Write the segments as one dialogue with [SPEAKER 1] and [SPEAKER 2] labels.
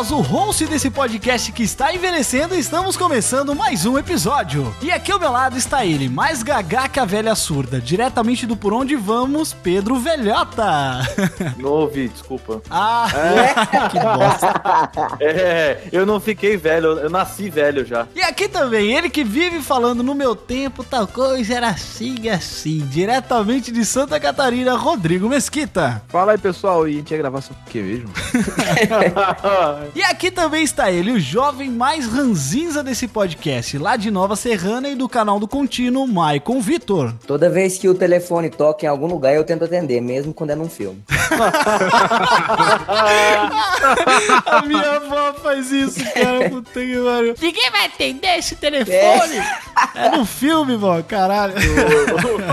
[SPEAKER 1] Barbosa,
[SPEAKER 2] o host desse podcast que está envelhecendo e estamos começando mais um episódio. E aqui ao meu lado está ele, mais gagá que a velha surda, diretamente do Por Onde Vamos, Pedro Velhota.
[SPEAKER 3] Não ouvi, desculpa.
[SPEAKER 2] ah, que bosta.
[SPEAKER 3] É, eu não fiquei velho, eu nasci velho já.
[SPEAKER 2] E aqui também, ele que vive falando no meu tempo, tal coisa era assim, assim, diretamente de Santa Catarina, Rodrigo Mesquita.
[SPEAKER 4] Fala aí, pessoal, e a gente ia gravar sobre o que mesmo?
[SPEAKER 2] E aqui também está ele, o jovem mais ranzinza desse podcast, lá de Nova Serrana e do canal do Contínuo, Maicon Vitor.
[SPEAKER 5] Toda vez que o telefone toca em algum lugar, eu tento atender, mesmo quando é num filme.
[SPEAKER 2] A minha avó faz isso, cara, puta que pariu. Ninguém vai atender esse telefone. É, no filme, vó, caralho.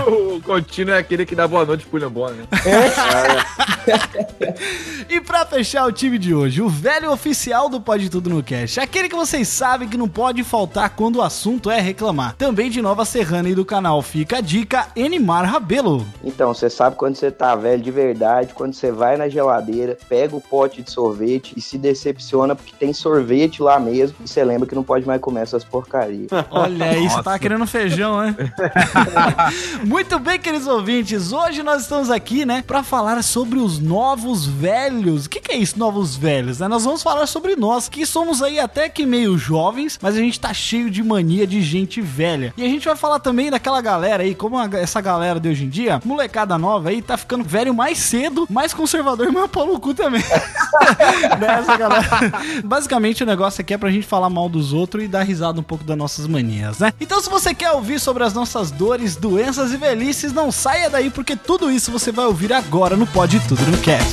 [SPEAKER 4] o, o contínuo é aquele que dá boa noite pro William né?
[SPEAKER 2] E pra fechar o time de hoje, o velho oficial do Pode Tudo no Cast. Aquele que vocês sabem que não pode faltar quando o assunto é reclamar. Também de Nova Serrana e do canal Fica a Dica, Enimar Rabelo.
[SPEAKER 5] Então, você sabe quando você tá velho de verdade, quando você vai na geladeira, pega o pote de sorvete e se decepciona porque tem sorvete lá mesmo e você lembra que não pode mais comer essas porcarias.
[SPEAKER 2] Olha você tá querendo feijão, né? Muito bem, queridos ouvintes. Hoje nós estamos aqui, né, pra falar sobre os novos velhos. O que, que é isso, novos velhos? Né? Nós vamos falar sobre nós, que somos aí até que meio jovens, mas a gente tá cheio de mania de gente velha. E a gente vai falar também daquela galera aí, como a- essa galera de hoje em dia, molecada nova aí, tá ficando velho mais cedo, mais conservador e mais pau no cu também. Né, essa galera. Basicamente o negócio aqui é pra gente falar mal dos outros e dar risada um pouco das nossas manias, né? Então se você quer ouvir sobre as nossas dores, doenças e velhices, não saia daí porque tudo isso você vai ouvir agora no Pode Tudo no Cast.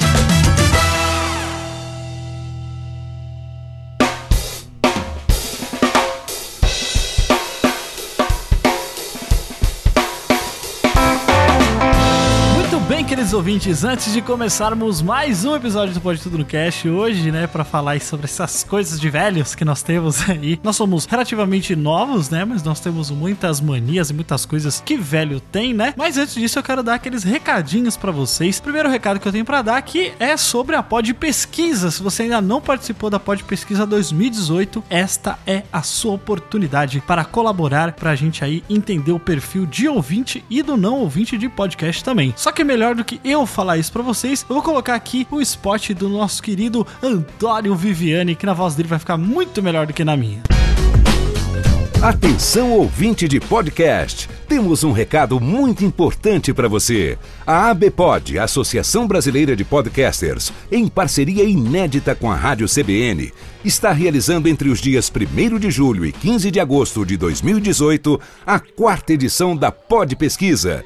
[SPEAKER 2] Ouvintes, antes de começarmos mais um episódio do Pode Tudo no Cast, hoje, né, pra falar sobre essas coisas de velhos que nós temos aí. Nós somos relativamente novos, né, mas nós temos muitas manias e muitas coisas que velho tem, né? Mas antes disso, eu quero dar aqueles recadinhos pra vocês. Primeiro recado que eu tenho pra dar aqui é sobre a Pod Pesquisa. Se você ainda não participou da Pod Pesquisa 2018, esta é a sua oportunidade para colaborar pra gente aí entender o perfil de ouvinte e do não ouvinte de podcast também. Só que melhor do que eu falar isso pra vocês, eu vou colocar aqui o spot do nosso querido Antônio Viviani, que na voz dele vai ficar muito melhor do que na minha.
[SPEAKER 6] Atenção ouvinte de podcast, temos um recado muito importante para você. A ABPOD, Associação Brasileira de Podcasters, em parceria inédita com a Rádio CBN, está realizando entre os dias 1 de julho e 15 de agosto de 2018 a quarta edição da Pod Pesquisa.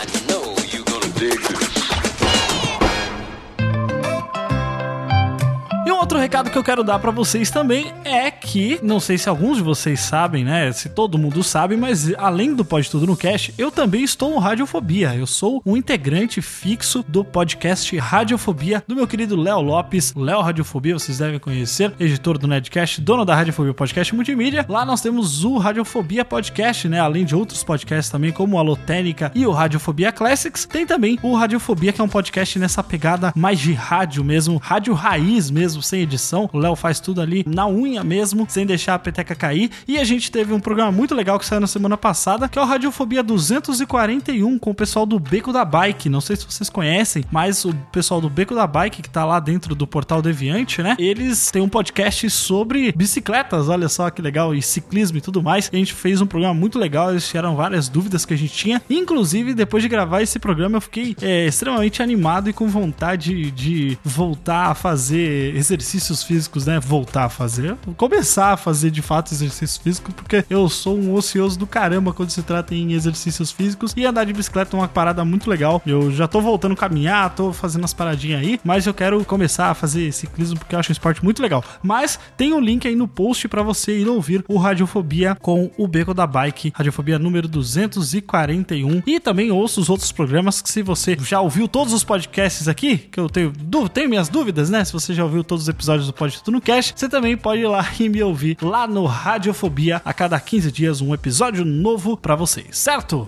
[SPEAKER 2] Outro recado que eu quero dar pra vocês também é que, não sei se alguns de vocês sabem, né? Se todo mundo sabe, mas além do Pode Tudo no Cast, eu também estou no Radiofobia. Eu sou um integrante fixo do podcast Radiofobia do meu querido Léo Lopes. Léo Radiofobia, vocês devem conhecer, editor do Nedcast, dono da Radiofobia Podcast Multimídia. Lá nós temos o Radiofobia Podcast, né? Além de outros podcasts também, como o Alotênica e o Radiofobia Classics. Tem também o Radiofobia, que é um podcast nessa pegada mais de rádio mesmo, rádio raiz mesmo, sem edição. O Léo faz tudo ali na unha mesmo, sem deixar a peteca cair. E a gente teve um programa muito legal que saiu na semana passada, que é o Radiofobia 241, com o pessoal do Beco da Bike. Não sei se vocês conhecem, mas o pessoal do Beco da Bike, que tá lá dentro do Portal Deviante, né? Eles têm um podcast sobre bicicletas, olha só que legal, e ciclismo e tudo mais. A gente fez um programa muito legal, eles tiraram várias dúvidas que a gente tinha. Inclusive, depois de gravar esse programa, eu fiquei é, extremamente animado e com vontade de voltar a fazer exercícios físicos, né? Voltar a fazer. Começar a fazer de fato exercícios físicos, porque eu sou um ocioso do caramba quando se trata em exercícios físicos. E andar de bicicleta é uma parada muito legal. Eu já tô voltando a caminhar, tô fazendo as paradinhas aí, mas eu quero começar a fazer ciclismo porque eu acho um esporte muito legal. Mas tem um link aí no post pra você ir ouvir o Radiofobia com o Beco da Bike, Radiofobia número 241. E também ouça os outros programas que se você já ouviu todos os podcasts aqui, que eu tenho, tenho minhas dúvidas, né? Se você já ouviu todos os episódios do Pode Tudo no Cast, você também pode ir lá e me ouvir lá no Radiofobia a cada 15 dias um episódio novo pra vocês, certo?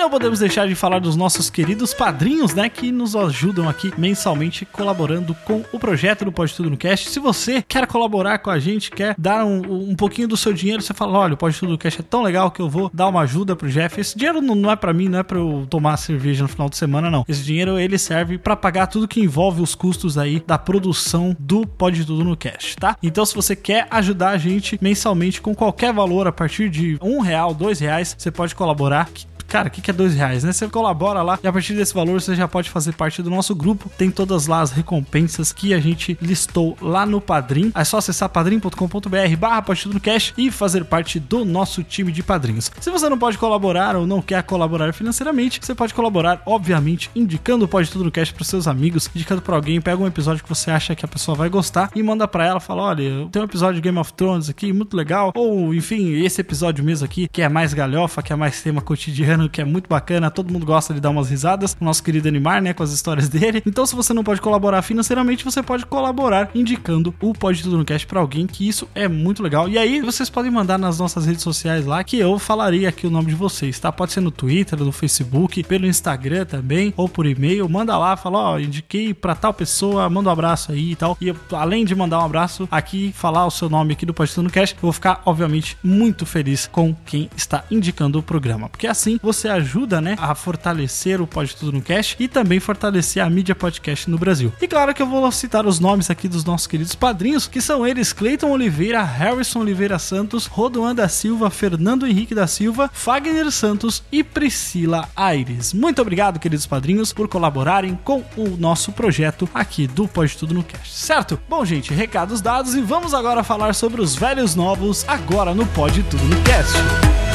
[SPEAKER 2] Não podemos deixar de falar dos nossos queridos padrinhos, né? Que nos ajudam aqui mensalmente colaborando com o projeto do Pode Tudo no Cast. Se você quer colaborar com a gente, quer dar um, um pouquinho do seu dinheiro, você fala: olha, o Pode Tudo no Cast é tão legal que eu vou dar uma ajuda pro Jeff. Esse dinheiro não, é pra mim, não é pra eu tomar cerveja no final de semana, não. Esse dinheiro ele serve pra pagar tudo que envolve os custos aí da produção do Pode Tudo no Cast, tá? Então, se você quer ajudar a gente mensalmente com qualquer valor a partir de um real, dois reais, você pode colaborar. Que Cara, o que, que é dois reais, né? Você colabora lá e a partir desse valor você já pode fazer parte do nosso grupo. Tem todas lá as recompensas que a gente listou lá no Padrim. É só acessar padrim.com.br barra Pode Tudo no Cash e fazer parte do nosso time de padrinhos. Se você não pode colaborar ou não quer colaborar financeiramente, você pode colaborar, obviamente, indicando o Pode Tudo no Cash para seus amigos, indicando para alguém, pega um episódio que você acha que a pessoa vai gostar e manda para ela, fala, olha, tem um episódio de Game of Thrones aqui, muito legal, ou enfim, esse episódio mesmo aqui, que é mais galhofa, que é mais tema cotidiano, que é muito bacana, todo mundo gosta de dar umas risadas, o nosso querido Animar, né, com as histórias dele. Então, se você não pode colaborar financeiramente, você pode colaborar indicando o Pode Tudo no Cast para alguém, que isso é muito legal. E aí, vocês podem mandar nas nossas redes sociais lá, que eu falarei aqui o nome de vocês, tá? Pode ser no Twitter, no Facebook, pelo Instagram também, ou por e-mail, manda lá, fala, ó, indiquei pra tal pessoa, manda um abraço aí e tal. E eu, além de mandar um abraço aqui, falar o seu nome aqui do Pode Tudo no Cast, eu vou ficar, obviamente, muito feliz com quem está indicando o programa. Porque assim você ajuda, né, a fortalecer o Pode Tudo no Cast e também fortalecer a mídia podcast no Brasil. E claro que eu vou citar os nomes aqui dos nossos queridos padrinhos, que são eles Cleiton Oliveira, Harrison Oliveira Santos, Rodoan da Silva, Fernando Henrique da Silva, Fagner Santos e Priscila Aires. Muito obrigado, queridos padrinhos, por colaborarem com o nosso projeto aqui do Pode Tudo no Cast, certo? Bom, gente, recados dados e vamos agora falar sobre os velhos novos agora no Pode Tudo no Cast.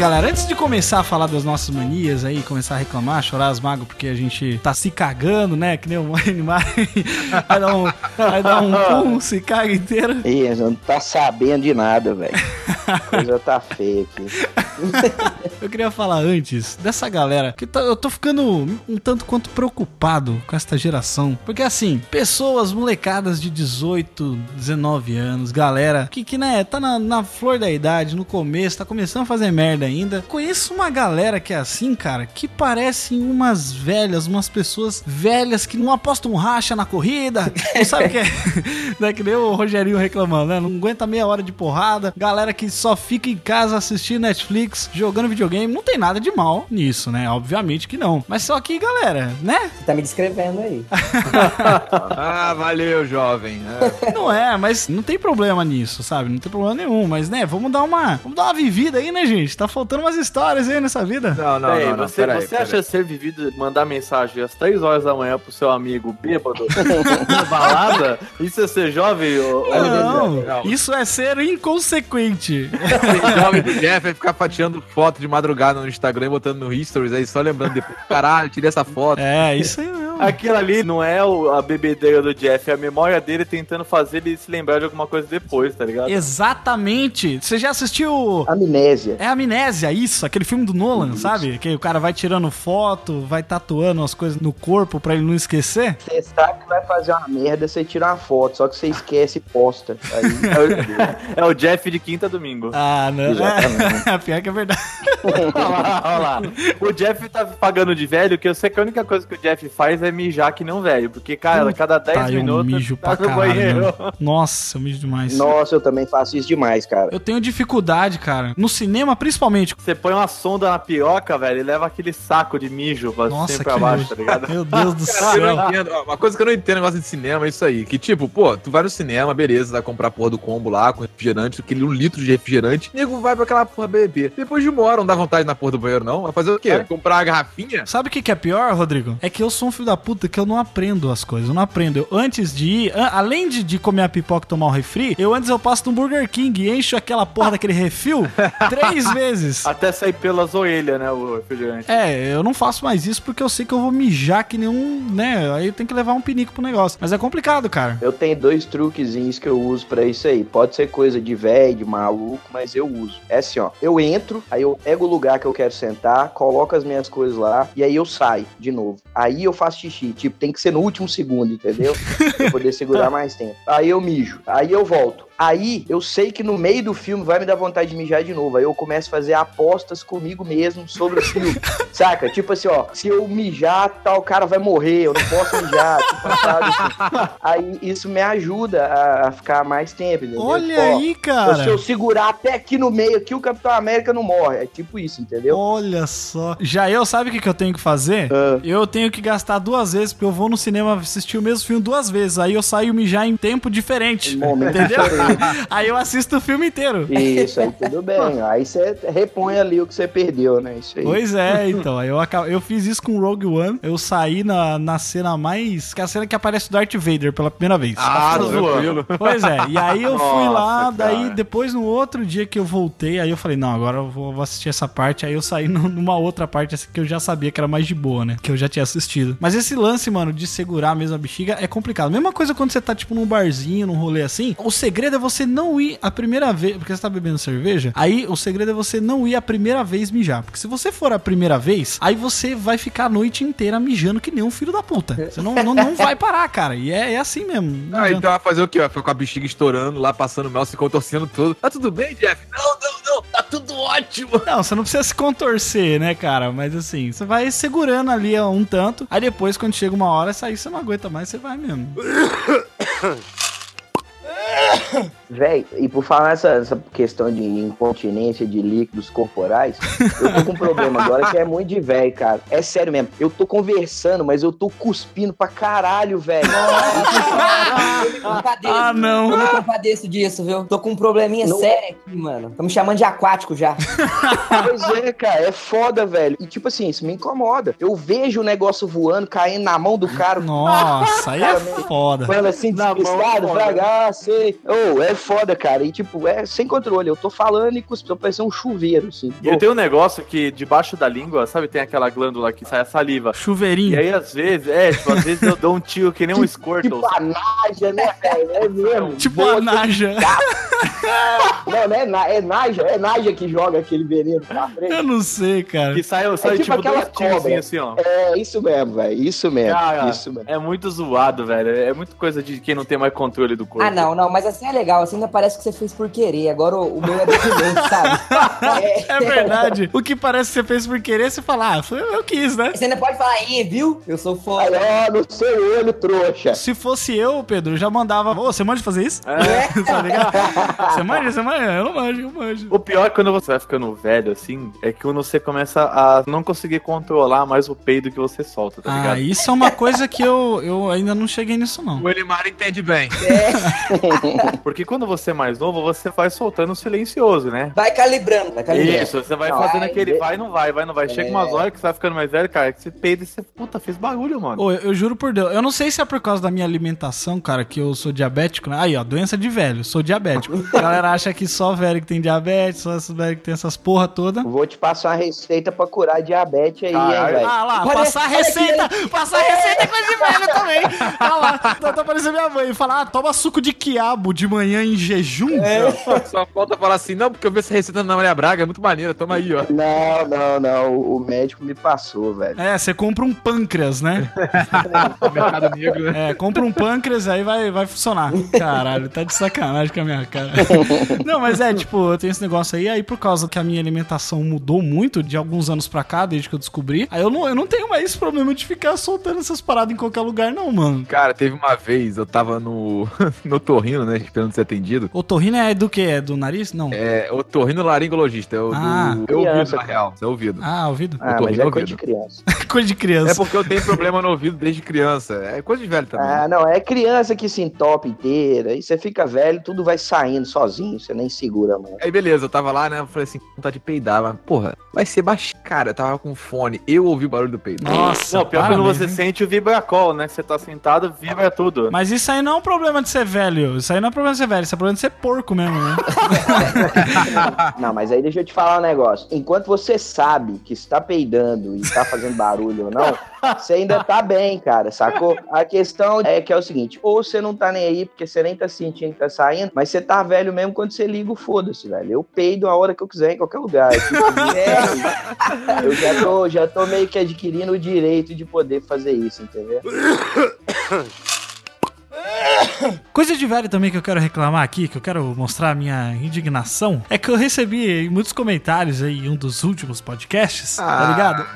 [SPEAKER 2] Galera. Antes de começar a falar das nossas manias aí, começar a reclamar, chorar as magos porque a gente tá se cagando, né? Que nem um animal. Vai dar um, vai dar um pum, se caga inteiro.
[SPEAKER 5] Ih, não tá sabendo de nada, velho. A coisa tá feia aqui.
[SPEAKER 2] Eu queria falar antes dessa galera que tá- eu tô ficando um tanto quanto preocupado com esta geração. Porque assim, pessoas molecadas de 18, 19 anos, galera que, que né, tá na, na flor da idade, no começo, tá começando a fazer merda ainda. Conheço uma galera que é assim, cara, que parecem umas velhas, umas pessoas velhas que não apostam racha na corrida. Não sabe o que é? Né, que nem o Rogerinho reclamando, né? Não aguenta meia hora de porrada. Galera que só fica em casa assistindo Netflix, jogando videogame. Não tem nada de mal nisso, né? Obviamente que não. Mas só que, galera, né?
[SPEAKER 7] Você tá me descrevendo aí.
[SPEAKER 4] Ah, valeu, jovem. É.
[SPEAKER 2] Não é, mas não tem problema nisso, sabe? Não tem problema nenhum. Mas, né, vamos dar uma. Vamos dar uma vivida aí, né, gente? Tá faltando umas histórias aí nessa vida.
[SPEAKER 4] Não, não,
[SPEAKER 3] Peraí,
[SPEAKER 4] não, não.
[SPEAKER 3] você,
[SPEAKER 4] peraí,
[SPEAKER 3] você
[SPEAKER 4] peraí.
[SPEAKER 3] acha ser vivido mandar mensagem às 3 horas da manhã pro seu amigo bêbado na balada? Isso é ser jovem? ô-
[SPEAKER 2] Não,
[SPEAKER 4] não.
[SPEAKER 2] isso é ser inconsequente.
[SPEAKER 4] O jovem do Jeff vai ficar fatiando foto de madrugada no Instagram e botando no Stories aí, só lembrando depois. Caralho, tirei essa foto.
[SPEAKER 2] É, isso aí mesmo.
[SPEAKER 3] Aquilo ali não é o- a bebedeira do Jeff, é a memória dele tentando fazer ele se lembrar de alguma coisa depois, tá ligado?
[SPEAKER 2] Exatamente. Você já assistiu.
[SPEAKER 5] Amnésia.
[SPEAKER 2] É Amnésia, isso, aquele filme do Nolan, sabe? Que o cara vai tirando foto, vai tatuando as coisas no corpo pra ele não esquecer.
[SPEAKER 5] Você sabe que vai fazer uma merda, você tira uma foto, só que você esquece e posta. Aí,
[SPEAKER 3] É o Jeff de quinta a domingo.
[SPEAKER 2] Ah, não.
[SPEAKER 5] Exatamente.
[SPEAKER 2] Pior que é verdade.
[SPEAKER 3] Olha lá, olha lá. O Jeff tá pagando de velho, que eu sei que a única coisa que o Jeff faz é mijar que não velho. Porque, cara, cada 10
[SPEAKER 2] Tá, eu
[SPEAKER 3] minutos
[SPEAKER 2] mijo
[SPEAKER 3] tá
[SPEAKER 2] pra caralho.
[SPEAKER 3] banheiro.
[SPEAKER 2] Nossa, eu mijo demais.
[SPEAKER 5] Nossa, eu também faço isso demais, cara.
[SPEAKER 2] Eu tenho dificuldade, cara. No cinema, principalmente.
[SPEAKER 3] Você põe uma sonda na piroca, velho, e leva aquele saco de mijo pra
[SPEAKER 2] Nossa,
[SPEAKER 3] sempre pra baixo, tá ligado?
[SPEAKER 2] Meu Deus do
[SPEAKER 4] Cara, eu
[SPEAKER 2] céu.
[SPEAKER 4] não entendo. Ó, Uma coisa que eu não entendo no negócio de cinema é isso aí. Que tipo, pô, tu vai no cinema, beleza, vai comprar a porra do combo lá com refrigerante, aquele um litro de refrigerante, nego vai pra aquela porra beber. Depois de uma hora não dá vontade na porra do banheiro, não. Vai fazer o quê? Comprar a garrafinha?
[SPEAKER 2] Sabe o que, que é pior, Rodrigo? É que eu sou um filho da puta que eu não aprendo as coisas. Eu não aprendo. Eu, antes de ir, a- além de, de comer a pipoca e tomar o refri, eu antes eu passo no Burger King e encho aquela porra daquele refil três vezes.
[SPEAKER 3] Até sair pelas orelhas, né, o refrigerante.
[SPEAKER 2] É, eu não faço mais isso porque eu sei que eu vou mijar que nenhum, né? Aí eu tenho que levar um pinico pro negócio. Mas é complicado, cara.
[SPEAKER 5] Eu tenho dois truquezinhos que eu uso pra isso aí. Pode ser coisa de velho, de maluco, mas eu uso. É assim, ó. Eu entro, aí eu pego o lugar que eu quero sentar, coloco as minhas coisas lá e aí eu saio de novo. Aí eu faço xixi. Tipo, tem que ser no último segundo, entendeu? pra poder segurar mais tempo. Aí eu mijo. Aí eu volto. Aí eu sei que no meio do filme vai me dar vontade de mijar de novo. Aí eu começo a fazer apostas comigo mesmo sobre o filme. Saca? Tipo assim, ó, se eu mijar, tal cara vai morrer, eu não posso mijar. Tipo, sabe? assim. Aí isso me ajuda a, a ficar mais tempo, entendeu?
[SPEAKER 2] Olha
[SPEAKER 5] Tipo, ó,
[SPEAKER 2] aí,
[SPEAKER 5] Se eu
[SPEAKER 2] cara.
[SPEAKER 5] segurar até aqui no meio, aqui o Capitão América não morre. É tipo isso, entendeu?
[SPEAKER 2] Olha só. Já eu, sabe o que, que eu tenho que fazer?
[SPEAKER 5] Ah.
[SPEAKER 2] Eu tenho que gastar duas vezes, porque eu vou no cinema assistir o mesmo filme duas vezes. Aí eu saio mijar em tempo diferente.
[SPEAKER 5] Momento
[SPEAKER 2] Entendeu?
[SPEAKER 5] diferente.
[SPEAKER 2] Aí eu assisto o filme inteiro.
[SPEAKER 5] Isso, aí tudo bem. Aí você repõe ali o que você perdeu, né? Isso aí.
[SPEAKER 2] Pois é, então. Eu, eu fiz isso com Rogue One. Eu saí na, na cena mais. Que é a cena que aparece o Darth Vader pela primeira vez.
[SPEAKER 4] Ah,
[SPEAKER 3] tá zoando.
[SPEAKER 2] Pois é, e aí eu fui lá,
[SPEAKER 3] Nossa,
[SPEAKER 2] daí
[SPEAKER 3] cara.
[SPEAKER 2] depois no outro dia que eu voltei, aí eu falei, não, agora eu vou, vou assistir essa parte, aí eu saí numa outra parte assim, que eu já sabia que era mais de boa, né? Que eu já tinha assistido. Mas esse lance, mano, de segurar mesmo a bexiga é complicado. Mesma coisa quando você tá, tipo, num barzinho, num rolê assim, o segredo é você não ir a primeira vez, porque você tá bebendo cerveja, aí o segredo é você não ir a primeira vez mijar. Porque se você for a primeira vez, aí você vai ficar a noite inteira mijando que nem um filho da puta. Você não, não, não vai parar, cara. E é, é assim mesmo. Não
[SPEAKER 4] Ah,
[SPEAKER 2] adianta.
[SPEAKER 4] então vai fazer o quê? Vai ficar com a bexiga estourando lá, passando mel, se contorcendo tudo. Tá tudo bem, Jeff? Não, não, não. Tá tudo ótimo.
[SPEAKER 2] Não, você não precisa se contorcer, né, cara? Mas assim, você vai segurando ali um tanto. Aí depois, quando chega uma hora, essa aí você não aguenta mais, você vai mesmo.
[SPEAKER 5] Véi, e por falar essa, essa questão de incontinência de líquidos corporais, eu tô com um problema agora que é muito de velho, cara. É sério mesmo. Eu tô conversando, mas eu tô cuspindo pra caralho, velho.
[SPEAKER 7] Eu me compadeço.
[SPEAKER 2] Ah, não.
[SPEAKER 7] Eu me compadeço disso, viu? Tô com um probleminha
[SPEAKER 5] Não.
[SPEAKER 7] sério aqui, mano. Tô me chamando de aquático já.
[SPEAKER 5] Pois é, cara, é foda, velho. E tipo assim, isso me incomoda. Eu vejo o negócio voando, caindo na mão do cara.
[SPEAKER 2] Nossa, aí é foda.
[SPEAKER 5] Falando assim,
[SPEAKER 3] Na mão,
[SPEAKER 5] despistado, fraga, ah, sei. Ô, é foda, cara. E tipo, é sem controle. Eu tô falando e cuspindo, parecendo um chuveiro, assim.
[SPEAKER 3] E eu tenho um negócio que debaixo da língua, sabe, tem aquela glândula que sai a saliva. E
[SPEAKER 2] Chuveirinho.
[SPEAKER 3] aí, às vezes, é, tipo, às vezes eu dou um tiro que nem um Squirtle.
[SPEAKER 5] Tipo a Naja, né, velho? É mesmo.
[SPEAKER 2] Tipo a Naja.
[SPEAKER 5] Não, não é, na, é Naja, é Naja que joga aquele veneno pra frente.
[SPEAKER 2] Eu não sei, cara.
[SPEAKER 3] Que sai, sai
[SPEAKER 5] tipo
[SPEAKER 3] tipo,
[SPEAKER 5] aquela cobra.
[SPEAKER 3] assim, ó.
[SPEAKER 5] É isso mesmo, velho. Isso mesmo.
[SPEAKER 3] Cara,
[SPEAKER 5] isso mesmo.
[SPEAKER 3] é muito zoado, velho. É muito coisa de quem não tem mais controle do corpo.
[SPEAKER 7] Ah, não, não, mas assim é legal. Assim ainda parece que você fez por querer. Agora o, o meu é documento, sabe?
[SPEAKER 2] É verdade. O que parece que você fez por querer, você fala, ah, foi eu quis, né?
[SPEAKER 7] Você ainda pode falar, aí, viu? Eu sou foda.
[SPEAKER 5] ó, no seu olho, trouxa.
[SPEAKER 2] Se fosse eu, Pedro, eu já mandava. Ô, você manja fazer isso?
[SPEAKER 3] É.
[SPEAKER 2] tá ligado? Você manja, você manja? Eu não manjo, eu manjo.
[SPEAKER 3] O pior é quando você vai ficando velho, assim, é que quando você começa a não conseguir controlar mais o peido que você solta, tá
[SPEAKER 2] Ah,
[SPEAKER 3] ligado?
[SPEAKER 2] isso é uma coisa que eu, eu ainda não cheguei nisso, não.
[SPEAKER 4] O Elimar entende bem.
[SPEAKER 3] Porque quando você é mais novo, você vai soltando silencioso, né?
[SPEAKER 7] Vai calibrando, vai calibrando.
[SPEAKER 3] Isso, você vai
[SPEAKER 5] Não,
[SPEAKER 3] fazendo
[SPEAKER 7] aí
[SPEAKER 3] aquele vai, não vai, vai, não vai. Chega
[SPEAKER 7] É.
[SPEAKER 3] umas horas que você vai ficando mais velho, cara, que você peida e você, puta, fez barulho, mano.
[SPEAKER 2] Ô, eu, eu juro por Deus, eu não sei se é por causa da minha alimentação, cara, que eu sou diabético, né? Aí, ó, doença de velho, sou diabético. A galera acha que só velho que tem diabetes, só esses velho que tem essas porra toda.
[SPEAKER 5] Vou te passar uma receita pra curar diabetes aí, hein, velho.
[SPEAKER 2] Ah lá,
[SPEAKER 7] Olha-
[SPEAKER 2] passar
[SPEAKER 7] olha
[SPEAKER 2] receita, passar receita é coisa de velho também. Ah lá, tá, tá parecendo minha mãe, falar, ah, toma suco de quiabo de manhã em jejum.
[SPEAKER 4] Só falta falar assim, não, porque eu vi essa receita na Maria Braga, é muito maneira, toma aí, ó.
[SPEAKER 5] Não, não, não. O o médico me passou, velho.
[SPEAKER 2] É, você compra um pâncreas, né?
[SPEAKER 4] Mercado Negro, né?
[SPEAKER 2] É, compra um pâncreas, aí vai, vai funcionar. Caralho, tá de sacanagem com a minha cara. Não, mas é, tipo, eu tenho esse negócio aí, aí por causa que a minha alimentação mudou muito de alguns anos pra cá, desde que eu descobri, aí eu não, eu não tenho mais esse problema de ficar soltando essas paradas em qualquer lugar, não, mano.
[SPEAKER 4] Cara, teve uma vez, eu tava no, no Torrino, né, esperando ser atendido.
[SPEAKER 2] Otorrino é do quê? É do nariz? Não.
[SPEAKER 4] É, o Torrino Laringologista, é o
[SPEAKER 2] Ah.
[SPEAKER 4] do... É ouvido,
[SPEAKER 5] Criança,
[SPEAKER 4] na real, é ouvido.
[SPEAKER 2] Ah, ouvido?
[SPEAKER 5] Ah, mas
[SPEAKER 4] rindo
[SPEAKER 5] é coisa de
[SPEAKER 4] ouvido.
[SPEAKER 5] criança.
[SPEAKER 2] Coisa de
[SPEAKER 4] É
[SPEAKER 2] criança.
[SPEAKER 4] porque eu tenho problema no ouvido desde criança. É coisa de velho também.
[SPEAKER 5] Ah, não, é criança que se entope inteira. Aí você fica velho, tudo vai saindo sozinho, você nem segura, mano.
[SPEAKER 4] Aí beleza, eu tava lá, né? Eu falei assim, vontade de peidar, mas porra, vai ser baixo. Cara, eu tava com fone, eu ouvi o barulho do peido.
[SPEAKER 2] Nossa,
[SPEAKER 3] Não, pior quando você
[SPEAKER 2] hein?
[SPEAKER 3] sente o vibracol, né? Você tá sentado, vibra tudo.
[SPEAKER 2] Mas isso aí não é um problema de ser velho. Isso aí não é problema de ser velho, isso é problema de ser porco mesmo, né?
[SPEAKER 5] Não, mas aí deixa eu te falar um negócio. Enquanto você sabe que está peidando e está fazendo barulho ou não, você ainda tá bem, cara, sacou? A questão é que é o seguinte: ou você não tá nem aí, porque você nem tá sentindo que tá saindo, mas você tá velho mesmo quando você liga o foda-se, velho. Eu peido a hora que eu quiser, em qualquer lugar. Eu, fico velho. eu já, tô, já tô meio que adquirindo o direito de poder fazer isso, entendeu?
[SPEAKER 2] Coisa de velho também que eu quero reclamar aqui, que eu quero mostrar a minha indignação, é que eu recebi muitos comentários aí em um dos últimos podcasts, tá ligado?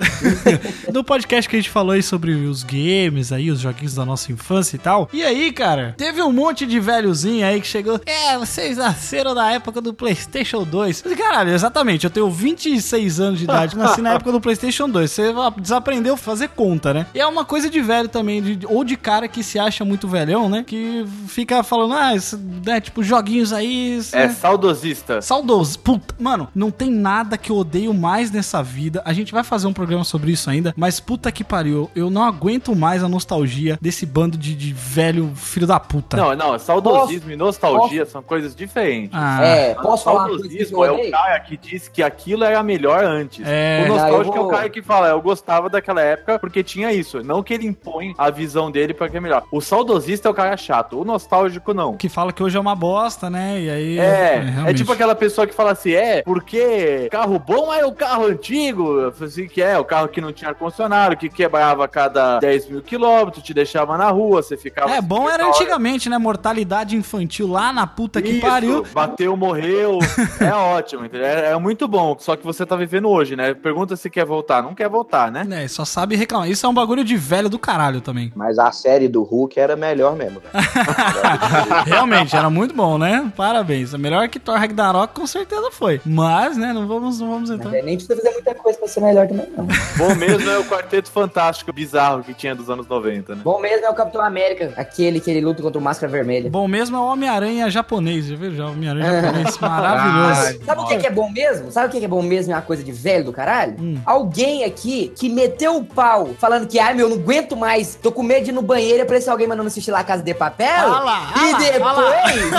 [SPEAKER 2] no podcast que a gente falou aí sobre os games aí, os joguinhos da nossa infância e tal. E aí, cara, teve um monte de velhozinho aí que chegou, é, vocês nasceram na época do PlayStation 2. Eu disse, Caralho, exatamente, eu tenho 26 anos de idade, nasci na época do PlayStation 2. Você desaprendeu a fazer conta, né? E é uma coisa de velho também, de- ou de cara que se acha muito velhão, né? Que fica falando, ah, isso, né, tipo, joguinhos aí. isso,
[SPEAKER 3] É
[SPEAKER 2] né?
[SPEAKER 3] saudosista.
[SPEAKER 2] Saudoso. Puta, mano, não tem nada que eu odeio mais nessa vida. A gente vai fazer um programa sobre isso ainda, mas puta que pariu, eu não aguento mais a nostalgia desse bando de, de velho filho da puta.
[SPEAKER 3] Não, não, saudosismo e nostalgia são coisas diferentes.
[SPEAKER 2] Ah,
[SPEAKER 7] É, posso falar
[SPEAKER 3] Saudosismo é o cara que diz que aquilo era melhor antes.
[SPEAKER 2] É.
[SPEAKER 3] o nostálgico
[SPEAKER 7] vou-
[SPEAKER 3] é o cara que fala, eu gostava daquela época porque tinha isso. Não que ele impõe a visão dele pra que é melhor. O saudosista é o cara chato, o nostálgico não.
[SPEAKER 2] que fala que hoje é uma bosta, né? E aí.
[SPEAKER 3] É, é
[SPEAKER 2] realmente.
[SPEAKER 3] tipo aquela pessoa que fala assim, é, porque carro bom é o carro antigo. Eu falei assim, que é, o carro que não tinha ar-condicionado, que quebrava a cada 10 mil quilômetros, te deixava na rua, você ficava...
[SPEAKER 2] É, bom era
[SPEAKER 3] Isso,
[SPEAKER 2] antigamente, né? Mortalidade infantil lá na puta que pariu.
[SPEAKER 3] bateu, morreu, é ótimo, entendeu? É, é muito bom, só que você tá vivendo hoje, né? Pergunta se quer voltar, não quer voltar, né?
[SPEAKER 2] É, só sabe reclamar. Isso é um bagulho de velho do caralho também.
[SPEAKER 5] Mas a série do Hulk era melhor mesmo,
[SPEAKER 2] Realmente, era muito bom, né? Parabéns. A melhor que Thor Ragnarok com certeza foi. Mas, né, não vamos, não vamos entrar.
[SPEAKER 7] É, nem precisa fazer muita coisa pra ser melhor também, não.
[SPEAKER 3] Bom mesmo é o quarteto fantástico bizarro que tinha dos anos 90, né?
[SPEAKER 7] Bom mesmo é o Capitão América, aquele que ele luta contra o Máscara Vermelha.
[SPEAKER 2] Bom mesmo é o Homem-Aranha japonês, já viu? Já o Homem-Aranha japonês, maravilhoso.
[SPEAKER 7] Sabe o que que é bom mesmo? Sabe o que que é bom mesmo? É uma coisa de velho do caralho?
[SPEAKER 2] Hum.
[SPEAKER 7] Alguém aqui que meteu o pau falando que, ai meu, eu não aguento mais, tô com medo de ir no banheiro e aparecer alguém mandando assistir lá a Casa de Papel.
[SPEAKER 2] Ah lá, ah
[SPEAKER 7] e
[SPEAKER 2] lá,
[SPEAKER 7] depois,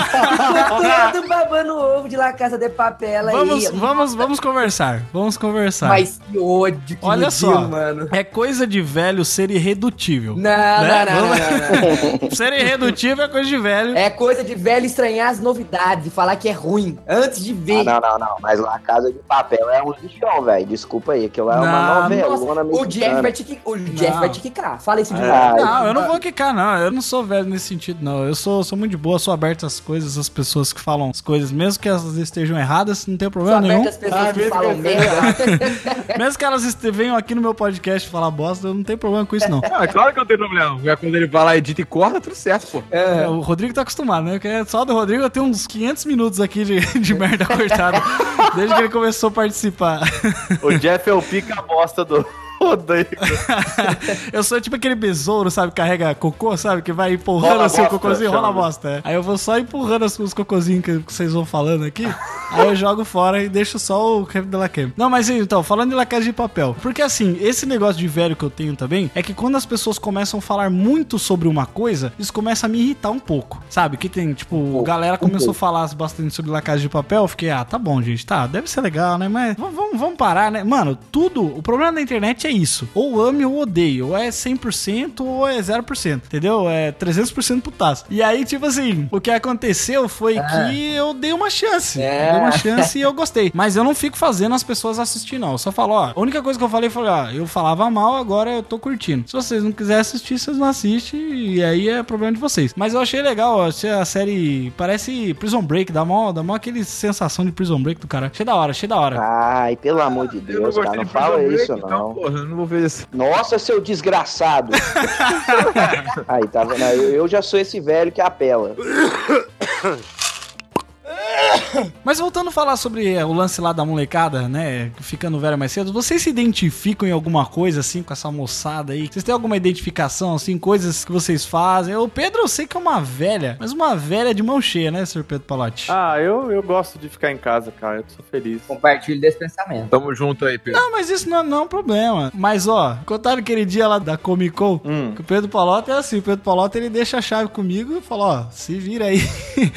[SPEAKER 7] todo babando o ovo de lá Casa de Papel aí.
[SPEAKER 2] Vamos, vamos, vamos conversar. Vamos conversar.
[SPEAKER 7] Mas que ódio que
[SPEAKER 2] Olha só,
[SPEAKER 7] deu, mano.
[SPEAKER 2] é coisa de velho ser irredutível.
[SPEAKER 7] Não,
[SPEAKER 2] Né?
[SPEAKER 7] não, não, não, não, não.
[SPEAKER 2] Ser irredutível é coisa de velho.
[SPEAKER 7] É coisa de velho estranhar as novidades e falar que é ruim antes de
[SPEAKER 5] Ah,
[SPEAKER 7] ver.
[SPEAKER 5] não, não, não. Mas lá Casa de Papel é um lixão, velho. Desculpa aí, aquilo é
[SPEAKER 2] Não,
[SPEAKER 5] uma novela.
[SPEAKER 7] O Jeff vai te quicar. O Jeff vai te quicar. Fala isso de novo.
[SPEAKER 5] Ah,
[SPEAKER 2] Não, eu não vou quicar, não. Eu não sou velho nesse sentido, não. Eu sou, sou muito de boa, sou aberto às coisas, às pessoas que falam as coisas, mesmo que elas estejam erradas, não tem problema nenhum.
[SPEAKER 7] aberta as pessoas
[SPEAKER 3] Ah,
[SPEAKER 7] que falam
[SPEAKER 3] que
[SPEAKER 7] merda.
[SPEAKER 2] Mesmo que elas venham aqui no meu podcast falar bosta, eu não tenho problema com isso, não.
[SPEAKER 4] É claro que eu tenho problema. É Quando ele vai lá, edita e corta, tudo certo, pô.
[SPEAKER 2] É, o Rodrigo tá acostumado, né? Porque só do Rodrigo eu tenho uns 500 minutos aqui de, de merda cortada. desde que ele começou a participar.
[SPEAKER 3] O Jeff é o pica-bosta do, toda aí.
[SPEAKER 2] eu sou tipo aquele besouro, sabe? Carrega cocô, sabe? Que vai empurrando
[SPEAKER 3] Rola
[SPEAKER 2] assim o
[SPEAKER 3] bosta,
[SPEAKER 2] cocôzinho, rola bosta. É. Aí eu vou só empurrando os, os cocôzinhos que, vocês vão falando aqui. aí eu jogo fora e deixo só o creme de la creme. Não, mas então, falando de La Casa de Papel. Porque assim, esse negócio de velho que eu tenho também é que quando as pessoas começam a falar muito sobre uma coisa, isso começa a me irritar um pouco. Sabe? Que tem, tipo, a galera começou a falar bastante sobre La Casa de Papel. Eu fiquei, ah, tá bom, gente, tá, deve ser legal, né? Mas vamos, vamos, vamos parar, né? Mano, tudo, o problema da internet é isso. Ou ame ou odeie. Ou é 100% ou é 0%. Entendeu? É 300% putaço. E aí, tipo assim, o que aconteceu foi que eu dei uma chance.
[SPEAKER 7] É.
[SPEAKER 2] Eu dei uma chance e eu gostei. Mas eu não fico fazendo as pessoas assistir, não. Eu só falo, ó, a única coisa que eu falei foi, ó, eu falava mal, agora eu tô curtindo. Se vocês não quiserem assistir, vocês não assistem e aí é problema de vocês. Mas eu achei legal, ó, achei a série parece Prison Break, dá mó, dá mó aquele sensação de Prison Break do cara. Achei da hora, achei da hora.
[SPEAKER 5] Ai, pelo amor de
[SPEAKER 4] Eu não
[SPEAKER 5] Deus, cara, não
[SPEAKER 4] de
[SPEAKER 5] fala
[SPEAKER 4] Break,
[SPEAKER 5] isso,
[SPEAKER 4] então,
[SPEAKER 5] não.
[SPEAKER 4] Não vou ver isso.
[SPEAKER 5] Nossa, seu desgraçado. Aí, tá vendo? Eu, eu já sou esse velho que apela.
[SPEAKER 2] Mas voltando a falar sobre é, o lance lá da molecada, né? Ficando velho mais cedo, vocês se identificam em alguma coisa assim com essa moçada aí? Vocês têm alguma identificação, assim, coisas que vocês fazem? O Pedro, eu sei que é uma velha, mas uma velha de mão cheia, né, Sr. Pedro Palotti?
[SPEAKER 3] Ah, eu, eu gosto de ficar em casa, cara. Eu sou feliz.
[SPEAKER 7] Compartilho desse pensamento.
[SPEAKER 4] Tamo junto aí, Pedro.
[SPEAKER 2] Não, mas isso não, não é um problema. Mas, ó, contaram aquele dia lá da Comic Con,
[SPEAKER 3] Hum.
[SPEAKER 2] que o Pedro Palotti é assim, o Pedro Palotti, ele deixa a chave comigo e fala, ó, se vira aí.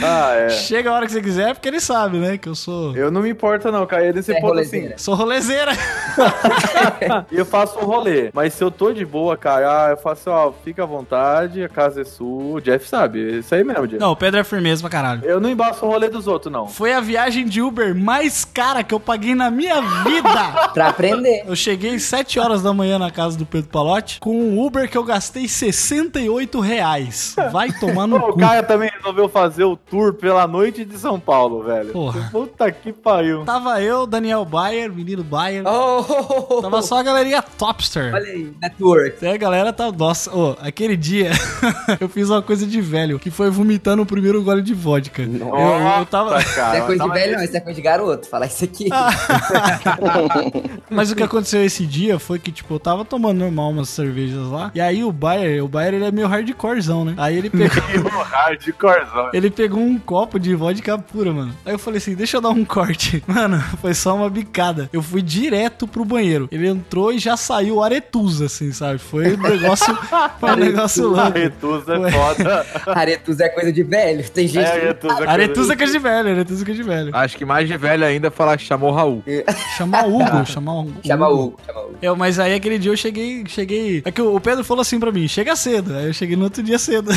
[SPEAKER 3] Ah, é.
[SPEAKER 2] Chega a hora que você quiser, porque ele sabe, né, que eu sou...
[SPEAKER 3] Eu não me importo, não, cara. É desse
[SPEAKER 7] É
[SPEAKER 3] ponto
[SPEAKER 7] rolezeira.
[SPEAKER 2] Sou rolezeira.
[SPEAKER 3] assim. Eu faço um rolê. Mas se eu tô de boa, cara, ah, eu faço, ó, fica à vontade, a casa é sua. O Jeff sabe. É isso aí mesmo, Jeff.
[SPEAKER 2] Não, o Pedro é firmeza pra caralho.
[SPEAKER 3] Eu não embaço o rolê dos outros, não.
[SPEAKER 2] Foi a viagem de Uber mais cara que eu paguei na minha vida.
[SPEAKER 7] Pra aprender.
[SPEAKER 2] Eu cheguei 7 horas da manhã na casa do Pedro Palotti com um Uber que eu gastei 68 reais. Vai tomar no
[SPEAKER 3] o
[SPEAKER 2] cu.
[SPEAKER 3] cara também resolveu fazer o tour pela noite de São Paulo, velho.
[SPEAKER 2] Porra.
[SPEAKER 3] Puta que pariu.
[SPEAKER 2] Tava eu, Daniel Bayer, menino Bayer.
[SPEAKER 7] Oh,
[SPEAKER 2] Tava só a galerinha Topster.
[SPEAKER 7] Olha aí, network.
[SPEAKER 2] É, a galera tá. Nossa, ô, aquele dia eu fiz uma coisa de velho, que foi vomitando o primeiro gole de vodka. Eu, eu tava.
[SPEAKER 3] Nossa,
[SPEAKER 7] Isso
[SPEAKER 3] cara.
[SPEAKER 7] é coisa de velho, não, isso é coisa de garoto. Falar isso aqui.
[SPEAKER 2] Mas o que aconteceu esse dia foi que, tipo, eu tava tomando normal umas cervejas lá. E aí o Bayer, o Bayer ele é meio hardcorezão, né? Aí ele pegou.
[SPEAKER 3] Meio hardcorezão.
[SPEAKER 2] Ele pegou um copo de vodka pura, mano. Aí eu falei assim, deixa eu dar um corte. Mano, foi só uma bicada. Eu fui direto pro banheiro. Ele entrou e já saiu aretusa, assim, sabe? Foi um negócio, foi um negócio louco.
[SPEAKER 3] Aretusa
[SPEAKER 2] Ué.
[SPEAKER 3] é foda.
[SPEAKER 7] Aretusa é coisa de velho. Tem gente
[SPEAKER 3] É,
[SPEAKER 7] que.
[SPEAKER 2] que é de velho, aretusa é de velho.
[SPEAKER 4] Acho que mais de velho ainda falar que chamou o Raul.
[SPEAKER 2] Chamar o Hugo, chamar
[SPEAKER 7] Hugo, chama Hugo.
[SPEAKER 2] Eu, mas aí aquele dia eu cheguei, cheguei. É que o Pedro falou assim pra mim, chega cedo. Aí eu cheguei no outro dia cedo.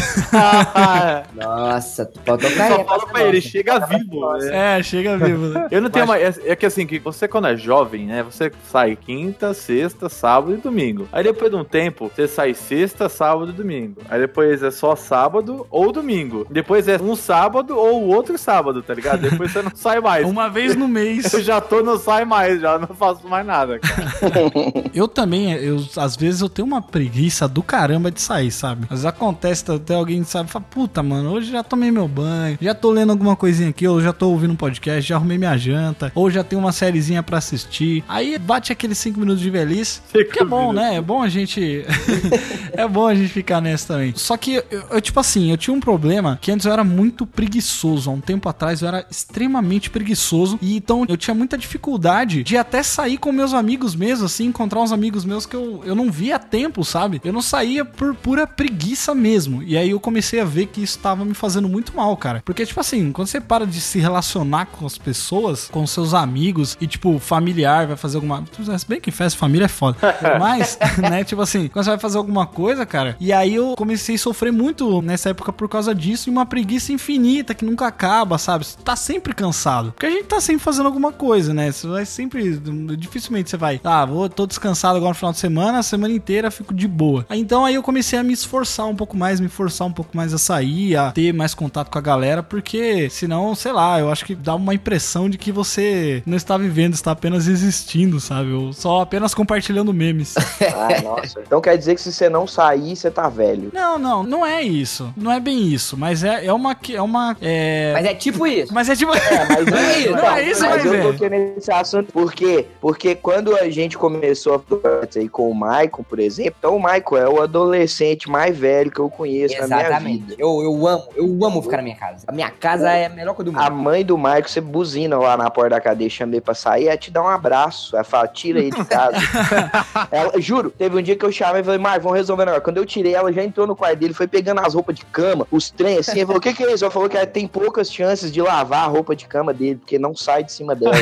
[SPEAKER 7] Nossa, tu pode tocar aí.
[SPEAKER 3] Só fala pra ele, chega vivo. Né?
[SPEAKER 2] é, chega vivo. né?
[SPEAKER 3] Eu não tenho mais. É, é que assim, que você quando é jovem, né? Você sai quinta, sexta, sábado e domingo. Aí depois de um tempo, você sai sexta, sábado e domingo. Aí depois é só sábado ou domingo. Depois é um sábado ou outro sábado, tá ligado? Depois você não sai mais.
[SPEAKER 2] Uma vez no mês.
[SPEAKER 3] Eu já tô, não sai mais, já não faço mais nada, cara.
[SPEAKER 2] Eu também, eu, às vezes eu tenho uma preguiça do caramba de sair, sabe? Às vezes acontece até alguém sabe, fala, puta, mano, hoje já tomei meu banho, já tô lendo alguma coisinha aqui, ou já tô ouvindo um podcast, já arrumei minha janta, ou já tenho uma sériezinha pra assistir. Aí bate aqueles 5 minutos de velhice. Que é bom, né? É bom a gente. é bom a gente ficar nessa também. Só que, eu, eu, tipo assim, eu tinha um problema que antes eu era muito preguiçoso. Há um tempo atrás eu era extremamente preguiçoso. E então eu tinha muita dificuldade de até sair com meus amigos mesmo, assim, encontrar uns amigos meus que eu, eu não via há tempo, sabe? Eu não saía por pura preguiça mesmo. E aí eu comecei a ver que isso tava me fazendo muito mal, cara. Porque, tipo assim, quando você para de se relacionar com as pessoas, com seus amigos, e, tipo, familiar vai fazer alguma. Se bem que festa família é foda. Mas, né, tipo assim, quando você vai fazer alguma coisa, cara. E aí eu comecei a sofrer muito nessa época por causa disso, e uma preguiça infinita que nunca acaba, sabe? Você tá sempre cansado. Porque a gente tá sempre fazendo alguma coisa, né? Você vai sempre. Dificilmente você vai. Ah, vou, tô descansado agora no final de semana, a semana inteira fico de boa. Então aí eu comecei a me esforçar um pouco mais, me forçar um pouco mais a sair, a ter mais contato com a galera, porque senão, sei lá, eu acho que dá uma impressão de que você não está vivendo, está apenas existindo, sabe? Ou só apenas compartilhando memes.
[SPEAKER 5] Ah, nossa. Então quer dizer que se você não sair, você tá velho.
[SPEAKER 2] não, não, não é isso. Não é bem isso, mas é, é uma. É uma é...
[SPEAKER 7] Mas é tipo isso.
[SPEAKER 2] Mas é tipo.
[SPEAKER 5] Mas
[SPEAKER 7] Não é isso,
[SPEAKER 2] não é isso,
[SPEAKER 5] mas
[SPEAKER 2] mas
[SPEAKER 5] eu
[SPEAKER 2] é.
[SPEAKER 5] toquei nesse assunto por quê? Porque quando a gente começou a fazer aí com o Michael, por exemplo, então o Michael é o adolescente mais velho que eu conheço na minha
[SPEAKER 7] Exatamente.
[SPEAKER 5] vida.
[SPEAKER 7] Eu, eu amo, eu amo ficar na minha casa. A minha casa é a melhor coisa do
[SPEAKER 5] A
[SPEAKER 7] mundo.
[SPEAKER 5] mãe do Michael, você buzina lá na porta da cadeia, chama ele pra sair, ela te dá um abraço. Ela fala, tira ele de casa. ela, juro, teve um dia que eu chamei e falei, Michael, vamos resolver agora. Quando eu tirei, ela já entrou no quarto dele, foi pegando as roupas de cama, os trens assim. Ele falou, o que, que é isso? Ela falou que ela tem poucas chances de lavar a roupa de cama dele, porque não sai de cima dela.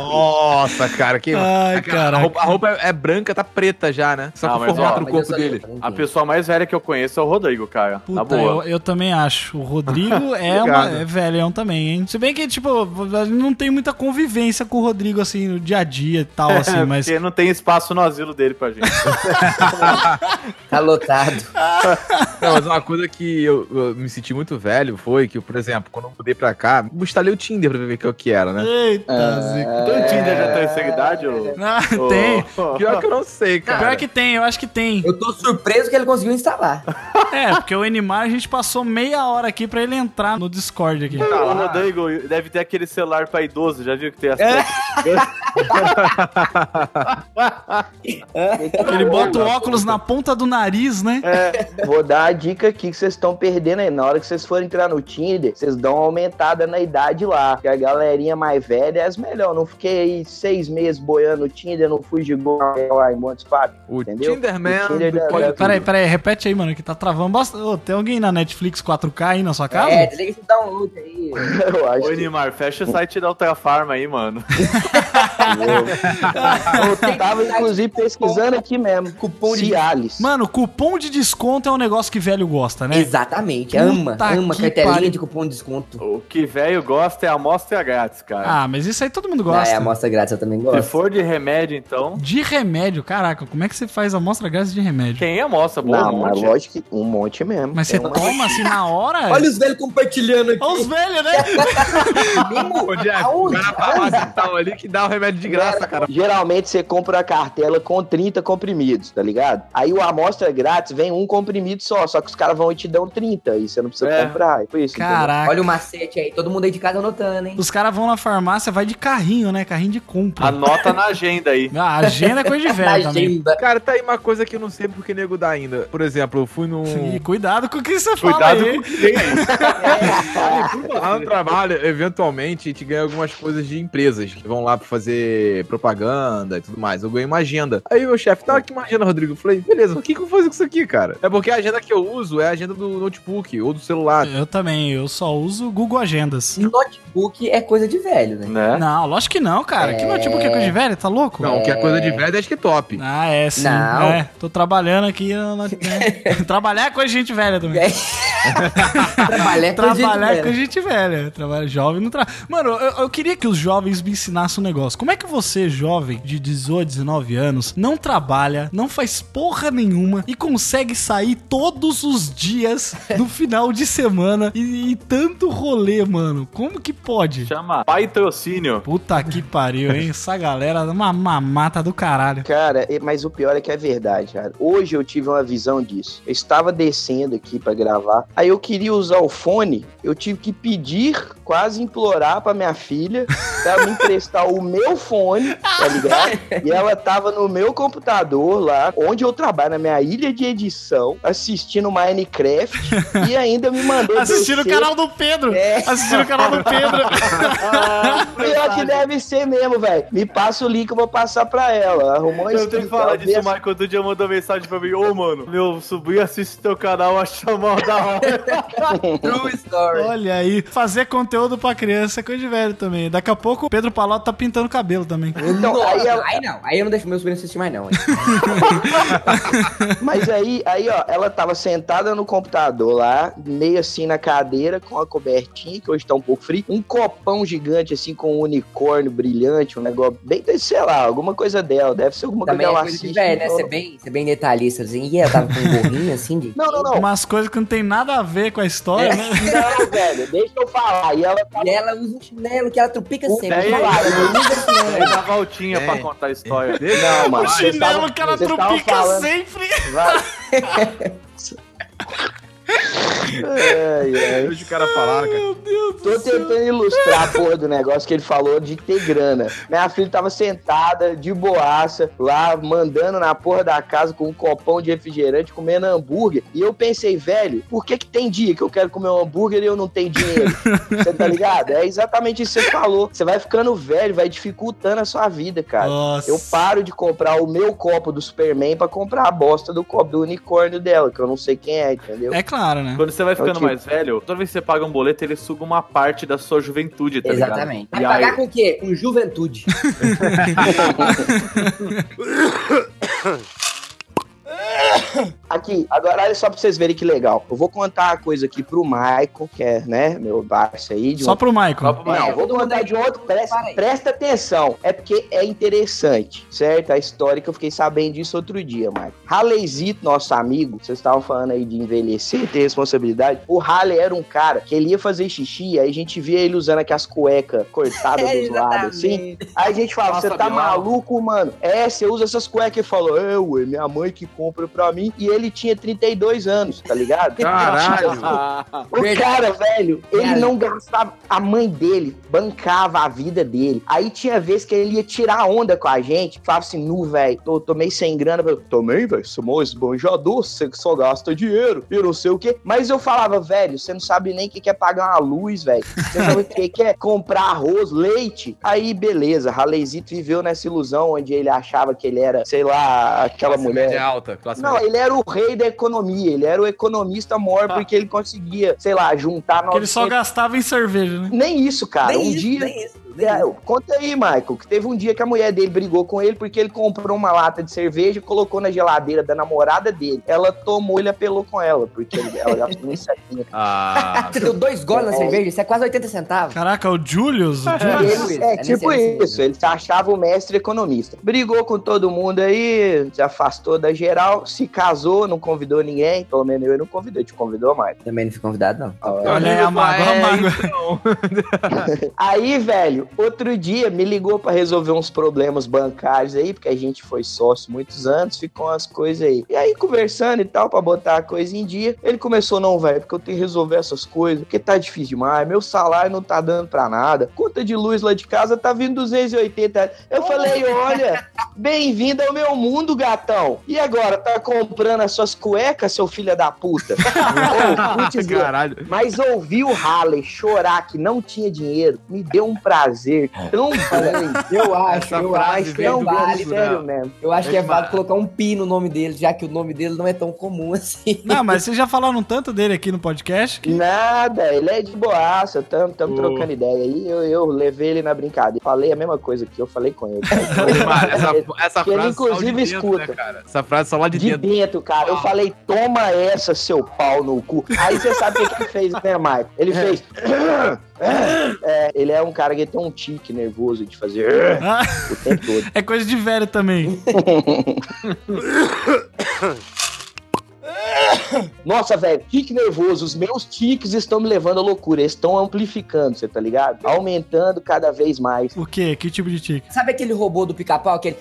[SPEAKER 4] Nossa, cara, que.
[SPEAKER 2] Ai,
[SPEAKER 4] a, roupa, a roupa é branca, tá preta já, né? Só
[SPEAKER 3] Ah,
[SPEAKER 4] com o
[SPEAKER 3] mas,
[SPEAKER 4] formato
[SPEAKER 3] ó,
[SPEAKER 4] do
[SPEAKER 7] Mas
[SPEAKER 4] corpo
[SPEAKER 7] sou-
[SPEAKER 4] dele.
[SPEAKER 3] A pessoa mais velha que eu conheço é o Rodrigo, cara. na
[SPEAKER 2] Puta,
[SPEAKER 3] boa.
[SPEAKER 2] eu, eu também acho. O Rodrigo é, uma, é velhão também, hein? Se bem que, tipo, não tem muita convivência com o Rodrigo, assim, no dia a dia e tal, assim, mas.
[SPEAKER 3] Porque não tem espaço no asilo dele pra gente.
[SPEAKER 7] Tá lotado.
[SPEAKER 4] Não, mas uma coisa que eu, eu me senti muito velho foi que, por exemplo, quando eu mudei pra cá, eu instalei o Tinder pra ver o que, era, né?
[SPEAKER 2] Eita, Zico.
[SPEAKER 3] Então o Tinder já tem essa idade, ô?
[SPEAKER 2] Ah,
[SPEAKER 3] ô-
[SPEAKER 2] tem.
[SPEAKER 4] Pior que eu não sei, cara.
[SPEAKER 2] Pior que tem, eu acho que tem.
[SPEAKER 7] Eu tô surpreso que ele conseguiu instalar.
[SPEAKER 2] É, porque o Enimar a gente passou meia hora aqui pra ele entrar no Discord aqui.
[SPEAKER 3] O Rodrigo deve ter aquele celular pra idoso, já viu que tem as
[SPEAKER 2] É. Ele bota o óculos na ponta do nariz, né?
[SPEAKER 5] Vou dar a dica aqui que vocês estão perdendo aí. Na hora que vocês forem entrar no Tinder, vocês dão uma aumentada na idade lá. Porque a galerinha mais velha é as melhor. Não fiquei aí seis meses boiando no Tinder, não fui de gol lá em Montes Fábio.
[SPEAKER 4] O
[SPEAKER 5] Entendeu?
[SPEAKER 4] Tinderman
[SPEAKER 5] O Tinder
[SPEAKER 4] do Pode.
[SPEAKER 2] Peraí, peraí, repete aí, mano, que tá travando bastante. Ô, tem alguém na Netflix 4K aí na sua casa?
[SPEAKER 7] É, desliga esse download aí.
[SPEAKER 5] Eu acho
[SPEAKER 3] Ô,
[SPEAKER 5] que
[SPEAKER 3] Neymar, fecha o site da Ultrafarma aí, mano.
[SPEAKER 5] eu tava, inclusive, pesquisando aqui mesmo.
[SPEAKER 7] Cupom de-
[SPEAKER 5] Cialis.
[SPEAKER 2] Mano, cupom de desconto é um negócio que velho gosta, né?
[SPEAKER 7] Exatamente,
[SPEAKER 2] Puta
[SPEAKER 7] ama, ama
[SPEAKER 2] que
[SPEAKER 7] cartelinha
[SPEAKER 2] pariu.
[SPEAKER 7] de cupom de desconto.
[SPEAKER 3] O que velho gosta é amostra grátis, cara.
[SPEAKER 2] Ah, mas isso aí todo mundo
[SPEAKER 7] Ah,
[SPEAKER 2] gosta.
[SPEAKER 7] é amostra grátis, eu também
[SPEAKER 3] Se
[SPEAKER 7] gosto.
[SPEAKER 3] for de remédio, então.
[SPEAKER 2] De remédio, caraca, como é que você faz amostra grátis de remédio?
[SPEAKER 3] Quem amostra? Boa
[SPEAKER 5] Não, mas
[SPEAKER 3] monte.
[SPEAKER 5] lógico que um monte mesmo.
[SPEAKER 2] Mas você
[SPEAKER 5] Tem um-
[SPEAKER 2] toma assim na hora?
[SPEAKER 7] Olha os velhos compartilhando aqui.
[SPEAKER 2] Olha os velhos, né?
[SPEAKER 7] Mesmo?
[SPEAKER 4] Ô, Jeff, o
[SPEAKER 7] Aonde?
[SPEAKER 4] cara farmácia tal ali que dá o remédio de graça, cara.
[SPEAKER 5] Geralmente você compra a cartela com 30 comprimidos, tá ligado? Aí o amostra grátis vem um comprimido só, só que os caras vão e te dão 30 e você não precisa
[SPEAKER 3] É.
[SPEAKER 5] comprar. É isso, entendeu?
[SPEAKER 2] Caraca.
[SPEAKER 7] Olha o macete aí, todo mundo aí de casa anotando, hein?
[SPEAKER 2] Os caras vão na farmácia, vai de carrinho, né? Carrinho de compra.
[SPEAKER 3] Anota na agenda aí.
[SPEAKER 2] Ah, agenda é coisa de velho também.
[SPEAKER 7] agenda.
[SPEAKER 4] Cara, tá aí uma coisa que eu não sei porque nego dá ainda. Por exemplo, eu fui num.
[SPEAKER 2] E cuidado com o que você fala
[SPEAKER 3] Cuidado com o que tem aí.
[SPEAKER 4] Lá no trabalho, eventualmente, a gente ganha algumas coisas de empresas que vão lá pra fazer propaganda e tudo mais. Eu ganhei uma agenda. Aí o chefe, tá aqui uma agenda, Rodrigo. Eu falei, beleza, o que, que eu vou fazer com isso aqui, cara? É porque a agenda que eu uso é a agenda do notebook ou do celular.
[SPEAKER 2] Eu também, eu só uso Google Agendas.
[SPEAKER 7] Notebook é coisa de velho, né?
[SPEAKER 3] Né?
[SPEAKER 2] Não, lógico que não, cara. Que notebook é coisa de velho? Tá louco?
[SPEAKER 4] Não, o que é coisa de velho é desktop.
[SPEAKER 2] Ah, é sim.
[SPEAKER 7] Não.
[SPEAKER 2] É, tô trabalhando aqui. né? Trabalhar é coisa de gente velha também.
[SPEAKER 7] É. Trabalhar com gente
[SPEAKER 2] Trabalhar
[SPEAKER 7] velha.
[SPEAKER 2] Velha. Trabalhar jovem não trabalha. Mano, eu, eu queria que os jovens me ensinassem um negócio. Como é que você, jovem, de 18, 19 anos, não trabalha, não faz porra nenhuma e consegue sair todos os dias no final de semana e, e tanto rolê, mano? Como que pode?
[SPEAKER 3] Chama patrocínio.
[SPEAKER 2] Puta que pariu, hein? Essa galera é uma mamata do caralho.
[SPEAKER 5] Cara, e- mas o pior é que é verdade, cara. Hoje eu tive uma visão disso. Eu estava descendo aqui pra gravar. Aí eu queria usar o fone. Eu tive que pedir, quase implorar pra minha filha pra me emprestar o meu fone, tá ligado? E ela tava no meu computador lá, onde eu trabalho, na minha ilha de edição, assistindo Minecraft e ainda me mandou.
[SPEAKER 2] Assistindo o
[SPEAKER 5] descer.
[SPEAKER 2] canal do Pedro!
[SPEAKER 7] É.
[SPEAKER 2] Assistindo o canal do Pedro!
[SPEAKER 5] Pior que deve ser mesmo, velho. Me passa o link, eu vou passar pra ela. Arrumou
[SPEAKER 3] Eu tenho que falar disso, o Michael outro dia mandou mensagem pra mim, ô mano, meu sobrinho assiste teu canal, acha mal da hora.
[SPEAKER 7] True story.
[SPEAKER 2] Olha aí, fazer conteúdo pra criança é coisa de velho também. Daqui a pouco o Pedro Palota tá pintando cabelo também.
[SPEAKER 5] Então, aí ela,
[SPEAKER 7] aí não. Aí eu não deixo meu sobrinho assistir mais, não. hein?
[SPEAKER 5] Mas aí, aí, ó, ela tava sentada no computador lá, meio assim na cadeira, com a cobertinha, que hoje tá um pouco frio, um copão gigante, assim, com um unicórnio brilhante, um negócio bem, sei lá, alguma coisa dela, deve ser alguma
[SPEAKER 7] Também é
[SPEAKER 5] coisa que ela
[SPEAKER 7] coisa de
[SPEAKER 5] assiste.
[SPEAKER 7] velho, né?
[SPEAKER 5] então-
[SPEAKER 7] Ser bem, ser bem detalhista, assim. E ela tava com um gorrinho, assim, de...
[SPEAKER 5] Não, não, não.
[SPEAKER 2] Umas coisas que não tem nada a ver com a história, né?
[SPEAKER 5] Não, velho, deixa eu falar. E ela tava
[SPEAKER 7] E ela usa um chinelo que ela trupica sempre.
[SPEAKER 3] É,
[SPEAKER 7] falar, ela usa
[SPEAKER 3] Aí
[SPEAKER 7] chinelo.
[SPEAKER 3] dá voltinha pra contar a história.
[SPEAKER 5] Não, mano.
[SPEAKER 2] O chinelo
[SPEAKER 5] tavam-
[SPEAKER 2] que ela trupica sempre.
[SPEAKER 5] Vai. ai.
[SPEAKER 4] Deixa o cara falar, cara.
[SPEAKER 5] Tô tentando ilustrar a porra do negócio que ele falou de ter grana. Minha filha tava sentada, de boaça, lá, mandando na porra da casa com um copão de refrigerante, comendo hambúrguer. E eu pensei, velho, por que que tem dia que eu quero comer um hambúrguer e eu não tenho dinheiro? Você tá ligado? É exatamente isso que você falou. Você vai ficando velho, vai dificultando a sua vida, cara.
[SPEAKER 2] Nossa.
[SPEAKER 5] Eu paro de comprar o meu copo do Superman pra comprar a bosta do copo do unicórnio dela, que eu não sei quem é, entendeu?
[SPEAKER 2] É claro, né?
[SPEAKER 3] Quando você vai ficando
[SPEAKER 5] tipo-
[SPEAKER 3] mais velho, toda vez que você paga um boleto, ele suga uma parte da sua juventude, tá ligado?
[SPEAKER 7] Exatamente. Vai
[SPEAKER 3] E
[SPEAKER 7] pagar
[SPEAKER 3] aí,
[SPEAKER 7] com o quê? Com juventude.
[SPEAKER 5] Aqui, agora olha só pra vocês verem que legal. Eu vou contar uma coisa aqui pro Michael, que é, né, meu Barça aí. De
[SPEAKER 2] Só
[SPEAKER 5] um...
[SPEAKER 2] pro Michael.
[SPEAKER 3] Só pro
[SPEAKER 5] Não,
[SPEAKER 3] Michael.
[SPEAKER 5] vou
[SPEAKER 7] Todo mundo
[SPEAKER 5] contar de outro, presta, presta atenção. É porque é interessante, certo? A história que eu fiquei sabendo disso outro dia, Michael. Halleyzito, nosso amigo, vocês estavam falando aí de envelhecer, ter responsabilidade. O Halley era um cara que ele ia fazer xixi, aí a gente via ele usando aquelas cuecas cortadas
[SPEAKER 7] É,
[SPEAKER 5] dos lados, assim. Aí a gente fala, você tá maluco, mano? É, você usa essas cuecas e falou, é, ué, minha mãe que compra pra mim. E ele tinha 32 anos, tá ligado?
[SPEAKER 4] Caralho.
[SPEAKER 5] O cara, velho, ele não gastava. A mãe dele bancava a vida dele. Aí tinha vez que ele ia tirar onda com a gente. Falava assim, nu, velho, tô, tô meio sem grana. Eu, Também, velho, sou mó esbanjador, você que só gasta dinheiro e não sei o quê. Mas eu falava, velho, você não sabe nem o que é pagar uma luz, velho. Você não sabe o que é comprar arroz, leite. Aí, beleza, Raleizito viveu nessa ilusão onde ele achava que ele era, sei lá, aquela
[SPEAKER 4] Classe
[SPEAKER 5] mulher.
[SPEAKER 4] média Classe
[SPEAKER 5] Não,
[SPEAKER 4] média.
[SPEAKER 5] ele era o rei da economia, ele era o economista maior porque ele conseguia, sei lá, juntar
[SPEAKER 2] Porque ele só
[SPEAKER 5] 900
[SPEAKER 2] gastava em cerveja, né?
[SPEAKER 5] Nem isso, cara.
[SPEAKER 7] nem
[SPEAKER 5] um
[SPEAKER 7] isso,
[SPEAKER 5] dia.
[SPEAKER 7] nem isso.
[SPEAKER 5] É,
[SPEAKER 7] isso.
[SPEAKER 5] conta aí, Michael, que teve um dia que a mulher dele brigou com ele porque ele comprou uma lata de cerveja e colocou na geladeira da namorada dele. Ela tomou, ele apelou com ela, porque ele- ela gastou um setinha.
[SPEAKER 4] Ah,
[SPEAKER 7] Você deu dois goles na
[SPEAKER 5] É.
[SPEAKER 7] cerveja? Isso é quase 80 centavos.
[SPEAKER 2] Caraca, o Julius. o
[SPEAKER 5] E
[SPEAKER 2] Julius.
[SPEAKER 5] ele-
[SPEAKER 7] É,
[SPEAKER 5] é, tipo isso, ele se achava o mestre economista. Brigou com todo mundo aí, se afastou da geral, se casou, não convidou ninguém, pelo menos eu não convidei, te convidou mais.
[SPEAKER 7] Também não fui convidado, não.
[SPEAKER 2] Olha aí a mágoa, a
[SPEAKER 4] É,
[SPEAKER 2] mágoa.
[SPEAKER 4] então.
[SPEAKER 5] Aí, velho, outro dia me ligou pra resolver uns problemas bancários aí, porque a gente foi sócio muitos anos, ficou umas coisas aí. E aí, conversando e tal, pra botar a coisa em dia, ele começou, não, velho, porque eu tenho que resolver essas coisas, porque tá difícil demais, meu salário não tá dando pra nada, conta de luz lá de casa tá vindo 280. Eu falei, olha, bem-vindo ao meu mundo, gatão. E agora, tá comprando as suas cuecas, seu filho da puta? Ô, putz,
[SPEAKER 4] Caralho.
[SPEAKER 5] mas ouvir o Halley chorar que não tinha dinheiro me deu um prazer tão grande.
[SPEAKER 7] Eu acho,
[SPEAKER 4] Essa
[SPEAKER 7] eu acho que é
[SPEAKER 5] Tão grande,
[SPEAKER 7] válido.
[SPEAKER 4] bolso,
[SPEAKER 5] sério
[SPEAKER 4] né?
[SPEAKER 5] mesmo.
[SPEAKER 7] Eu acho que é válido colocar um pi no nome dele, já que o nome dele não é tão comum assim.
[SPEAKER 2] Não, mas vocês já falaram tanto dele aqui no podcast que.
[SPEAKER 5] Nada, ele é de boaça, tamo, tamo
[SPEAKER 4] Ô.
[SPEAKER 5] trocando ideia aí. Eu, eu levei ele na brincadeira. Falei a mesma coisa que eu falei com ele.
[SPEAKER 4] Essa,
[SPEAKER 5] ele,
[SPEAKER 4] frase de
[SPEAKER 5] inclusive,
[SPEAKER 4] dentro,
[SPEAKER 5] escuta.
[SPEAKER 4] né, cara? Essa frase só lá de
[SPEAKER 5] De
[SPEAKER 4] dentro.
[SPEAKER 5] dentro, cara. Eu falei, toma essa, seu pau no cu. Aí você sabe o que que ele fez, né, Mike? Ele fez. É, ele é um cara que tem um tique nervoso de fazer
[SPEAKER 2] Ah,
[SPEAKER 5] o tempo todo.
[SPEAKER 2] é coisa de velho também.
[SPEAKER 5] Nossa, velho, tique nervoso. Os meus tiques estão me levando à loucura. Eles estão amplificando, você tá ligado? Aumentando cada vez mais.
[SPEAKER 2] O quê? Que tipo de tique?
[SPEAKER 7] Sabe aquele robô do pica-pau? Aquele.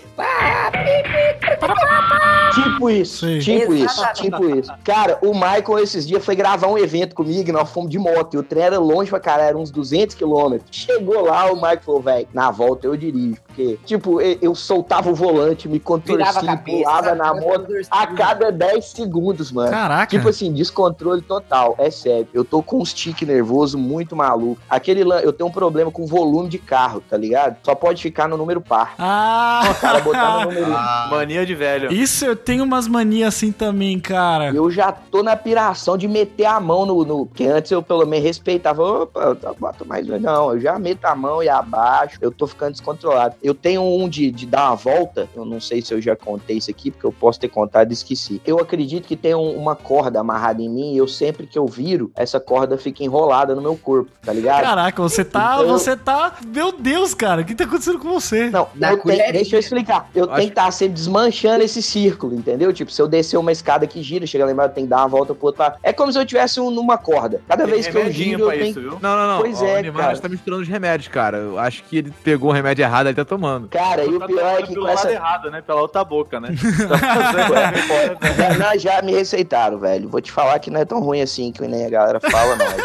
[SPEAKER 5] Tipo isso,
[SPEAKER 2] Sim.
[SPEAKER 5] tipo isso,
[SPEAKER 7] Exatamente.
[SPEAKER 5] tipo isso. Cara, o Michael esses dias foi gravar um evento comigo e nós fomos de moto. E o trem era longe pra caralho, era uns 200 quilômetros. Chegou lá, o Michael falou, velho, na volta eu dirijo. Porque, tipo, eu, soltava o volante, me contorcia, pulava na moto a cada 10 segundos, mano.
[SPEAKER 2] Caraca.
[SPEAKER 5] Tipo assim, descontrole total. É sério. Eu tô com um stick nervoso muito maluco. Aquele eu tenho um problema com volume de carro, tá ligado? Só pode ficar no número par.
[SPEAKER 2] Ah!
[SPEAKER 5] O cara botar no número.
[SPEAKER 4] Ah,
[SPEAKER 3] Mania de velho.
[SPEAKER 2] Isso eu tenho uma umas manias assim também, cara.
[SPEAKER 5] Eu já tô na piração de meter a mão no. no porque antes eu pelo menos respeitava. Opa, eu boto mais. Não, eu já meto a mão e abaixo. Eu tô ficando descontrolado. Eu tenho um de, de dar uma volta. Eu não sei se eu já contei isso aqui, porque eu posso ter contado e esqueci. Eu acredito que tem um- uma corda amarrada em mim. E eu sempre que eu viro, essa corda fica enrolada no meu corpo, tá ligado?
[SPEAKER 2] Caraca, você tá.
[SPEAKER 5] Então-
[SPEAKER 2] Você tá. Meu Deus, cara, o que tá acontecendo com você?
[SPEAKER 5] Não, eu tenho-
[SPEAKER 7] colherinha.
[SPEAKER 5] deixa eu explicar. Eu tenho que estar sempre desmanchando esse círculo, entendeu? Tipo, se eu descer uma escada que gira, chega a lembrar, eu tenho que dar uma volta pro outro lado. É como se eu tivesse um, numa corda. Cada
[SPEAKER 3] Tem
[SPEAKER 5] vez que eu giro, eu tenho
[SPEAKER 3] isso, viu?
[SPEAKER 4] Não, não, não.
[SPEAKER 5] Pois
[SPEAKER 4] Ó,
[SPEAKER 5] é,
[SPEAKER 4] o Neymar
[SPEAKER 5] cara.
[SPEAKER 4] tá misturando os remédios, cara. Eu acho que ele pegou o remédio errado, ele tá tomando.
[SPEAKER 5] Cara, e o
[SPEAKER 3] Tá
[SPEAKER 5] pior é que
[SPEAKER 3] pelo
[SPEAKER 5] com essa.
[SPEAKER 3] lado errado, né? Pela outra boca, né? Tá fazendo-
[SPEAKER 5] Já, não, já me receitaram, velho. Vou te falar que não é tão ruim assim que nem a galera fala, não. É.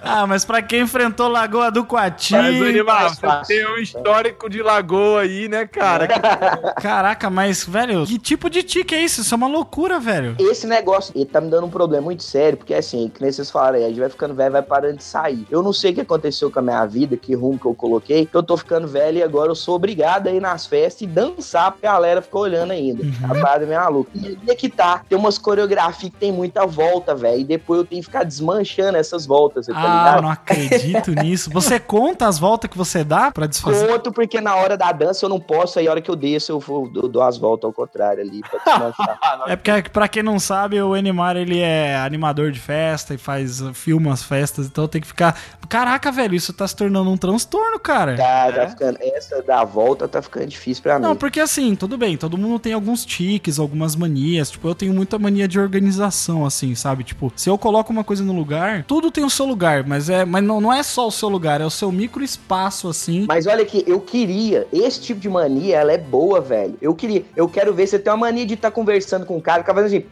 [SPEAKER 2] Ah, mas pra quem enfrentou Lagoa do Coati.
[SPEAKER 4] Mas,
[SPEAKER 5] mais
[SPEAKER 4] você tem um histórico de lagoa aí, né, cara?
[SPEAKER 2] Caraca, mas, velho, que tipo de tique é isso? Isso é uma loucura, velho.
[SPEAKER 5] Esse negócio, ele tá me dando um problema muito sério, porque assim, que nem vocês falaram aí, a gente vai ficando velho, vai parando de sair. Eu não sei o que aconteceu com a minha vida, que rumo que eu coloquei, que eu tô ficando velho e agora eu sou obrigado a ir nas festas e dançar, porque a galera fica olhando ainda. A parada é meio maluca. E é que tá, tem umas coreografias que tem muita volta, velho, e depois eu tenho que ficar desmanchando essas voltas, você tá
[SPEAKER 2] Ah,
[SPEAKER 5] ligado?
[SPEAKER 2] não acredito nisso. Você conta as voltas que você dá pra desfazer?
[SPEAKER 5] Conto porque na hora da dança eu não posso, aí a hora que eu desço eu vou, dou, dou as voltas ao contrário ali pra desmanchar.
[SPEAKER 2] É porque, pra quem não sabe, o Enimar, ele é animador de festa e faz, filma as festas, então tem que ficar... Caraca, velho, isso tá se tornando um transtorno, cara.
[SPEAKER 5] Tá, tá ficando, essa da volta tá ficando difícil pra mim.
[SPEAKER 2] Não, porque assim, tudo bem, todo mundo tem alguns tiques, algumas manias. Tipo, eu tenho muita mania de organização, assim, sabe? Tipo, se eu coloco uma coisa no lugar, tudo tem o seu lugar, mas é, mas não, não é só o seu lugar, é o seu micro espaço, assim.
[SPEAKER 5] Mas olha aqui, eu queria, esse tipo de mania, ela é boa, velho. Eu queria, eu quero ver você tem uma mania de estar conversando com o cara, ficar fazendo assim.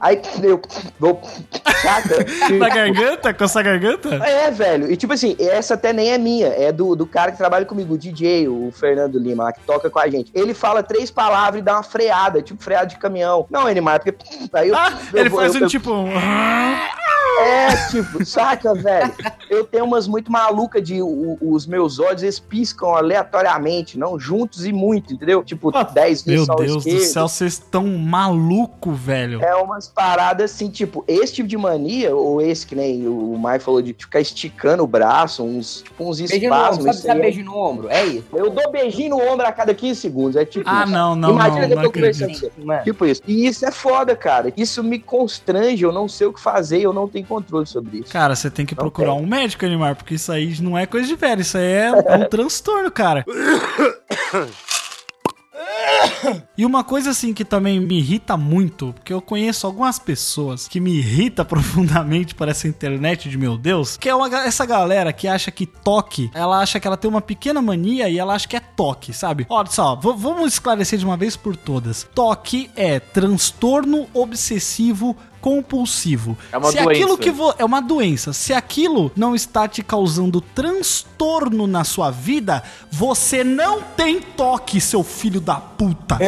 [SPEAKER 5] Aí eu vou.
[SPEAKER 2] Na garganta? Com essa garganta?
[SPEAKER 5] É, velho. E tipo assim, essa até nem é minha. É do, do cara que trabalha comigo, o DJ, o Fernando Lima, lá, que toca com a gente. Ele fala três palavras e dá uma freada, tipo freada de caminhão. Não, Animar, porque. Aí eu,
[SPEAKER 2] Ah,
[SPEAKER 5] eu
[SPEAKER 2] ele
[SPEAKER 5] vou-
[SPEAKER 2] faz
[SPEAKER 5] eu-
[SPEAKER 2] um
[SPEAKER 5] eu-
[SPEAKER 2] tipo. um-
[SPEAKER 5] É, tipo, saca, velho? Eu tenho umas muito malucas de o- os meus olhos, eles piscam aleatoriamente, não juntos e muito, entendeu? Tipo, 10
[SPEAKER 2] Meu
[SPEAKER 5] vezes só o
[SPEAKER 2] Deus do
[SPEAKER 5] esquerdo.
[SPEAKER 2] céu, vocês estão maluco, velho.
[SPEAKER 5] É umas paradas assim, tipo, esse tipo de mania, ou esse que nem o Mai falou de ficar esticando o braço, uns, tipo, uns
[SPEAKER 7] Beijo
[SPEAKER 5] espasmos.
[SPEAKER 7] sabe,
[SPEAKER 5] isso
[SPEAKER 7] sabe
[SPEAKER 5] é-
[SPEAKER 7] beijo no ombro? É isso.
[SPEAKER 5] Eu dou beijinho no ombro a cada 15 segundos, é tipo
[SPEAKER 2] Ah,
[SPEAKER 5] isso.
[SPEAKER 2] não, não,
[SPEAKER 5] Imagina
[SPEAKER 2] não,
[SPEAKER 5] que eu tô conversando com você. Tipo isso. E isso é foda, cara. Isso me constrange, eu não sei o que fazer, eu não tenho controle sobre isso.
[SPEAKER 2] Cara, você tem que
[SPEAKER 5] Não
[SPEAKER 2] procurar
[SPEAKER 5] tem.
[SPEAKER 2] um médico, Animar, porque isso aí não é coisa de velho, isso aí é um transtorno, cara. E uma coisa assim que também me irrita muito, porque eu conheço algumas pessoas que me irrita profundamente para essa internet de meu Deus, que é uma essa galera que acha que toque, ela acha que ela tem uma pequena mania e ela acha que é toque, sabe? Olha só, vamos esclarecer de uma vez por todas. Toque é transtorno obsessivo compulsivo.
[SPEAKER 3] É uma
[SPEAKER 2] Se aquilo
[SPEAKER 3] doença.
[SPEAKER 2] que vo- é uma doença. Se aquilo não está te causando transtorno na sua vida, você não tem toque, seu filho da puta.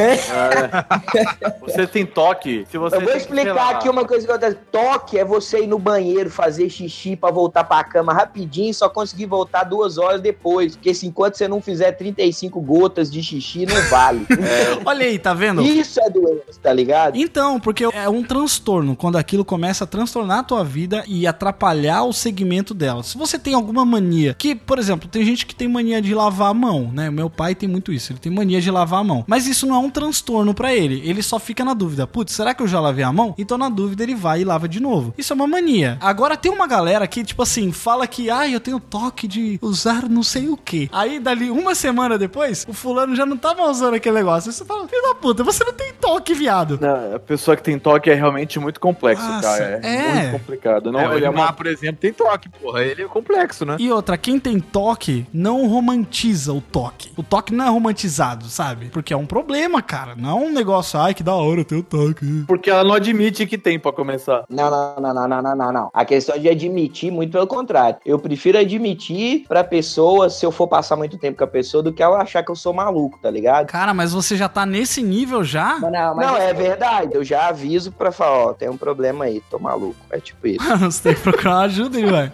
[SPEAKER 3] Você tem toque. Se você
[SPEAKER 5] Eu vou
[SPEAKER 3] que,
[SPEAKER 5] explicar
[SPEAKER 3] lá,
[SPEAKER 5] aqui uma coisa que acontece. Toque é você ir no banheiro, fazer xixi pra voltar pra cama rapidinho e só conseguir voltar duas horas depois. Porque se enquanto você não fizer 35 gotas de xixi, não vale.
[SPEAKER 2] Olha aí, tá vendo?
[SPEAKER 5] Isso é doença, tá ligado?
[SPEAKER 2] Então, porque é um transtorno quando aquilo começa a transtornar a tua vida e atrapalhar o segmento dela. Se você tem alguma mania, que, por exemplo, tem gente que tem mania de lavar a mão, né? Meu pai tem muito isso, ele tem mania de lavar a mão. Mas isso não é um transtorno pra ele, ele só fica na dúvida. Putz, será que eu já lavei a mão? Então, na dúvida, ele vai e lava de novo. Isso é uma mania. Agora, tem uma galera que, tipo assim, fala que, ah, eu tenho toque de usar não sei o que. Aí, dali uma semana depois, o fulano já não tava usando aquele negócio. Você fala, filho da puta, você não tem toque, viado.
[SPEAKER 3] Não, a pessoa que tem toque é realmente muito complexo,
[SPEAKER 2] Nossa,
[SPEAKER 3] cara. É,
[SPEAKER 2] é.
[SPEAKER 3] muito complicado. Não,
[SPEAKER 4] Não,
[SPEAKER 3] ele é uma...
[SPEAKER 4] por exemplo, tem toque, porra. Ele é complexo, né?
[SPEAKER 2] E outra, quem tem toque não romantiza o toque. O toque não é romantizado, sabe? Porque é um problema, cara. Não é um negócio, ai, que da hora ter o toque.
[SPEAKER 3] Porque ela não admite que tem pra começar.
[SPEAKER 5] Não, não, não, não, não, não, não, não. A questão de admitir, muito pelo contrário. Eu prefiro admitir pra pessoa, se eu for passar muito tempo com a pessoa, do que ela achar que eu sou maluco, tá ligado?
[SPEAKER 2] Cara, mas você já tá nesse nível já?
[SPEAKER 7] Não, mas
[SPEAKER 5] Não, é verdade. Eu já aviso pra falar, ó, tem um problema aí, tô maluco. É tipo isso.
[SPEAKER 2] você tem que procurar uma ajuda, hein, velho.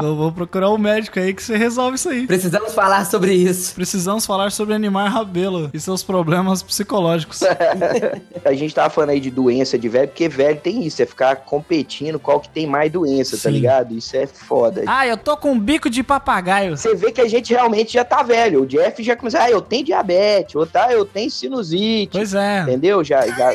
[SPEAKER 2] Eu vou procurar um médico aí que você resolve isso aí.
[SPEAKER 7] Precisamos falar sobre isso.
[SPEAKER 2] Precisamos falar sobre animar rabelo e seus problemas psicológicos.
[SPEAKER 5] A gente tava falando aí de doença de velho, porque velho tem isso, é ficar competindo qual que tem mais doença, tá
[SPEAKER 2] Sim.
[SPEAKER 5] ligado? Isso é foda.
[SPEAKER 2] Ah, eu tô com um bico de papagaio.
[SPEAKER 5] Você vê que a gente realmente já tá velho. O Jeff já começou, ah, eu tenho diabetes, ou tá, eu tenho sinusite.
[SPEAKER 2] Pois é.
[SPEAKER 5] Entendeu? Já já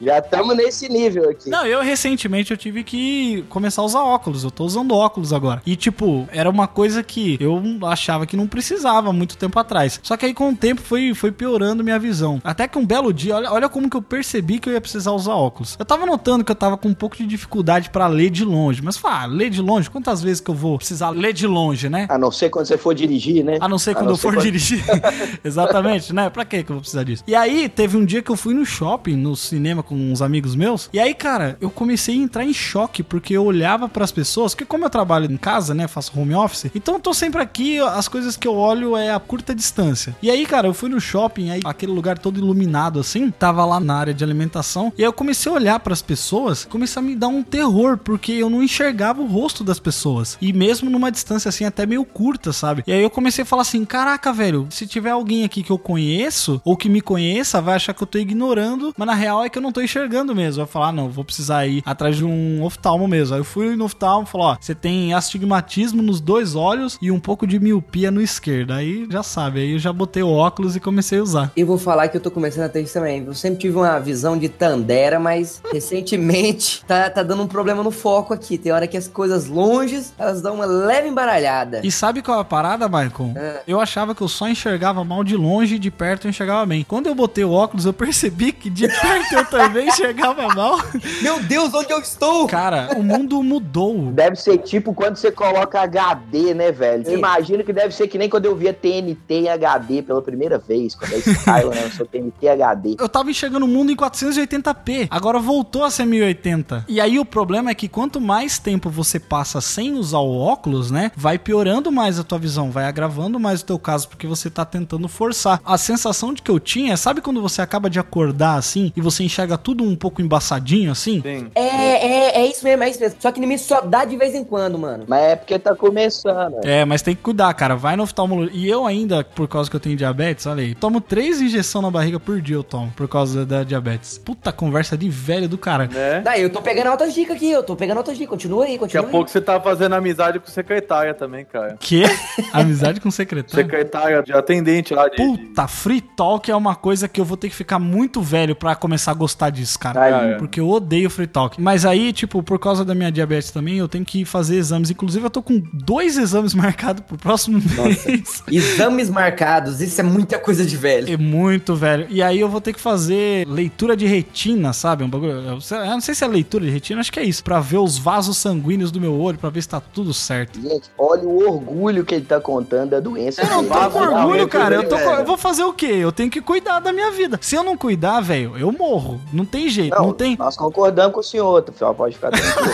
[SPEAKER 5] já estamos nesse nível aqui.
[SPEAKER 2] Não, eu recentemente eu tive que começar a usar óculos. Eu tô usando óculos agora. E tipo, era uma coisa que eu achava que não precisava muito tempo atrás. Só que aí com o tempo foi, foi piorando minha visão. Até que um belo dia, olha, olha como que eu percebi que eu ia precisar usar óculos. Eu tava notando que eu tava com um pouco de dificuldade pra ler de longe. Mas fala, ah, ler de longe? Quantas vezes que eu vou precisar ler de longe, né?
[SPEAKER 5] A não ser quando você for dirigir, né?
[SPEAKER 2] A não ser quando
[SPEAKER 5] não
[SPEAKER 2] eu for
[SPEAKER 5] quando-
[SPEAKER 2] dirigir. Exatamente, né? Pra que que eu vou precisar disso? E aí, teve um dia que eu fui no shopping, no cinema com uns amigos meus. E aí, cara, eu comecei a entrar em choque, porque eu olhava pras pessoas, porque como eu trabalho em casa, né? Faço home office, então eu tô sempre aqui, as coisas que eu olho é a curta distância. E aí, cara, eu fui no shopping, aí aquele lugar todo iluminado assim, tava lá na área de alimentação, e aí eu comecei a olhar pras pessoas, comecei a me dar um terror, porque eu não enxergava o rosto das pessoas. E mesmo numa distância assim, até meio curta, sabe? E aí eu comecei a falar assim: caraca, velho, se tiver alguém aqui que eu conheço, ou que me conheça, vai achar que eu tô ignorando, mas na real é que eu não tô enxergando mesmo. Vai falar, ah, não, vou precisar ir atrás de um oftalmo mesmo. Aí eu fui no oftalmo e falou: ó, você tem astigmatismo nos dois olhos e um pouco de miopia no esquerdo. Aí já sabe, aí eu já botei o óculos e comecei a usar.
[SPEAKER 7] Eu vou falar que eu tô começando a ter isso também. Eu sempre tive uma visão de Tandera, mas recentemente tá, tá dando um problema no foco aqui. Tem hora que as coisas longes, elas dão uma leve embaralhada.
[SPEAKER 2] E sabe qual é a parada, Michael?
[SPEAKER 7] É.
[SPEAKER 2] Eu achava que eu só enxergava mal de longe e de perto eu enxergava bem. Quando eu botei o óculos, eu percebi que de perto eu também enxergava mal.
[SPEAKER 7] Meu Deus, onde eu estou?
[SPEAKER 2] Cara, o mundo mudou.
[SPEAKER 5] Deve ser tipo quando você coloca HD, né, velho? Você imagina que deve ser que nem quando eu via TNT HD pela primeira vez, quando a Skyline lançou TNT HD.
[SPEAKER 2] Eu tava enxergando o mundo em 480p, agora voltou a ser 1080. E aí o problema é que quanto mais tempo você passa sem usar o óculos, né, vai piorando mais a tua visão, vai agravando mais o teu caso porque você tá tentando forçar. A sensação de que eu tinha, sabe quando você acaba de acordar assim e você enxerga tudo um pouco embaçadinho assim?
[SPEAKER 3] Sim.
[SPEAKER 7] É, é, é isso mesmo, é isso mesmo. Só que em mim só dá de vez em quando, mano.
[SPEAKER 5] Mas é porque tá começando.
[SPEAKER 2] É, mas tem que cuidar, cara. Vai no oftalmologista. E eu ainda, por causa que eu tenho diabetes, olha aí, tomo três injeções na barriga por dia, eu tomo, por causa da diabetes. Puta conversa de velho do cara.
[SPEAKER 3] Né?
[SPEAKER 7] Daí eu tô pegando altas dicas aqui, eu tô pegando altas dicas. Continua aí,
[SPEAKER 3] Daqui
[SPEAKER 7] continua
[SPEAKER 3] a
[SPEAKER 7] aí.
[SPEAKER 3] pouco você tá fazendo amizade com secretária também, cara.
[SPEAKER 2] Que? Amizade com secretário?
[SPEAKER 3] Secretária de atendente lá de.
[SPEAKER 2] Puta, free talk é uma coisa que eu vou ter que ficar muito velho pra começar a gostar disso, cara.
[SPEAKER 5] Aí,
[SPEAKER 2] Porque eu odeio free talk. Mas aí, tipo, por causa da minha diabetes também, eu tenho que fazer exames. Inclusive, eu tô com dois exames marcados pro próximo mês.
[SPEAKER 7] Exames marcados, isso é muita coisa de velho.
[SPEAKER 2] É muito velho. E aí eu vou ter que fazer leitura de retina, sabe? Um bagulho. Eu não sei se é leitura de retina, acho que é isso. Pra ver os vasos sanguíneos do meu olho, pra ver se tá tudo certo.
[SPEAKER 5] Gente, olha o orgulho que ele tá contando da doença.
[SPEAKER 2] Eu não tô com orgulho,
[SPEAKER 3] não,
[SPEAKER 2] cara. Eu, tô com- eu vou fazer o quê? Eu tenho que cuidar da minha vida. Se eu não cuidar, velho, eu morro. Não tem jeito, não,
[SPEAKER 5] Não,
[SPEAKER 2] tem.
[SPEAKER 5] nós concordamos com o senhor, tá? Só pode ficar tranquilo.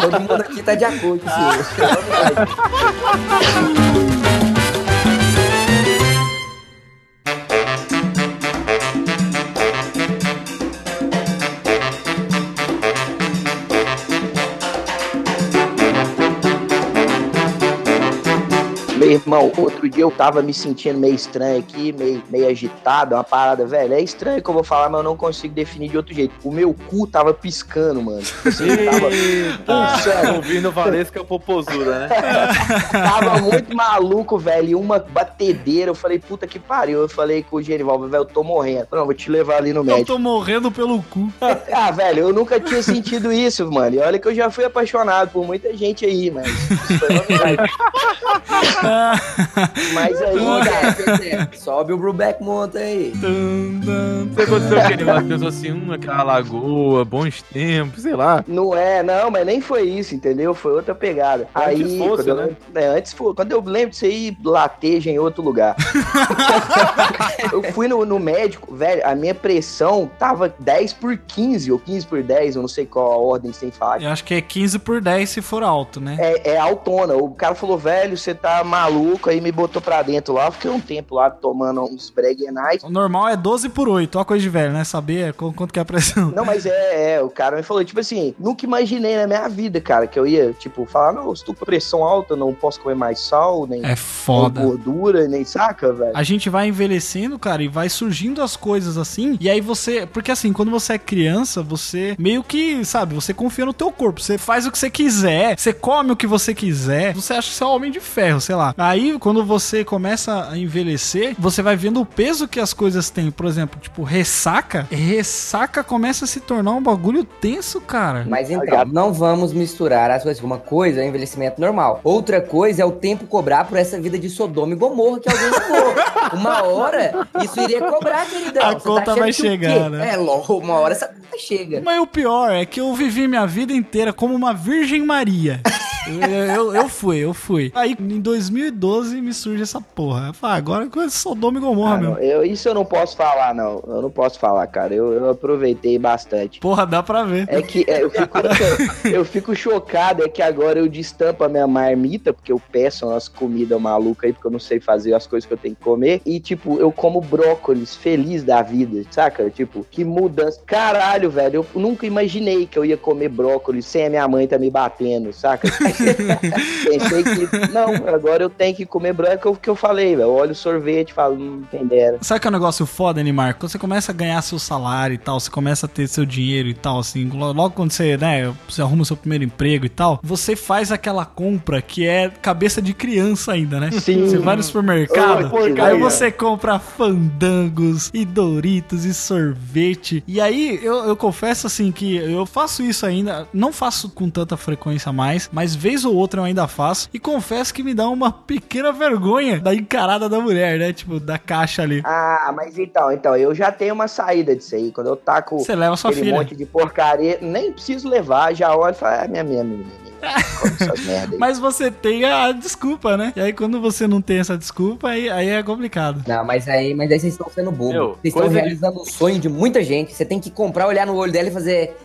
[SPEAKER 7] Todo mundo aqui tá de acordo com
[SPEAKER 5] irmão, outro dia eu tava me sentindo meio estranho aqui, meio, meio agitado, uma parada, velho. É estranho que eu vou falar, mas eu não consigo definir de outro jeito. O meu cu tava piscando, mano. Assim, tava, Pulsando.
[SPEAKER 3] Ouvindo Valesca Popozuda, né?
[SPEAKER 5] tava muito maluco, velho. E uma batedeira. Eu falei, puta que pariu. Eu falei com o Genival, velho, eu tô morrendo. Não, vou te levar ali no
[SPEAKER 2] Eu
[SPEAKER 5] médico.
[SPEAKER 2] tô morrendo pelo cu.
[SPEAKER 5] Ah, velho, eu nunca tinha sentido isso, mano. E olha que eu já fui apaixonado por muita gente aí, mas. isso foi mas aí, cara.
[SPEAKER 7] Sobe o Brubeck monta aí.
[SPEAKER 4] Você aconteceu o quê? Ela pensou assim, hum, aquela lagoa, bons tempos, sei lá.
[SPEAKER 5] Não é, não, mas nem foi isso, entendeu? Foi outra pegada.
[SPEAKER 3] Antes
[SPEAKER 5] aí,
[SPEAKER 3] fosse,
[SPEAKER 5] eu,
[SPEAKER 3] né?
[SPEAKER 5] é, antes foi. Quando eu lembro disso aí, lateja em outro lugar. eu fui no, no médico, velho, a minha pressão tava 10 por 15 ou 15 por 10, eu não sei qual a ordem que você tem que falar.
[SPEAKER 2] Eu acho que é 15 por 10 se for alto, né?
[SPEAKER 5] É, é autona. O cara falou, velho, você tá maluco, maluco, aí me botou pra dentro lá. Fiquei um tempo lá tomando uns Breguenais.
[SPEAKER 2] O normal é 12 por 8, ó, coisa de velho, né? Saber qu- quanto que é a pressão.
[SPEAKER 5] Não, mas é, é, o cara me falou, tipo assim, nunca imaginei na minha vida, cara, que eu ia, tipo, falar, não, estou com pressão alta, não posso comer mais sal, nem,
[SPEAKER 2] É
[SPEAKER 5] nem
[SPEAKER 2] foda.
[SPEAKER 5] gordura, nem saca, velho.
[SPEAKER 2] A gente vai envelhecendo, cara, e vai surgindo as coisas assim. E aí você. Porque assim, quando você é criança, você meio que, sabe, você confia no teu corpo. Você faz o que você quiser, você come o que você quiser. Você acha que você é um homem de ferro, sei lá. Aí, quando você começa a envelhecer, você vai vendo o peso que as coisas têm. Por exemplo, tipo, ressaca. Ressaca começa a se tornar um bagulho tenso, cara.
[SPEAKER 7] Mas então, não vamos misturar as coisas. Uma coisa é o envelhecimento normal. Outra coisa é o tempo cobrar por essa vida de Sodoma e Gomorra que alguém levou. Uma hora, isso iria cobrar, queridão.
[SPEAKER 2] A
[SPEAKER 7] Você tá
[SPEAKER 2] conta
[SPEAKER 7] achando
[SPEAKER 2] vai chegar, né?
[SPEAKER 7] É, logo, uma hora essa conta chega.
[SPEAKER 2] Mas o pior é que eu vivi minha vida inteira como uma Virgem Maria. Eu, eu, eu fui, eu fui. Aí em 2012 me surge essa porra. Eu falei, ah, agora é Sodoma e Gomorra
[SPEAKER 5] Ah,
[SPEAKER 2] mesmo.
[SPEAKER 5] eu, isso eu não posso falar, não. Eu não posso falar, cara. Eu, eu aproveitei bastante.
[SPEAKER 2] Porra, dá pra ver.
[SPEAKER 5] É que é, eu, fico, eu fico chocado, é que agora eu destampo a minha marmita, porque eu peço umas comidas malucas aí, porque eu não sei fazer as coisas que eu tenho que comer. E, tipo, eu como brócolis, feliz da vida, saca? Tipo, que mudança. Caralho, velho, eu nunca imaginei que eu ia comer brócolis sem a minha mãe tá me batendo, saca? Pensei que, não, agora eu tenho que comer brócolis, que eu, que eu falei, velho. Eu olho o sorvete e falo, hum, quem dera.
[SPEAKER 2] Sabe que é um negócio foda, Animar? Quando você começa a ganhar seu salário e tal, você começa a ter seu dinheiro e tal, assim, lo- logo quando você, né, você arruma o seu primeiro emprego e tal, você faz aquela compra que é cabeça de criança ainda, né?
[SPEAKER 5] Sim.
[SPEAKER 2] Você vai no supermercado,
[SPEAKER 5] porcaria.
[SPEAKER 2] aí você compra fandangos e Doritos e sorvete. E aí, eu, eu confesso assim que eu faço isso ainda, não faço com tanta frequência mais, mas vez ou outra eu ainda faço. E confesso que me dá uma pequena vergonha da encarada da mulher, né? Tipo, da caixa ali.
[SPEAKER 5] Ah, mas então, então, eu já tenho uma saída disso aí. Quando eu taco
[SPEAKER 2] Você leva sua
[SPEAKER 5] aquele
[SPEAKER 2] filha.
[SPEAKER 5] monte de porcaria, nem preciso levar, já olho e falo, ah, minha, minha, minha, minha,
[SPEAKER 2] Mas você tem a desculpa, né? E aí quando você não tem essa desculpa, aí, aí é complicado.
[SPEAKER 7] Não, mas aí, mas aí vocês estão sendo bobo.
[SPEAKER 3] Meu,
[SPEAKER 7] Vocês estão
[SPEAKER 3] de-
[SPEAKER 7] realizando o sonho de muita gente. Você tem que comprar, olhar no olho dela e fazer.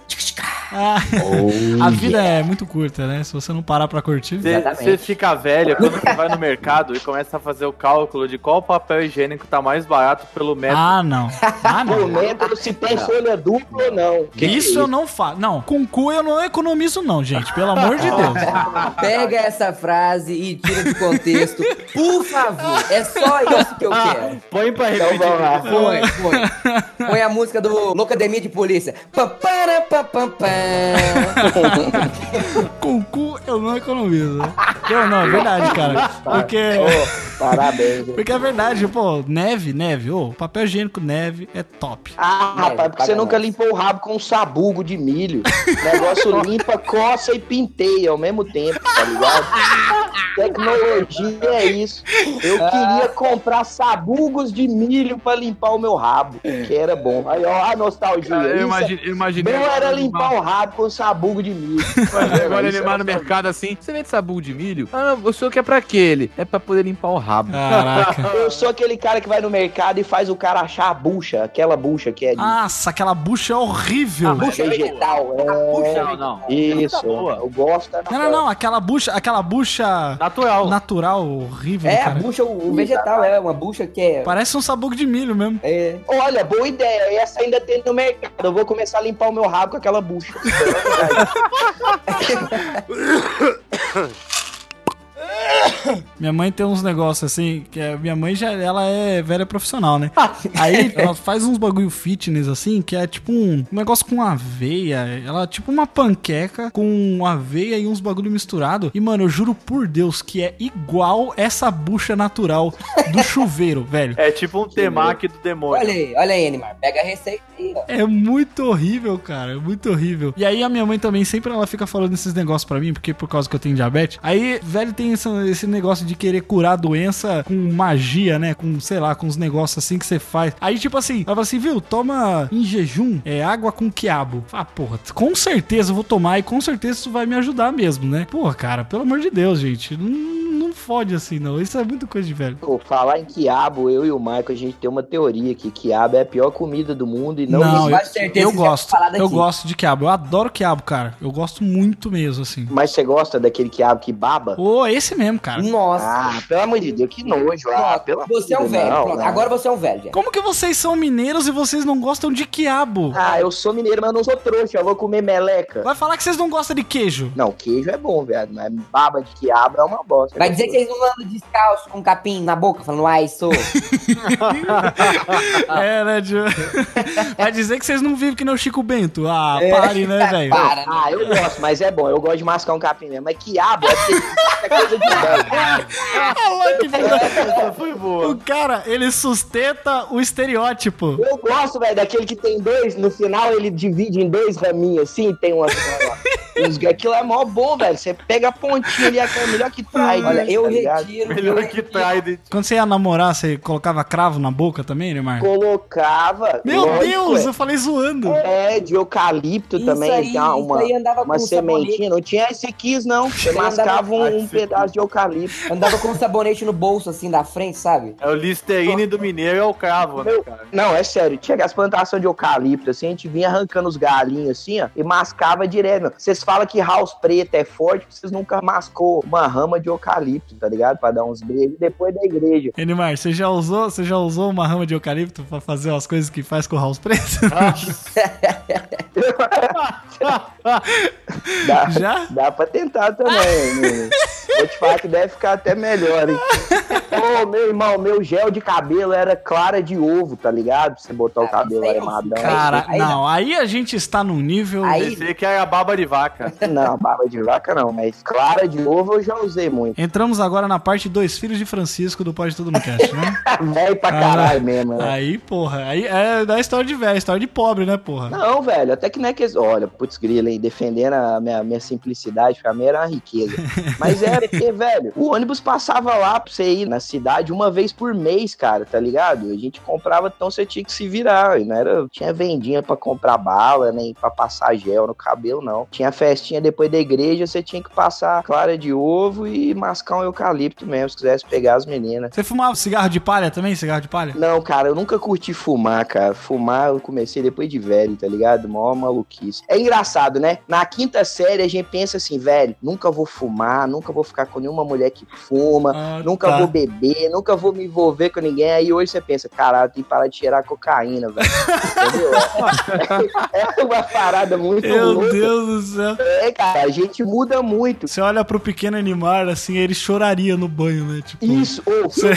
[SPEAKER 2] Ah,
[SPEAKER 5] Oh,
[SPEAKER 2] a vida é muito curta, né? Se você não parar pra curtir.
[SPEAKER 3] Você fica velho quando você vai no mercado e começa a fazer o cálculo de qual papel higiênico tá mais barato pelo metro.
[SPEAKER 2] Ah, não. Ah,
[SPEAKER 5] Por
[SPEAKER 2] não.
[SPEAKER 5] metro, se tem folha dupla ou não. Que que
[SPEAKER 2] Isso
[SPEAKER 5] é
[SPEAKER 2] eu não faço. Não, com cu eu não economizo, não, gente. Pelo amor de Deus.
[SPEAKER 7] Pega essa frase e tira de contexto. Por favor, é só isso que eu quero.
[SPEAKER 3] Põe pra
[SPEAKER 5] Então
[SPEAKER 3] repetir.
[SPEAKER 5] vamos lá.
[SPEAKER 7] Põe, põe. Põe a música do Loucademia de Polícia.
[SPEAKER 2] Com cu eu não economizo. Não, não, é verdade, cara. Porque.
[SPEAKER 5] Ô, parabéns.
[SPEAKER 2] Porque é verdade, pô, neve, neve, ô, papel higiênico neve é top.
[SPEAKER 5] Ah,
[SPEAKER 7] É,
[SPEAKER 5] rapaz, porque você nunca limpou o rabo com um sabugo de milho. O negócio limpa, coça e pinteia ao mesmo tempo, tá ligado? Tecnologia é isso. Eu queria comprar sabugos de milho pra limpar o meu rabo, que era bom. Aí, ó, a nostalgia.
[SPEAKER 4] Cara, eu
[SPEAKER 5] Isso
[SPEAKER 4] imagine- eu imaginei.
[SPEAKER 5] Bom era limpar o rabo com sabugo de milho.
[SPEAKER 4] Agora ele vai
[SPEAKER 5] era
[SPEAKER 4] no mercado assim. Você vende sabugo de milho? Ah, não, o senhor quer pra quê ele? É pra poder limpar o rabo.
[SPEAKER 2] Caraca.
[SPEAKER 5] Eu sou aquele cara que vai no mercado e faz o cara achar a bucha, aquela bucha que é de
[SPEAKER 2] Nossa, aquela bucha é horrível.
[SPEAKER 5] bucha vegetal. É,
[SPEAKER 3] Não, não.
[SPEAKER 5] isso, eu gosto.
[SPEAKER 2] Não, não, não, aquela bucha, aquela bucha
[SPEAKER 3] Natural.
[SPEAKER 2] natural horrível,
[SPEAKER 7] É, a
[SPEAKER 2] cara.
[SPEAKER 7] bucha, o vegetal é uma bucha que é.
[SPEAKER 2] Parece um sabugo de milho mesmo.
[SPEAKER 7] é
[SPEAKER 5] Olha, boa ideia. Essa ainda tem no mercado. Eu vou começar a limpar o meu rabo com aquela bucha.
[SPEAKER 2] Minha mãe tem uns negócios assim, que é, minha mãe já ela é velha profissional, né? Aí ela faz uns bagulho fitness assim, que é tipo um, um negócio com aveia, ela é tipo uma panqueca com aveia e uns bagulho misturado. E mano, eu juro por Deus que é igual essa bucha natural do chuveiro, velho.
[SPEAKER 3] É tipo um temaki do demônio.
[SPEAKER 7] Olha aí, olha aí, Animar. Pega a receita aí, ó.
[SPEAKER 2] É muito horrível, cara. É muito horrível. E aí a minha mãe também sempre ela fica falando esses negócios pra mim, porque por causa que eu tenho diabetes. Aí, velho, tem esse, esse negócio de querer curar a doença com magia, né? Com, sei lá, com uns negócios assim que você faz. Aí, tipo assim, ela fala assim, viu, toma em jejum é água com quiabo. Ah, porra, com certeza eu vou tomar e com certeza isso vai me ajudar mesmo, né? Porra, cara, pelo amor de Deus, gente. Não, não fode assim, não. Isso é muito coisa de velho.
[SPEAKER 5] Pô, falar em quiabo, eu e o Michael, a gente tem uma teoria que quiabo é a pior comida do mundo e não,
[SPEAKER 2] Não, eu,
[SPEAKER 7] certeza
[SPEAKER 2] eu gosto. Eu gosto de quiabo. Eu adoro quiabo, cara. Eu gosto muito mesmo, assim.
[SPEAKER 5] Mas você gosta daquele quiabo que baba?
[SPEAKER 2] Ô, esse mesmo, cara.
[SPEAKER 7] Nossa.
[SPEAKER 5] Ah, pelo amor de Deus, que nojo. Ah, pelo amor
[SPEAKER 7] você é um velho.
[SPEAKER 5] não,
[SPEAKER 7] Pronto,
[SPEAKER 5] não.
[SPEAKER 7] agora você é um velho, gente.
[SPEAKER 2] Como que vocês são mineiros e vocês não gostam de quiabo?
[SPEAKER 5] Ah, eu sou mineiro, mas eu não sou trouxa. Eu vou comer meleca.
[SPEAKER 2] Vai falar que vocês não gostam de queijo.
[SPEAKER 5] Não, queijo é bom, velho. Mas baba de quiabo é uma bosta.
[SPEAKER 7] Vai dizer que vocês não andam descalço com capim na boca, falando, ai, sou.
[SPEAKER 2] É, né, Tio? Vai dizer que vocês não vivem que nem o Chico Bento. Ah, pare, né, velho?
[SPEAKER 7] Para, né?
[SPEAKER 5] Ah, eu gosto, mas é bom. Eu gosto de mascar um capim mesmo. Mas quiabo é, é coisa de velho.
[SPEAKER 2] Olha que
[SPEAKER 3] foi boa.
[SPEAKER 2] O cara, ele sustenta o estereótipo.
[SPEAKER 5] Eu gosto, velho, daquele que tem dois, no final ele divide em dois raminhos assim, tem uma. Uns, aquilo é mó bom, velho. Você pega a pontinha ali, aquela melhor que trai.
[SPEAKER 7] Olha, eu
[SPEAKER 5] tá ligado?
[SPEAKER 7] retiro. eu
[SPEAKER 3] Melhor que trai
[SPEAKER 2] Quando você ia namorar, você colocava cravo na boca também, Neymar?
[SPEAKER 5] Colocava.
[SPEAKER 2] Meu
[SPEAKER 5] lógico,
[SPEAKER 2] Deus,
[SPEAKER 5] é.
[SPEAKER 2] eu falei zoando.
[SPEAKER 5] É, de eucalipto
[SPEAKER 7] Isso
[SPEAKER 5] também,
[SPEAKER 7] aí,
[SPEAKER 5] uma,
[SPEAKER 7] isso
[SPEAKER 5] uma,
[SPEAKER 7] aí andava
[SPEAKER 5] uma
[SPEAKER 7] com
[SPEAKER 5] sementinha. Não tinha esse quis, não. Você mascava um, um pedaço de eucalipto.
[SPEAKER 7] Andava com um sabonete no bolso, assim, da frente, sabe?
[SPEAKER 3] É o Listerine do mineiro é o cravo, né, cara?
[SPEAKER 5] Não, é sério. Tinha as plantações de eucalipto, assim, a gente vinha arrancando os galinhos, assim, ó, e mascava direto. Vocês falam que house preto é forte, porque vocês nunca mascou uma rama de eucalipto, tá ligado? Pra dar uns beijos depois da igreja.
[SPEAKER 2] Ei, Neymar, você já usou, você já usou uma rama de eucalipto pra fazer as coisas que faz com o house preto?
[SPEAKER 5] Dá,
[SPEAKER 2] Já?
[SPEAKER 5] dá pra tentar também. né? Vou te falar que deve ficar até melhor, hein? Ô, meu irmão, meu gel de cabelo era clara de ovo, tá ligado? Pra você botar o
[SPEAKER 7] Ah,
[SPEAKER 5] cabelo armadão.
[SPEAKER 2] Cara,
[SPEAKER 7] Aí
[SPEAKER 2] não, aí a gente está num nível.
[SPEAKER 7] Aí-
[SPEAKER 3] Pensei que era baba de vaca.
[SPEAKER 5] Não, baba de vaca não, mas clara de ovo eu já usei muito.
[SPEAKER 2] Entramos agora na parte Dois Filhos de Francisco do Pode Tudo no Cast, né?
[SPEAKER 5] Velho pra caralho mesmo, né?
[SPEAKER 2] Aí, porra, aí é da história de velho, história de pobre, né, porra?
[SPEAKER 5] Não, velho, até que não é que. Olha, putz, grila aí, defendendo a minha, minha simplicidade, pra mim era uma riqueza. Mas era porque, velho, o ônibus passava lá pra você ir na cidade uma vez por mês, cara, tá ligado? A gente comprava, então você tinha que se virar. Não era. Tinha vendinha pra comprar bala, nem pra passar gel no cabelo, não. Tinha festinha depois da igreja, você tinha que passar clara de ovo e mascar um eucalipto mesmo, se quisesse pegar as meninas.
[SPEAKER 2] Você fumava cigarro de palha também? Cigarro de palha?
[SPEAKER 5] Não, cara, eu nunca curti fumar, cara. Fumar eu comecei depois de velho, tá ligado? Mó maluquice. É engraçado, né? Na quinta série a gente pensa assim, velho, nunca vou fumar, nunca vou ficar com nenhuma mulher que fuma,
[SPEAKER 2] Ah,
[SPEAKER 5] nunca
[SPEAKER 2] tá.
[SPEAKER 5] vou beber, nunca vou me envolver com ninguém. Aí hoje você pensa, caralho, tem que parar de cheirar cocaína, velho. Entendeu? É uma parada muito
[SPEAKER 2] Meu
[SPEAKER 5] louca.
[SPEAKER 2] Deus do céu.
[SPEAKER 5] É, cara, a gente muda muito.
[SPEAKER 2] Você olha pro pequeno animal, assim, ele choraria no banho, né? Tipo,
[SPEAKER 5] Isso, ou,
[SPEAKER 2] Cê-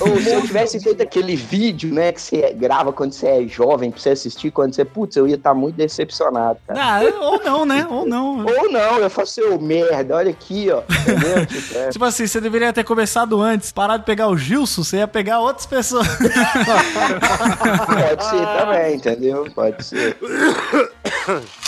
[SPEAKER 5] ou se eu tivesse feito aquele vídeo, né, que você grava quando você é jovem, pra você assistir, quando você, putz, eu ia estar muito decepcionado, cara.
[SPEAKER 2] Ah, ou não, né? Ou não.
[SPEAKER 5] Ou não, eu faço seu merda, olha aqui, ó. Entendeu? Tipo, é.
[SPEAKER 2] Tipo assim, você deveria ter começado antes. Parar de pegar o Gilson, você ia pegar outras pessoas.
[SPEAKER 5] Pode ser também, entendeu? Pode ser.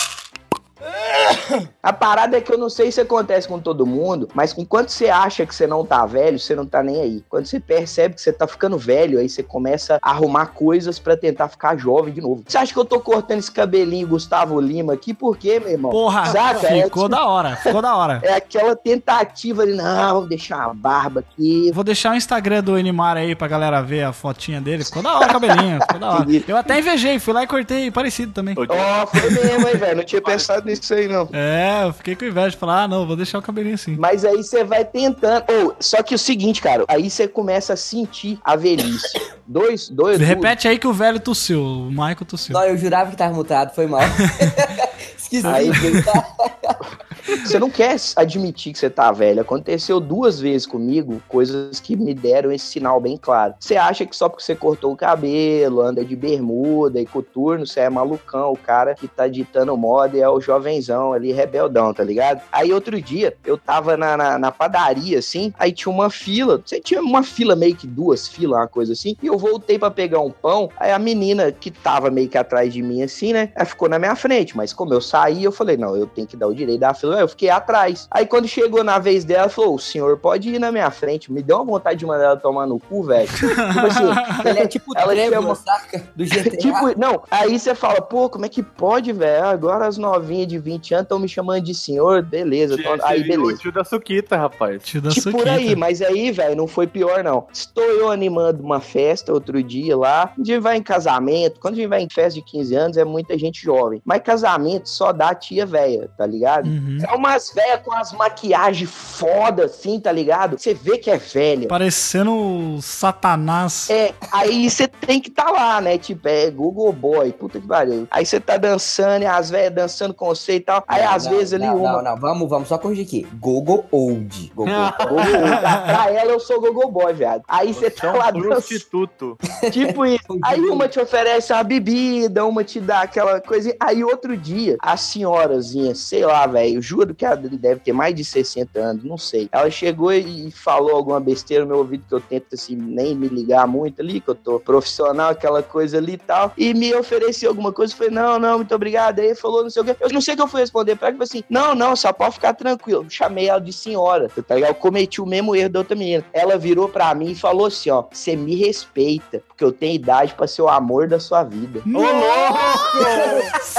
[SPEAKER 5] A parada é que eu não sei se acontece com todo mundo, mas enquanto você acha que você não tá velho, você não tá nem aí. Quando você percebe que você tá ficando velho, aí você começa a arrumar coisas pra tentar ficar jovem de novo. Você acha que eu tô cortando esse cabelinho Gustavo Lima aqui? Por quê, meu irmão?
[SPEAKER 2] Porra,
[SPEAKER 5] Saca? É,
[SPEAKER 2] ficou da hora, ficou da hora.
[SPEAKER 5] é aquela tentativa de, não, vamos deixar a barba aqui.
[SPEAKER 2] Vou deixar o Instagram do Enimar aí pra galera ver a fotinha dele. Ficou da hora o cabelinho, ficou da hora. Eu até invejei, fui lá e cortei parecido também.
[SPEAKER 5] Ó, foi mesmo, hein, velho? Não tinha pensado nisso aí, não.
[SPEAKER 2] É, eu fiquei com inveja de falar, ah, não, vou deixar o cabelinho assim.
[SPEAKER 5] Mas aí você vai tentando. Ou, só que o seguinte, cara, aí você começa a sentir a velhice. Dois, dois.
[SPEAKER 2] Repete aí que o velho tossiu, o Michael tossiu.
[SPEAKER 7] Não, eu jurava que tava mutado, foi mal. Esqueci.
[SPEAKER 5] Aí você não quer admitir que você tá velho. Aconteceu duas vezes comigo coisas que me deram esse sinal bem claro. Você acha que só porque você cortou o cabelo, anda de bermuda e coturno, você é malucão, o cara que tá ditando moda é o jovenzão ali, rebeldão, tá ligado? Aí outro dia, eu tava na, na, na padaria, assim, aí tinha uma fila, você tinha uma fila meio que duas filas, uma coisa assim, e eu voltei pra pegar um pão, aí a menina que tava meio que atrás de mim, assim, né, ela ficou na minha frente, mas como eu saí, eu falei, não, eu tenho que dar o direito da fila, eu fiquei atrás. Aí quando chegou na vez dela, ela falou: o senhor pode ir na minha frente. Me deu uma vontade de mandar ela tomar no cu, velho. tipo assim,
[SPEAKER 7] Ele é tipo
[SPEAKER 5] Ela chama-
[SPEAKER 7] saca? Do GTA.
[SPEAKER 5] Tipo, não, aí você fala, pô, como é que pode, velho? Agora as novinhas de 20 anos estão me chamando de senhor, beleza.
[SPEAKER 3] Tio-
[SPEAKER 5] então- aí,
[SPEAKER 3] tio- O
[SPEAKER 5] beleza.
[SPEAKER 3] tio da Suquita, rapaz.
[SPEAKER 2] Tio da
[SPEAKER 5] Tipo por
[SPEAKER 2] Suquita.
[SPEAKER 5] aí, mas aí, velho, não foi pior, não. Estou eu animando uma festa outro dia lá. A gente vai em casamento. Quando a gente vai em festa de 15 anos, é muita gente jovem. Mas casamento só dá tia velha, tá ligado?
[SPEAKER 2] Uhum.
[SPEAKER 5] É umas velhas com as maquiagens foda, assim, tá ligado? Você vê que é velha.
[SPEAKER 2] Parecendo Satanás.
[SPEAKER 5] É, aí você tem que tá lá, né? Tipo, é Google Boy, puta que pariu. Aí você tá dançando, e as velhas dançando com você e tal. Aí
[SPEAKER 7] Não,
[SPEAKER 5] às
[SPEAKER 7] não,
[SPEAKER 5] vezes ali
[SPEAKER 7] não,
[SPEAKER 5] uma.
[SPEAKER 7] Não, não, vamos, vamos só corrigir aqui. Google Old. Google.
[SPEAKER 5] Google, pra, pra ela eu sou Google Boy, viado. Aí você
[SPEAKER 3] é
[SPEAKER 5] tá
[SPEAKER 3] um
[SPEAKER 5] lá dançando.
[SPEAKER 3] prostituto.
[SPEAKER 5] Tipo isso. Aí uma te oferece uma bebida, uma te dá aquela coisa. Aí outro dia, a senhorazinha, sei lá, velho, juro que ela deve ter mais de 60 anos, não sei. Ela chegou e falou alguma besteira no meu ouvido que eu tento, assim, nem me ligar muito ali, que eu tô profissional, aquela coisa ali e tal. E me ofereceu alguma coisa. Eu falei, não, não, muito obrigado. Aí ele falou, não sei o quê. Eu não sei o que eu fui responder pra ela. que falei assim, não, não, só pode ficar tranquilo. Eu chamei ela de senhora, tá ligado? Eu cometi o mesmo erro da outra menina. Ela virou pra mim e falou assim, ó, você me respeita, porque eu tenho idade pra ser o amor da sua vida.
[SPEAKER 3] Ô, louco!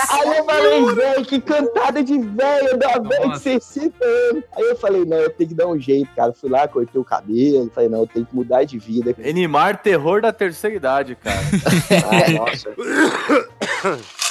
[SPEAKER 5] Aí eu falei, velho, que cantada de velho, da velha de
[SPEAKER 4] Nossa.
[SPEAKER 5] 60 anos. Aí eu falei, não, eu tenho que dar um jeito, cara. Fui lá, cortei o cabelo. Falei, não, eu tenho que mudar de vida.
[SPEAKER 3] Enimar terror da terceira idade, cara.
[SPEAKER 5] Ah, nossa.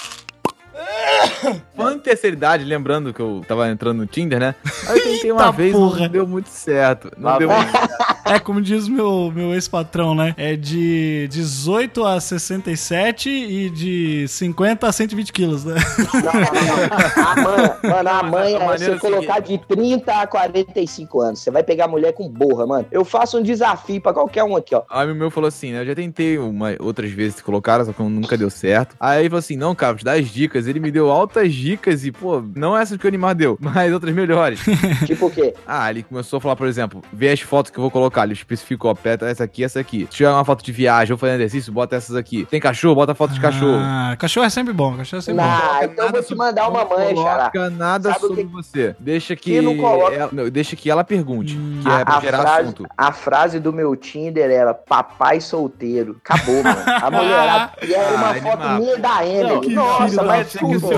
[SPEAKER 4] Falando em terceira idade, lembrando que eu tava entrando no Tinder, né? Aí eu tentei uma
[SPEAKER 2] Eita
[SPEAKER 4] vez,
[SPEAKER 2] porra.
[SPEAKER 4] não deu muito certo. Não
[SPEAKER 3] Lá
[SPEAKER 4] deu muito certo.
[SPEAKER 2] É, como diz meu, meu ex-patrão, né? É de 18 a 67 e de 50 a 120 quilos, né?
[SPEAKER 5] Não, não, não. A mãe, mano, a mãe
[SPEAKER 4] a
[SPEAKER 5] é você
[SPEAKER 4] é
[SPEAKER 5] colocar de 30 a 45 anos. Você vai pegar mulher com borra, mano. Eu faço um desafio pra qualquer um aqui, ó.
[SPEAKER 4] Aí o meu falou assim, né? Eu já tentei uma, outras vezes colocar, só que nunca deu certo. Aí ele falou assim: não, cara, vou te dar as dicas. Ele me deu altas dicas e, pô, não essas que o Animar deu, mas outras melhores.
[SPEAKER 5] Tipo o quê?
[SPEAKER 4] ah, ele começou a falar, por exemplo, vê as fotos que eu vou colocar. Ele especificou, aperta essa aqui, essa aqui. Se tiver uma foto de viagem ou fazendo exercício, bota essas aqui. Tem cachorro, bota foto de cachorro.
[SPEAKER 2] Ah, cachorro é sempre bom, cachorro é sempre bom.
[SPEAKER 5] Ah, então eu vou te mandar uma mãe,
[SPEAKER 4] não
[SPEAKER 5] Xará.
[SPEAKER 4] coloca nada
[SPEAKER 5] Sabe
[SPEAKER 4] sobre
[SPEAKER 5] que-
[SPEAKER 4] você. Deixa que,
[SPEAKER 5] Que não coloca-
[SPEAKER 4] ela, não, deixa que ela pergunte,
[SPEAKER 2] Hum.
[SPEAKER 4] que é pra
[SPEAKER 5] a,
[SPEAKER 4] gerar
[SPEAKER 5] frase,
[SPEAKER 4] assunto.
[SPEAKER 5] a frase do meu Tinder era papai solteiro. Acabou, mano. A mulherada. E era uma
[SPEAKER 4] Ah,
[SPEAKER 5] foto
[SPEAKER 4] animado.
[SPEAKER 5] minha da
[SPEAKER 3] Não,
[SPEAKER 5] Emily. Nossa, mas
[SPEAKER 3] Rodrigo.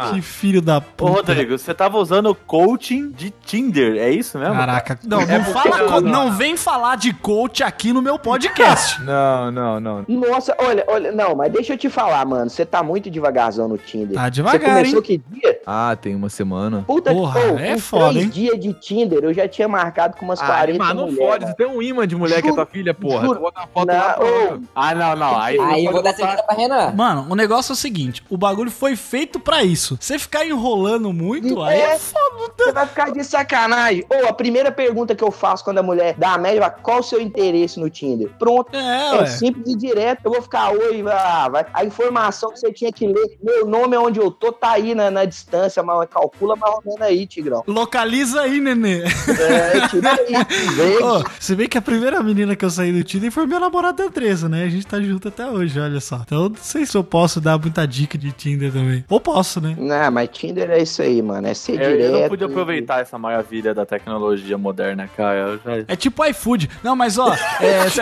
[SPEAKER 4] Animar.
[SPEAKER 2] Que filho da
[SPEAKER 3] Ô,
[SPEAKER 2] puta.
[SPEAKER 3] Rodrigo, você tava usando coaching de Tinder, é isso mesmo?
[SPEAKER 2] Caraca, não,
[SPEAKER 4] É
[SPEAKER 2] não,
[SPEAKER 4] porque-
[SPEAKER 2] fala,
[SPEAKER 4] não, não.
[SPEAKER 2] vem falar de coach aqui no meu podcast.
[SPEAKER 4] Não, não, não.
[SPEAKER 5] Nossa, olha, olha, não, mas deixa eu te falar, mano. Você tá muito devagarzão no Tinder.
[SPEAKER 2] Tá
[SPEAKER 5] Você
[SPEAKER 2] devagar,
[SPEAKER 5] começou
[SPEAKER 2] hein?
[SPEAKER 5] que dia?
[SPEAKER 4] Ah, tem uma semana.
[SPEAKER 5] Puta
[SPEAKER 2] Porra,
[SPEAKER 5] que pô,
[SPEAKER 2] é foda,
[SPEAKER 5] três
[SPEAKER 2] hein?
[SPEAKER 5] dias de Tinder, eu já tinha marcado com umas
[SPEAKER 4] Ah,
[SPEAKER 5] 40
[SPEAKER 4] Animar, não
[SPEAKER 5] mulheres,
[SPEAKER 4] fode. Você tem um imã de mulher que é tua filha, porra.
[SPEAKER 5] Juro.
[SPEAKER 4] Uma foto lá,
[SPEAKER 5] Não,
[SPEAKER 4] pronto.
[SPEAKER 3] Ah, não, não. Aí,
[SPEAKER 7] Aí eu vou dar certeza pra Renan.
[SPEAKER 2] Mano, o negócio é o seguinte: o bagulho foi feito pra isso. Você ficar enrolando muito, aí é
[SPEAKER 5] É.
[SPEAKER 2] foda.
[SPEAKER 5] Você vai ficar de sacanagem. Ou a primeira pergunta que eu faço quando a mulher dá a média, vai, qual o seu interesse no Tinder? Pronto.
[SPEAKER 2] É,
[SPEAKER 5] É simples e direto. Eu vou ficar, oi, ah, vai. A informação que você tinha que ler, meu nome é onde eu tô, tá aí na, na distância, mas calcula mais ou menos aí, Tigrão.
[SPEAKER 2] Localiza aí, nenê.
[SPEAKER 5] É, tipo aí. Vê
[SPEAKER 2] Ô, se bem que a primeira menina que eu saí do Tinder foi minha namorada Andresa, né? A gente tá junto até hoje, olha só. Então, não sei se eu posso dar muita dica de Tinder também. Ou posso, né?
[SPEAKER 5] Não, mas Tinder é isso aí, mano. É ser
[SPEAKER 3] Eu, eu
[SPEAKER 5] direto.
[SPEAKER 3] não pude aproveitar essa maravilha da tecnologia moderna, cara. Eu já...
[SPEAKER 2] É tipo iFood. Não, mas ó, é,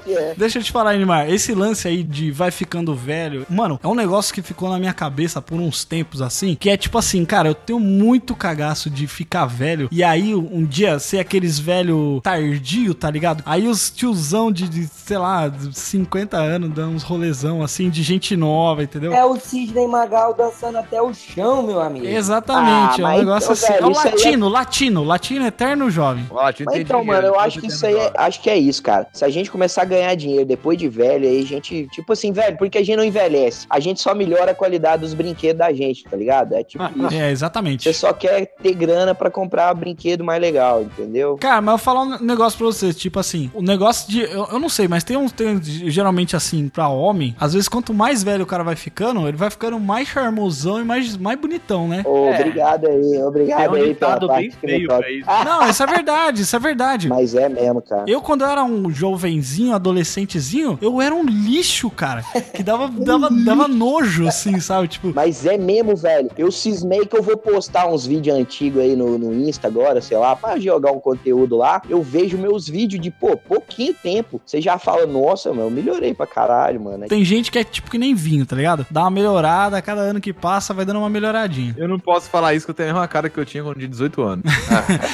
[SPEAKER 5] é.
[SPEAKER 2] deixa eu te falar, Animar. Esse lance aí de vai ficando velho, mano, é um negócio que ficou na minha cabeça por uns tempos assim, que é tipo assim, cara, eu tenho muito cagaço de ficar velho e aí um dia ser aqueles velho tardio, tá ligado? Aí os tiozão de, de, sei lá, de 50 anos dando uns rolezão assim de gente nova, entendeu?
[SPEAKER 7] É o Sidney Magal dançando até o chão, meu amigo.
[SPEAKER 2] Exatamente,
[SPEAKER 5] Ah,
[SPEAKER 2] é um
[SPEAKER 5] mas
[SPEAKER 2] negócio
[SPEAKER 5] então,
[SPEAKER 2] assim.
[SPEAKER 5] velho,
[SPEAKER 2] é o
[SPEAKER 5] aí é-
[SPEAKER 2] latino, latino, latino eterno jovem.
[SPEAKER 4] Ó, te
[SPEAKER 5] Mas
[SPEAKER 4] entendi,
[SPEAKER 5] então, mano, eu acho que isso aí é, acho que é isso, cara. Se a gente começar a ganhar dinheiro depois de velho, aí a gente, tipo assim, velho, porque a gente não envelhece. A gente só melhora a qualidade dos brinquedos da gente, tá ligado? É tipo isso.
[SPEAKER 2] É, exatamente.
[SPEAKER 5] Você só quer ter grana pra comprar brinquedo mais legal, entendeu?
[SPEAKER 2] Cara, mas eu vou falar um negócio pra vocês, tipo assim, o negócio de. Eu, eu não sei, mas tem uns. Tem, geralmente assim, pra homem, às vezes quanto mais velho o cara vai ficando, ele vai ficando mais charmosão e mais, mais bonitão, né?
[SPEAKER 5] Ô,
[SPEAKER 3] É.
[SPEAKER 5] Obrigado aí, obrigado
[SPEAKER 3] É um
[SPEAKER 5] aí pela parte
[SPEAKER 3] bem
[SPEAKER 5] que me
[SPEAKER 3] feio pra isso.
[SPEAKER 2] Não, isso é verdade, isso é verdade.
[SPEAKER 5] mas é mesmo, cara.
[SPEAKER 2] Eu, quando eu era um jovenzinho, adolescentezinho, eu era um lixo, cara. Que dava, dava, dava nojo, assim, sabe? Tipo,
[SPEAKER 5] Mas Mas é mesmo, velho. Eu cismei que eu vou postar uns vídeos antigos aí no, no Insta agora, sei lá, pra jogar um conteúdo lá. Eu vejo meus vídeos de, pô, pouquinho tempo. Você já fala, nossa, meu, eu melhorei pra caralho, mano.
[SPEAKER 2] Tem gente que é tipo que nem vinho, tá ligado? Dá uma melhorada, a cada ano que passa vai dando uma melhoradinha.
[SPEAKER 4] Eu não posso falar isso que eu tenho a mesma cara que eu tinha quando tinha 18 anos.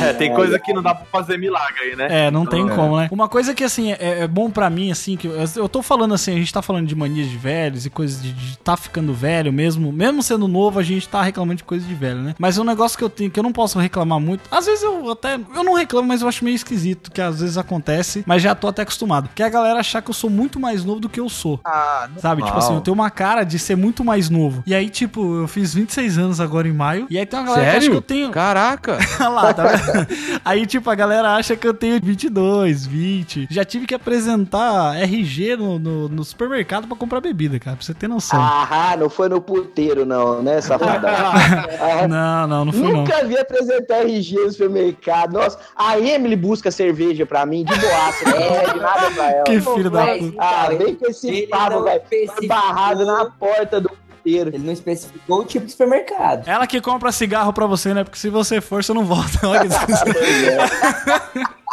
[SPEAKER 3] É, tem coisa que não dá pra fazer milagre aí, né?
[SPEAKER 2] É, não tem
[SPEAKER 3] Então,
[SPEAKER 2] como, né? Uma coisa que, assim, é, é bom pra mim, assim, que eu, eu tô falando assim, a gente tá falando de manias de velhos e coisas de, de tá ficando velho mesmo. Mesmo sendo novo, a gente tá reclamando de coisas de velho, né? Mas é um negócio que eu tenho, que eu não posso reclamar muito. Às vezes eu até, eu não reclamo, mas eu acho meio esquisito, que às vezes acontece, mas já tô até acostumado. Que é a galera achar que eu sou muito mais novo do que eu sou.
[SPEAKER 4] Ah,
[SPEAKER 2] Sabe? Tipo assim, eu tenho uma cara de ser muito mais novo. E aí, tipo, eu fiz 26 anos agora em maio. E aí tem uma galera que acha que eu tenho.
[SPEAKER 4] Caraca!
[SPEAKER 2] Lá, tá? Aí, tipo, a galera acha que eu tenho 22, 20. Já tive que apresentar RG no, no, no supermercado pra comprar bebida, cara, pra você ter noção.
[SPEAKER 5] Ah, não foi no puteiro, não, né, safadão? Ah,
[SPEAKER 2] Não, não, não não.
[SPEAKER 5] Nunca vi apresentar RG no supermercado. Nossa, a Emily busca cerveja pra mim de boaça, não pede nada pra ela.
[SPEAKER 2] Que filho da
[SPEAKER 7] Mas,
[SPEAKER 2] puta.
[SPEAKER 5] Ah, vem com esse papo,
[SPEAKER 7] não
[SPEAKER 5] velho. Foi barrado na porta do puteiro.
[SPEAKER 7] Ele não especificou o tipo de supermercado.
[SPEAKER 2] Ela que compra cigarro pra você, né? Porque se você for, você não volta. Olha que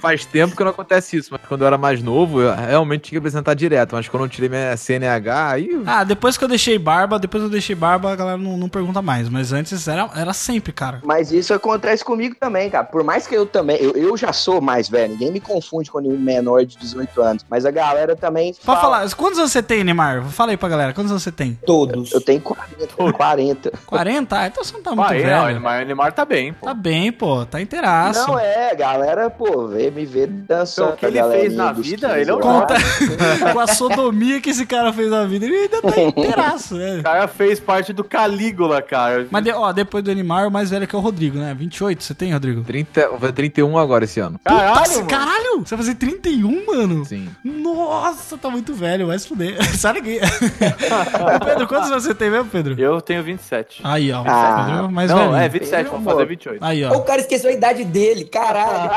[SPEAKER 4] Faz tempo que não acontece isso, mas quando eu era mais novo, eu realmente tinha que apresentar direto. Mas quando eu tirei minha CNH, aí.
[SPEAKER 2] Ah, depois que eu deixei barba, depois que eu deixei barba, a galera não, não pergunta mais. Mas antes era, era sempre, cara.
[SPEAKER 5] Mas isso acontece comigo também, cara. Por mais que eu também. Eu, eu já sou mais velho. Ninguém me confunde com nenhum menor de 18 anos. Mas a galera também.
[SPEAKER 2] Pode
[SPEAKER 5] fala-
[SPEAKER 2] falar, quantos anos você tem, Neymar? Fala aí pra galera, quantos anos você tem?
[SPEAKER 7] Todos.
[SPEAKER 5] Eu tenho 40. 40.
[SPEAKER 2] 40? Ah, então você não tá muito
[SPEAKER 3] não,
[SPEAKER 2] velho.
[SPEAKER 3] o Neymar, o Neymar tá bem, pô.
[SPEAKER 2] Tá bem, pô, tá inteiraço.
[SPEAKER 5] Não é, galera, pô, vê me ver dançando.
[SPEAKER 3] Então, o que ele
[SPEAKER 5] a galerinha
[SPEAKER 3] fez na vida,
[SPEAKER 5] 15
[SPEAKER 3] ele é um.
[SPEAKER 2] Conta com a sodomia que esse cara fez na vida, ele ainda tá inteiraço, né?
[SPEAKER 3] O cara fez parte do Calígula, cara.
[SPEAKER 2] Mas, de- ó, depois do Neymar, o mais velho é que é o Rodrigo, né? 28, você tem, Rodrigo?
[SPEAKER 4] 30, vai 31 agora esse ano.
[SPEAKER 3] Caralho,
[SPEAKER 2] Puta,
[SPEAKER 3] mano.
[SPEAKER 2] caralho! Você vai fazer 31, mano?
[SPEAKER 4] Sim.
[SPEAKER 2] Nossa, tá muito velho, vai se fuder. Sai daqui. Ô, Pedro, quantos anos você tem mesmo, Pedro?
[SPEAKER 3] Eu tenho 27.
[SPEAKER 2] Aí, ó.
[SPEAKER 5] Ah,
[SPEAKER 2] Pedro, mais
[SPEAKER 3] não,
[SPEAKER 2] velho.
[SPEAKER 3] é 27, vamos fazer 28.
[SPEAKER 2] Aí,
[SPEAKER 7] O
[SPEAKER 2] ó.
[SPEAKER 7] cara esqueceu a idade dele, caralho.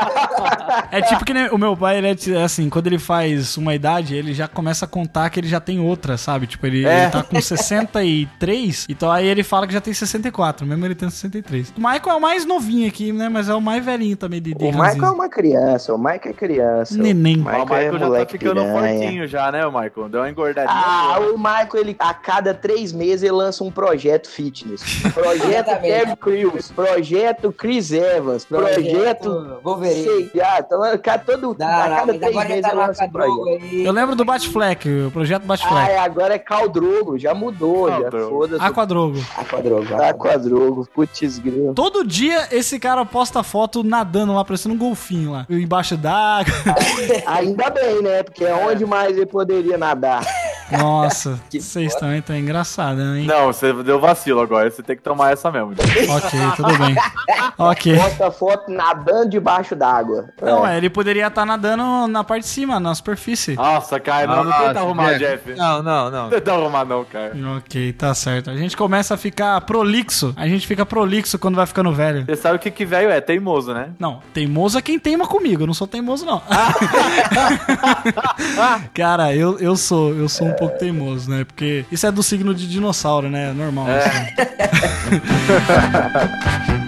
[SPEAKER 2] É tipo que nem o meu pai, ele é assim, quando ele faz uma idade, ele já começa a contar que ele já tem outra, sabe? Tipo, ele,
[SPEAKER 3] É.
[SPEAKER 2] ele tá com 63, então aí ele fala que já tem 64, mesmo ele tendo 63. O Michael é o mais novinho aqui, né? Mas é o mais velhinho também de, de
[SPEAKER 5] O Michael é uma criança, o Michael é criança.
[SPEAKER 2] Neném.
[SPEAKER 5] O Michael,
[SPEAKER 3] o Michael
[SPEAKER 5] é
[SPEAKER 3] já tá ficando
[SPEAKER 5] piranha.
[SPEAKER 3] fortinho já, né, o Michael? Deu uma engordadinha.
[SPEAKER 5] Ah,
[SPEAKER 3] boa.
[SPEAKER 5] o Michael, ele, a cada três meses, ele lança um projeto fitness. Projeto. Terry Crews, projeto Chris Evans, projeto...
[SPEAKER 7] Wolverine.
[SPEAKER 5] Sei, ah, tá lan- ca- todo,
[SPEAKER 7] Não,
[SPEAKER 5] a cada três meses
[SPEAKER 7] tá
[SPEAKER 5] lança um projeto.
[SPEAKER 7] aí.
[SPEAKER 2] Eu lembro do Batfleck, o projeto
[SPEAKER 5] Ah,
[SPEAKER 2] Batfleck.
[SPEAKER 5] é, agora é Caldrogo, já mudou, já
[SPEAKER 3] Caldrogo.
[SPEAKER 5] foda-se.
[SPEAKER 2] Aquadrogo.
[SPEAKER 7] Aquadroga.
[SPEAKER 5] Aquadrogo, putz grilo.
[SPEAKER 2] Todo dia esse cara posta foto nadando lá, parecendo um golfinho lá. Embaixo d'água.
[SPEAKER 5] Ainda bem, né? Porque é onde mais ele poderia nadar.
[SPEAKER 2] Nossa,
[SPEAKER 7] Que
[SPEAKER 2] vocês também estão engraçados, hein?
[SPEAKER 3] Não, você deu vacilo agora, você tem que tomar essa mesmo.
[SPEAKER 2] Ok, tudo bem. Ok.
[SPEAKER 5] Posta foto nadando debaixo d'água.
[SPEAKER 2] Não,
[SPEAKER 5] É.
[SPEAKER 2] é, ele poderia estar nadando na parte de cima, na superfície.
[SPEAKER 3] Nossa, cara, não, não tenta
[SPEAKER 4] Ah,
[SPEAKER 3] arrumar,
[SPEAKER 4] Jeff.
[SPEAKER 3] Jeff.
[SPEAKER 4] Não, não, não.
[SPEAKER 3] Não tenta arrumar não, cara.
[SPEAKER 2] Ok, tá certo. A gente começa a ficar prolixo. A gente fica prolixo quando vai ficando velho.
[SPEAKER 3] Você sabe o que que velho é? Teimoso, né?
[SPEAKER 2] Não, teimoso é quem teima comigo. Eu não sou teimoso, não. Cara, eu, eu sou, eu sou um pouco teimoso, né? Porque isso é do signo de dinossauro, né? É normal.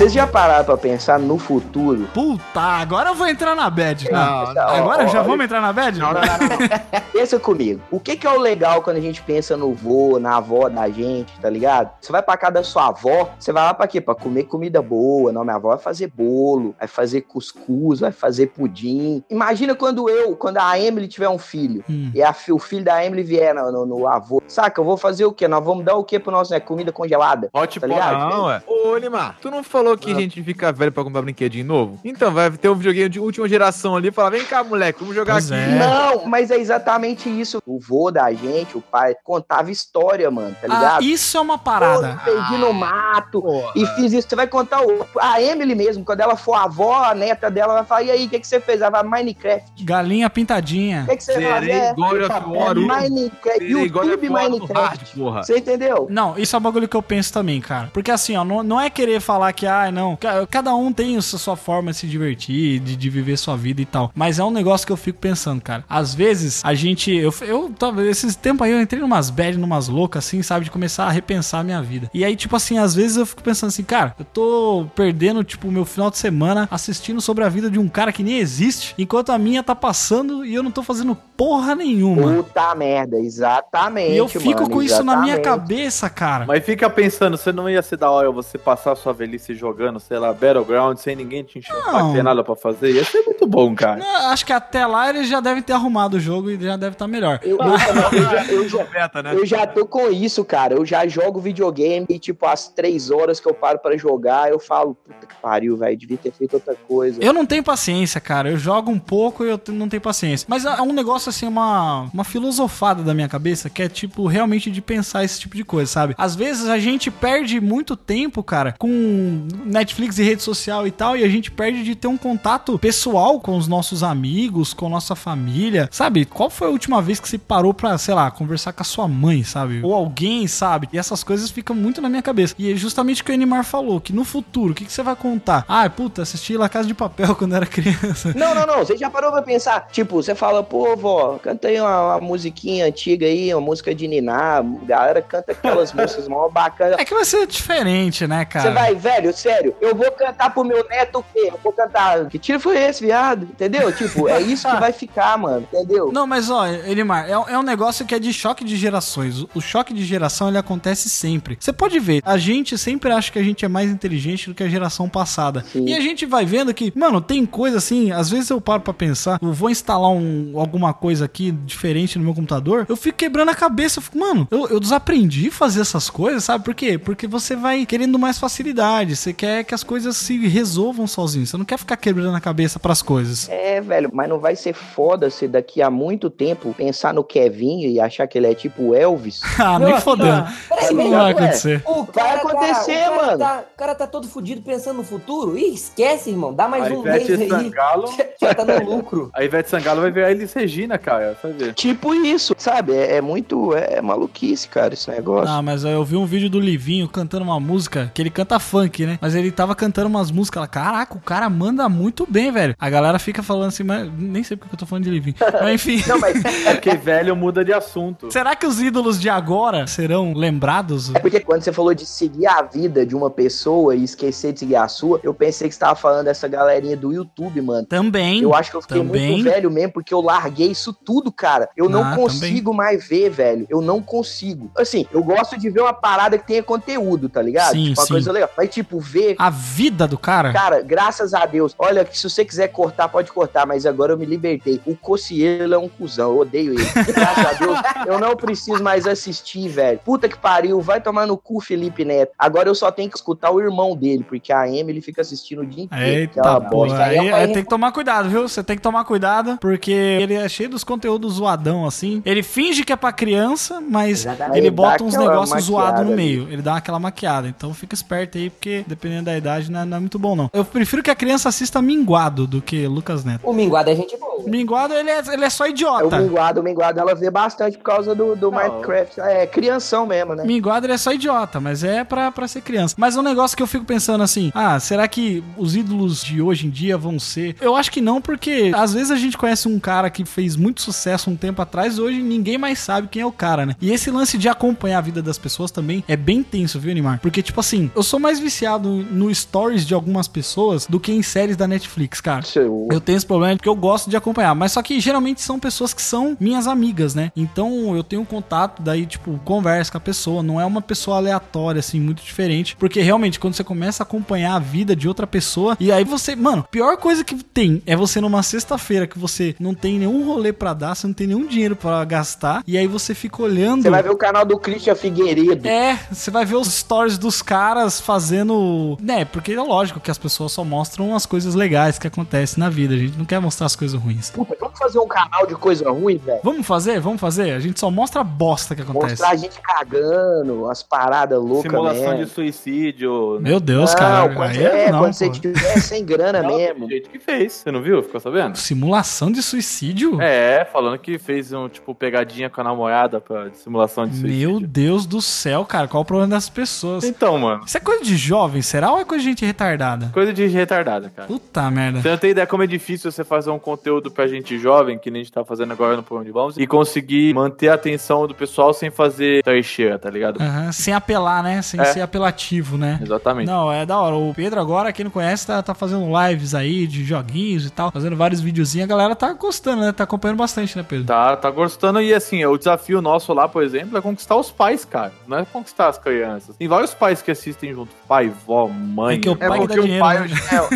[SPEAKER 5] Vocês já pararam pra pensar no futuro?
[SPEAKER 2] Puta, agora eu vou entrar na bad.
[SPEAKER 4] Não,
[SPEAKER 2] Não, agora já
[SPEAKER 5] Olha-
[SPEAKER 2] vamos entrar na bad?
[SPEAKER 5] Pensa comigo. O que que é o legal quando a gente pensa no vô, na avó da gente, tá ligado? Você vai pra casa da sua avó, você vai lá pra quê? Pra comer comida boa. Não, minha avó vai fazer bolo, vai fazer cuscuz, vai fazer pudim. Imagina quando eu, quando a Emily tiver um filho.
[SPEAKER 2] Hum.
[SPEAKER 5] E a o filho da Emily vier no, no- no avô. Saca, eu vou fazer o quê? Nós vamos dar o quê pro nosso, né? Comida congelada.
[SPEAKER 3] Hot
[SPEAKER 5] Tá ligado?
[SPEAKER 4] Não, é. Ô, Limar, tu não falou falou que a gente fica velho pra comprar brinquedinho novo? Então, vai ter um videogame de última geração ali e fala: vem cá, moleque, vamos jogar
[SPEAKER 2] Pois
[SPEAKER 4] aqui.
[SPEAKER 2] é.
[SPEAKER 5] Não, mas é exatamente isso. O vô da gente, o pai, contava história, mano, tá
[SPEAKER 2] Ah,
[SPEAKER 5] ligado?
[SPEAKER 2] isso é uma parada.
[SPEAKER 5] perdi no mato e fiz isso. Você vai contar o, a Emily mesmo, quando ela for avó, a neta dela vai falar: e aí, o que, que você fez? Ela vai Minecraft.
[SPEAKER 2] Galinha pintadinha.
[SPEAKER 5] O que, que você faz?
[SPEAKER 4] Serei
[SPEAKER 5] É,
[SPEAKER 4] God of War,
[SPEAKER 5] Minecraft, YouTube Minecraft.
[SPEAKER 4] hard, porra.
[SPEAKER 5] Você entendeu?
[SPEAKER 2] Não, isso é um bagulho que eu penso também, cara. Porque assim, ó, não, não é querer falar que, ah, não. ca- Cada um tem a sua forma de se divertir, de, de viver sua vida e tal. Mas é um negócio que eu fico pensando, cara. Às vezes, a gente. Eu, eu tava. Esses tempos aí eu entrei numas bad, numas loucas, assim, sabe? De começar a repensar a minha vida. E aí, tipo assim, às vezes eu fico pensando assim, cara, eu tô perdendo, tipo, o meu final de semana assistindo sobre a vida de um cara que nem existe, enquanto a minha tá passando e eu não tô fazendo porra nenhuma.
[SPEAKER 5] Puta merda, exatamente.
[SPEAKER 2] E eu fico
[SPEAKER 5] mano,
[SPEAKER 2] com isso na minha
[SPEAKER 5] exatamente.
[SPEAKER 2] cabeça, cara.
[SPEAKER 3] Mas fica pensando, você não ia ser da hora você passar sua velhice jogando, sei lá, Battleground, sem ninguém te encher
[SPEAKER 2] Não.
[SPEAKER 3] ter nada pra fazer? Ia ser muito bom, cara.
[SPEAKER 2] Não, acho que até lá eles já devem ter arrumado o jogo e já deve estar melhor.
[SPEAKER 5] Eu, eu, eu já, eu, já,
[SPEAKER 4] Beta, né?
[SPEAKER 5] eu já tô com isso, cara. Eu já jogo videogame e, tipo, às três horas que eu paro pra jogar, eu falo, puta que pariu, velho, devia ter feito outra coisa.
[SPEAKER 2] Eu não tenho paciência, cara. Eu jogo um pouco e eu não tenho paciência. Mas é um negócio assim, uma, uma filosofada da minha cabeça que é tipo realmente de pensar esse tipo de coisa, sabe? Às vezes a gente perde muito tempo, cara, com Netflix e rede social e tal, e a gente perde de ter um contato pessoal com os nossos amigos, com nossa família, sabe? Qual foi a última vez que você parou pra, sei lá, conversar com a sua mãe, sabe? Ou alguém, sabe? E essas coisas ficam muito na minha cabeça. E é justamente o que o Animar falou, que no futuro, o que, que você vai contar? Ah, puta, assisti La Casa de Papel quando era criança.
[SPEAKER 5] Não, não, não. Você já parou pra pensar? Tipo, você fala, pô, vó, canta aí uma, uma musiquinha antiga aí, uma música de Niná. A galera canta aquelas músicas mó bacanas.
[SPEAKER 2] É que vai ser diferente, né, cara?
[SPEAKER 5] Você vai, velho, sério, eu vou cantar pro meu neto o quê? Eu vou cantar. Que tiro foi esse, viado? Entendeu? Tipo, é isso que vai ficar, mano. Entendeu?
[SPEAKER 2] Não, mas ó, Elimar, é, é um negócio que é de choque de gerações. O, choque de geração ele acontece sempre. Você pode ver, a gente sempre acha que a gente é mais inteligente do que a geração passada.
[SPEAKER 5] Sim.
[SPEAKER 2] E a gente vai vendo que, mano, tem coisa assim, às vezes eu paro pra pensar, eu vou instalar um, alguma coisa aqui diferente no meu computador, eu fico quebrando a cabeça, eu fico, mano, eu, eu desaprendi fazer essas coisas, sabe por quê? Porque você vai querendo mais facilidade, você quer que as coisas se resolvam sozinho, você não quer ficar quebrando a cabeça pras coisas.
[SPEAKER 5] É, velho, mas não vai ser foda se daqui a muito tempo pensar no Kevin e achar que ele é tipo o Elvis.
[SPEAKER 2] Ah, nem fodendo.
[SPEAKER 7] Peraí,
[SPEAKER 2] Isso não vai acontecer.
[SPEAKER 7] O
[SPEAKER 5] Vai acontecer,
[SPEAKER 7] tá, o cara
[SPEAKER 5] mano.
[SPEAKER 7] Tá, o cara tá todo fudido pensando no futuro. Ih, esquece, irmão. Dá mais
[SPEAKER 3] a
[SPEAKER 7] um
[SPEAKER 3] Ivete
[SPEAKER 7] mês aí.
[SPEAKER 3] Sangalo.
[SPEAKER 7] Já tá no lucro.
[SPEAKER 3] A Ivete Sangalo vai ver a Elis Regina, cara. Você.
[SPEAKER 5] Tipo isso, sabe? É, é muito. É maluquice, cara, esse negócio.
[SPEAKER 2] Ah, mas eu vi um vídeo do Livinho cantando uma música, que ele canta funk, né? Mas ele tava cantando umas músicas lá. Caraca, o cara manda muito bem, velho. A galera fica falando assim, mas nem sei porque eu tô falando de Livinho. Mas enfim.
[SPEAKER 5] Não, mas
[SPEAKER 3] É porque velho muda de assunto.
[SPEAKER 2] Será que os ídolos de agora serão lembrados?
[SPEAKER 5] É porque quando você falou de seguir a vida de uma pessoa e esquecer de seguir a sua, eu pensei que você tava falando dessa galerinha do YouTube, mano.
[SPEAKER 2] Também.
[SPEAKER 5] Eu acho que eu fiquei
[SPEAKER 2] Também.
[SPEAKER 5] muito velho mesmo, porque eu larguei isso tudo, cara. Eu não
[SPEAKER 2] Ah,
[SPEAKER 5] consigo mais ver, velho. Eu não consigo. Assim, eu gosto de ver uma parada que tenha conteúdo, tá ligado?
[SPEAKER 2] Sim,
[SPEAKER 5] tipo, uma
[SPEAKER 2] sim.
[SPEAKER 5] coisa legal. Mas, tipo, ver.
[SPEAKER 2] A vida do cara?
[SPEAKER 5] Cara, graças a Deus. Olha, se você quiser cortar, pode cortar, mas agora eu me libertei. O Cocielo é um cuzão, eu odeio ele. Graças a Deus, eu não preciso mais assistir, velho. Puta que pariu, vai tomar no cu, Felipe Neto. Agora eu só tenho que escutar o irmão dele, porque a Emily fica assistindo o dia inteiro.
[SPEAKER 2] Eita,
[SPEAKER 5] bosta.
[SPEAKER 2] Aí,
[SPEAKER 7] é
[SPEAKER 2] tem que tomar cuidado, viu? Você tem que tomar cuidado, porque ele é cheio dos conteúdos zoadão, assim. Ele finge que é pra criança, mas
[SPEAKER 7] Exatamente.
[SPEAKER 2] ele bota uns negócios zoados no meio. Ele dá aquela maquiada. Então fica esperto aí, porque dependendo da idade não é, não é muito bom, não. Eu prefiro que a criança assista Minguado do que Lucas Neto.
[SPEAKER 7] O Minguado é gente boa.
[SPEAKER 2] Minguado, ele é, ele é só
[SPEAKER 5] É o
[SPEAKER 2] idiota.
[SPEAKER 5] Minguado, o Minguado ela vê bastante por causa do, do
[SPEAKER 3] Não.
[SPEAKER 5] Minecraft. É crianção mesmo, né?
[SPEAKER 2] Minguado ele é só idiota, mas é pra, pra ser criança. Mas um negócio que eu fico pensando assim: ah, será que os ídolos de hoje em dia vão ser? Eu acho que não, porque às vezes a gente conhece um cara que fez muito sucesso um tempo atrás, hoje ninguém mais sabe quem é o cara, né? E esse lance de acompanhar a vida das pessoas também é bem tenso, viu, Neymar? Porque, tipo assim, eu sou mais viciado no stories de algumas pessoas do que em séries da Netflix, cara.
[SPEAKER 5] Seu-
[SPEAKER 2] Eu tenho esse problema porque eu gosto de acompanhar. Mas só que geralmente são pessoas que são minhas amigas, né? Então eu tenho contato, daí, tipo, conversa com a pessoa. Não é uma pessoa aleatória, assim, muito diferente. Porque realmente, quando você começa a acompanhar a vida de outra pessoa, e aí você. Mano, pior coisa que tem é você numa sexta-feira que você não tem nenhum rolê pra dar, você não tem nenhum dinheiro pra gastar, e aí você fica olhando.
[SPEAKER 5] Você vai ver o canal do Christian Figueiredo.
[SPEAKER 2] É, você vai ver os stories dos caras fazendo. Né, porque é lógico que as pessoas só mostram as coisas legais que acontecem na vida. A gente não quer mostrar as coisas ruins.
[SPEAKER 5] Puta, vamos fazer um canal de coisa ruim, velho?
[SPEAKER 2] Vamos fazer? Vamos fazer? A gente só mostra a bosta que acontece.
[SPEAKER 5] Mostrar a gente cagando, as paradas loucas
[SPEAKER 3] Simulação
[SPEAKER 5] mesmo.
[SPEAKER 3] de suicídio. né?
[SPEAKER 2] Meu Deus,
[SPEAKER 5] não,
[SPEAKER 2] cara.
[SPEAKER 5] quando,
[SPEAKER 2] Aí
[SPEAKER 5] é,
[SPEAKER 2] não,
[SPEAKER 5] quando você tiver sem grana
[SPEAKER 3] Não,
[SPEAKER 5] mesmo.
[SPEAKER 3] do jeito que fez. Você não viu? Ficou sabendo?
[SPEAKER 2] Simulação de suicídio?
[SPEAKER 3] É, falando que fez um, tipo, pegadinha com a namorada pra de simulação de suicídio.
[SPEAKER 2] Meu Deus do céu, cara. Qual o problema das pessoas?
[SPEAKER 3] Então, mano,
[SPEAKER 2] Isso é coisa de jovem, será? Ou é coisa de gente retardada?
[SPEAKER 3] coisa de retardada, cara.
[SPEAKER 2] Puta merda.
[SPEAKER 3] Você não tem ideia como é difícil você fazer um conteúdo pra gente jovem, que nem a gente tá fazendo agora no programa de Vamos, e conseguir manter a atenção do pessoal sem fazer trecheira, tá ligado?
[SPEAKER 2] Aham, Sem apelar, né? Sem
[SPEAKER 3] É.
[SPEAKER 2] ser apelativo, né?
[SPEAKER 3] Exatamente.
[SPEAKER 2] Não, é da hora. O Pedro agora, quem não conhece, tá, tá fazendo lives aí de joguinhos e tal, fazendo vários videozinhos. A galera tá gostando, né? Tá acompanhando bastante, né, Pedro?
[SPEAKER 3] Tá, tá gostando e assim, o desafio nosso lá, por exemplo, é conquistar os pais, cara. Não é conquistar as crianças. Tem vários pais que assistem junto. Pai, vó, mãe.
[SPEAKER 2] É que o
[SPEAKER 4] É
[SPEAKER 2] pai que
[SPEAKER 4] porque
[SPEAKER 2] dá
[SPEAKER 4] o
[SPEAKER 2] dinheiro,
[SPEAKER 4] pai
[SPEAKER 2] né?
[SPEAKER 4] hoje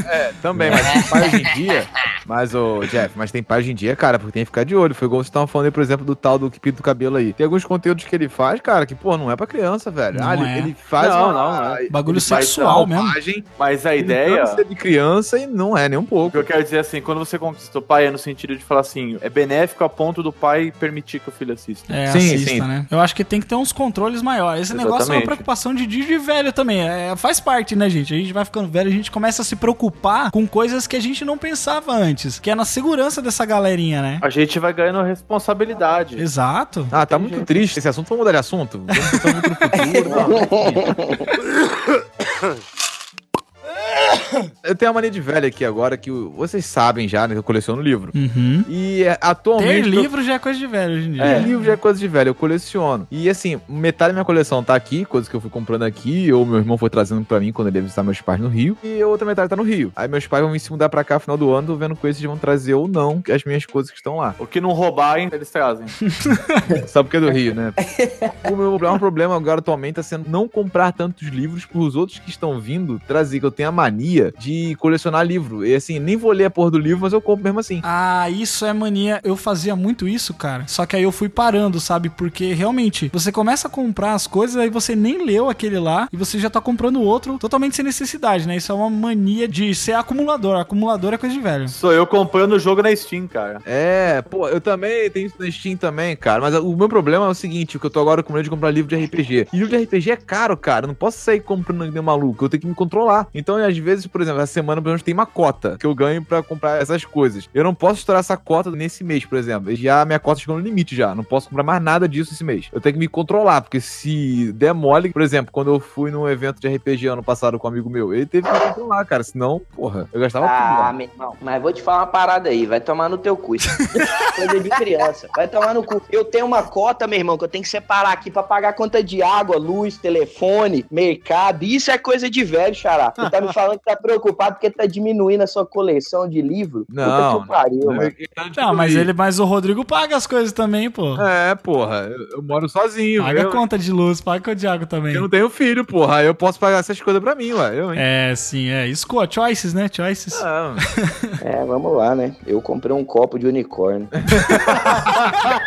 [SPEAKER 4] é, é, também, mas tem pai hoje em dia. Mas, ô, Jeff, mas tem pai hoje em dia, cara, porque tem que ficar de olho. Foi igual vocês estavam falando aí, por exemplo, do tal do que pinta o cabelo aí. Tem alguns conteúdos que ele faz, cara, que, pô, não é pra criança, velho.
[SPEAKER 2] Não
[SPEAKER 4] ah, ele,
[SPEAKER 2] é.
[SPEAKER 4] ele faz
[SPEAKER 3] Não,
[SPEAKER 4] uma-
[SPEAKER 3] não, é.
[SPEAKER 2] Bagulho
[SPEAKER 4] ele faz
[SPEAKER 2] sexual mesmo.
[SPEAKER 4] roupagem
[SPEAKER 3] Mas a ideia.
[SPEAKER 4] ser de criança e não é nem um
[SPEAKER 3] O
[SPEAKER 4] pouco.
[SPEAKER 3] que eu quero dizer assim, quando você conquista o pai, é no sentido de falar assim, é benéfico a ponto do pai permitir que o filho assista.
[SPEAKER 2] É,
[SPEAKER 4] Sim,
[SPEAKER 2] assista,
[SPEAKER 4] sim.
[SPEAKER 2] né? Eu acho que tem que ter uns controles maiores. Esse negócio é uma
[SPEAKER 3] Exatamente.
[SPEAKER 2] preocupação de dia de velho também. É, faz parte, né, gente? A gente vai ficando velho, a gente começa a se preocupar com coisas que a gente não pensava antes, que é na segurança dessa galerinha, né?
[SPEAKER 3] A gente vai ganhando responsabilidade.
[SPEAKER 2] Exato.
[SPEAKER 4] Ah, tá muito triste esse assunto. Vamos mudar de assunto? Vamos pensar muito no futuro. Eu tenho uma mania de velho aqui agora que vocês sabem já, né? Que eu coleciono livro.
[SPEAKER 2] Uhum.
[SPEAKER 4] E é,
[SPEAKER 2] Ter
[SPEAKER 4] atualmente. eu-
[SPEAKER 2] livro já é coisa de velho hoje em dia.
[SPEAKER 4] É. livro já é coisa de velho, eu coleciono. E assim, metade da minha coleção tá aqui, coisas que eu fui comprando aqui, ou meu irmão foi trazendo pra mim quando ele ia visitar meus pais no Rio, e a outra metade tá no Rio. Aí meus pais vão se mudar pra cá no final do ano, tô vendo com eles vão trazer ou não as minhas coisas que estão lá.
[SPEAKER 3] O que não roubarem, eles trazem.
[SPEAKER 4] Só porque é do Rio, né? o meu maior problema agora atualmente tá sendo não comprar tantos livros pros outros que estão vindo trazer, que eu tenho a mania de colecionar livro. E assim, nem vou ler a porra do livro, mas eu compro mesmo assim.
[SPEAKER 2] Ah, isso é mania. Eu fazia muito isso, cara. Só que aí eu fui parando, sabe? Porque realmente, você começa a comprar as coisas, aí você nem leu aquele lá e você já tá comprando outro totalmente sem necessidade, né? Isso é uma mania de ser acumulador. Acumulador é coisa de velho.
[SPEAKER 3] Sou eu comprando o jogo na Steam, cara.
[SPEAKER 4] É, pô, eu também tenho isso na Steam também, cara. Mas o meu problema é o seguinte: o que eu tô agora com medo de comprar livro de RPG. E livro de RPG é caro, cara. Eu não posso sair comprando nem maluco. Eu tenho que me controlar. Então, às vezes, por exemplo, essa semana, por exemplo, tem uma cota que eu ganho pra comprar essas coisas. Eu não posso estourar essa cota nesse mês, por exemplo. Já a minha cota chegou no limite já. Não posso comprar mais nada disso esse mês. Eu tenho que me controlar, porque se der mole, por exemplo, quando eu fui num evento de RPG ano passado com um amigo meu, ele teve que me controlar, cara. Senão, porra, eu gastava tudo.
[SPEAKER 5] Ah, meu irmão, mas vou te falar uma parada aí, vai tomar no teu cu. É Coisa de criança, vai tomar no cu. Eu tenho uma cota, meu irmão, que eu tenho que separar aqui pra pagar conta de água, luz, telefone, mercado. Isso é coisa de velho, xará. Você tá me falando que tá preocupado porque tá diminuindo a sua coleção de livro?
[SPEAKER 4] Não,
[SPEAKER 5] Puta que pariu,
[SPEAKER 4] não,
[SPEAKER 5] mano.
[SPEAKER 2] Não, mas ele, mas o Rodrigo paga as coisas também, pô.
[SPEAKER 4] É, porra, eu, eu moro sozinho.
[SPEAKER 2] Paga
[SPEAKER 4] eu,
[SPEAKER 2] a conta de luz, paga de água também.
[SPEAKER 4] eu não tenho filho, porra. Aí eu posso pagar essas coisas pra mim, ué. Eu, hein?
[SPEAKER 2] É, sim, é. Escolha, choices, né? Choices.
[SPEAKER 4] Não.
[SPEAKER 5] É, vamos lá, né? Eu comprei um copo de unicórnio.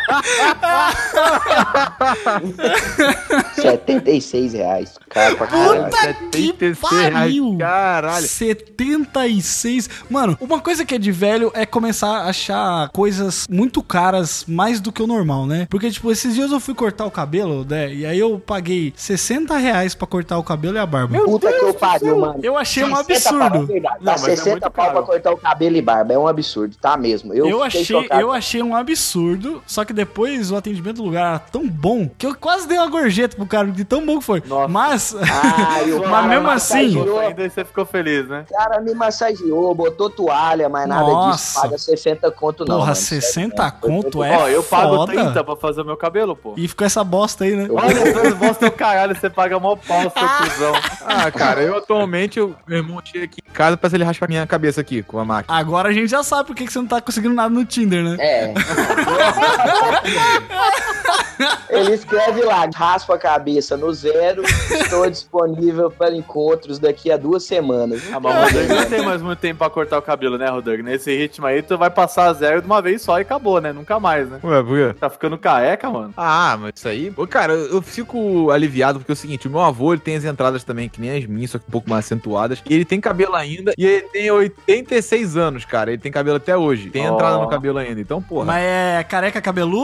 [SPEAKER 5] 76 reais. Caro pra caralho.
[SPEAKER 2] Puta que
[SPEAKER 4] 76
[SPEAKER 2] pariu!
[SPEAKER 4] Caralho.
[SPEAKER 2] 76. Mano, uma coisa que é de velho é começar a achar coisas muito caras mais do que o normal, né? Porque, tipo, esses dias eu fui cortar o cabelo, né? E aí eu paguei 60 reais pra cortar o cabelo e a barba.
[SPEAKER 5] Puta que eu pariu, mano.
[SPEAKER 2] Eu achei um
[SPEAKER 5] 60 pau, é
[SPEAKER 2] absurdo.
[SPEAKER 5] verdade.
[SPEAKER 3] Não,
[SPEAKER 5] Dá
[SPEAKER 3] mas é
[SPEAKER 5] 60
[SPEAKER 3] muito
[SPEAKER 5] pau pra
[SPEAKER 3] caro.
[SPEAKER 5] cortar o cabelo e barba. É um absurdo, tá mesmo. Eu,
[SPEAKER 2] Eu achei,
[SPEAKER 5] chocado.
[SPEAKER 2] eu achei um absurdo, só que depois o atendimento do lugar era tão bom que eu quase dei uma gorjeta pro cara de tão bom que foi.
[SPEAKER 3] Nossa.
[SPEAKER 2] Mas,
[SPEAKER 5] Ah, o
[SPEAKER 2] Mas
[SPEAKER 5] cara
[SPEAKER 2] mesmo assim-
[SPEAKER 3] Ainda você ficou feliz, né?
[SPEAKER 5] O cara me massageou, botou toalha, mas nada
[SPEAKER 2] Nossa.
[SPEAKER 5] disso. Paga 60 conto não.
[SPEAKER 2] porra,
[SPEAKER 5] mano.
[SPEAKER 2] 60 conto é
[SPEAKER 3] Ó, eu pago
[SPEAKER 2] foda.
[SPEAKER 3] 30 pra fazer o meu cabelo, pô.
[SPEAKER 2] E ficou essa bosta aí, né?
[SPEAKER 5] Eu-
[SPEAKER 3] Olha, essas bosta do caralho, você paga mó pau, seu cuzão.
[SPEAKER 4] Ah, cara, eu atualmente, eu, meu irmão chega aqui em casa pra ele raspar minha cabeça aqui com a máquina.
[SPEAKER 2] Agora a gente já sabe por que que você não tá conseguindo nada no Tinder, né?
[SPEAKER 5] É. Ele escreve lá, raspa a cabeça no zero, estou disponível para encontros daqui a duas semanas.
[SPEAKER 3] Ah, mas o Rodrigo não tem mais muito tempo pra cortar o cabelo, né, Rodrigo? Nesse ritmo aí, tu vai passar a zero de uma vez só e acabou, né? Nunca mais, né?
[SPEAKER 4] Ué, por quê?
[SPEAKER 3] Tá ficando careca, mano.
[SPEAKER 4] Ah, mas isso aí. Ô, cara, eu, fico aliviado porque é o seguinte: o meu avô ele tem as entradas também, que nem as minhas, só que um pouco mais acentuadas. E ele tem cabelo ainda. E ele tem 86 anos, cara. Ele tem cabelo até hoje. Tem
[SPEAKER 3] Ó.
[SPEAKER 4] entrada no cabelo ainda. Então, porra.
[SPEAKER 2] Mas é careca cabeludo?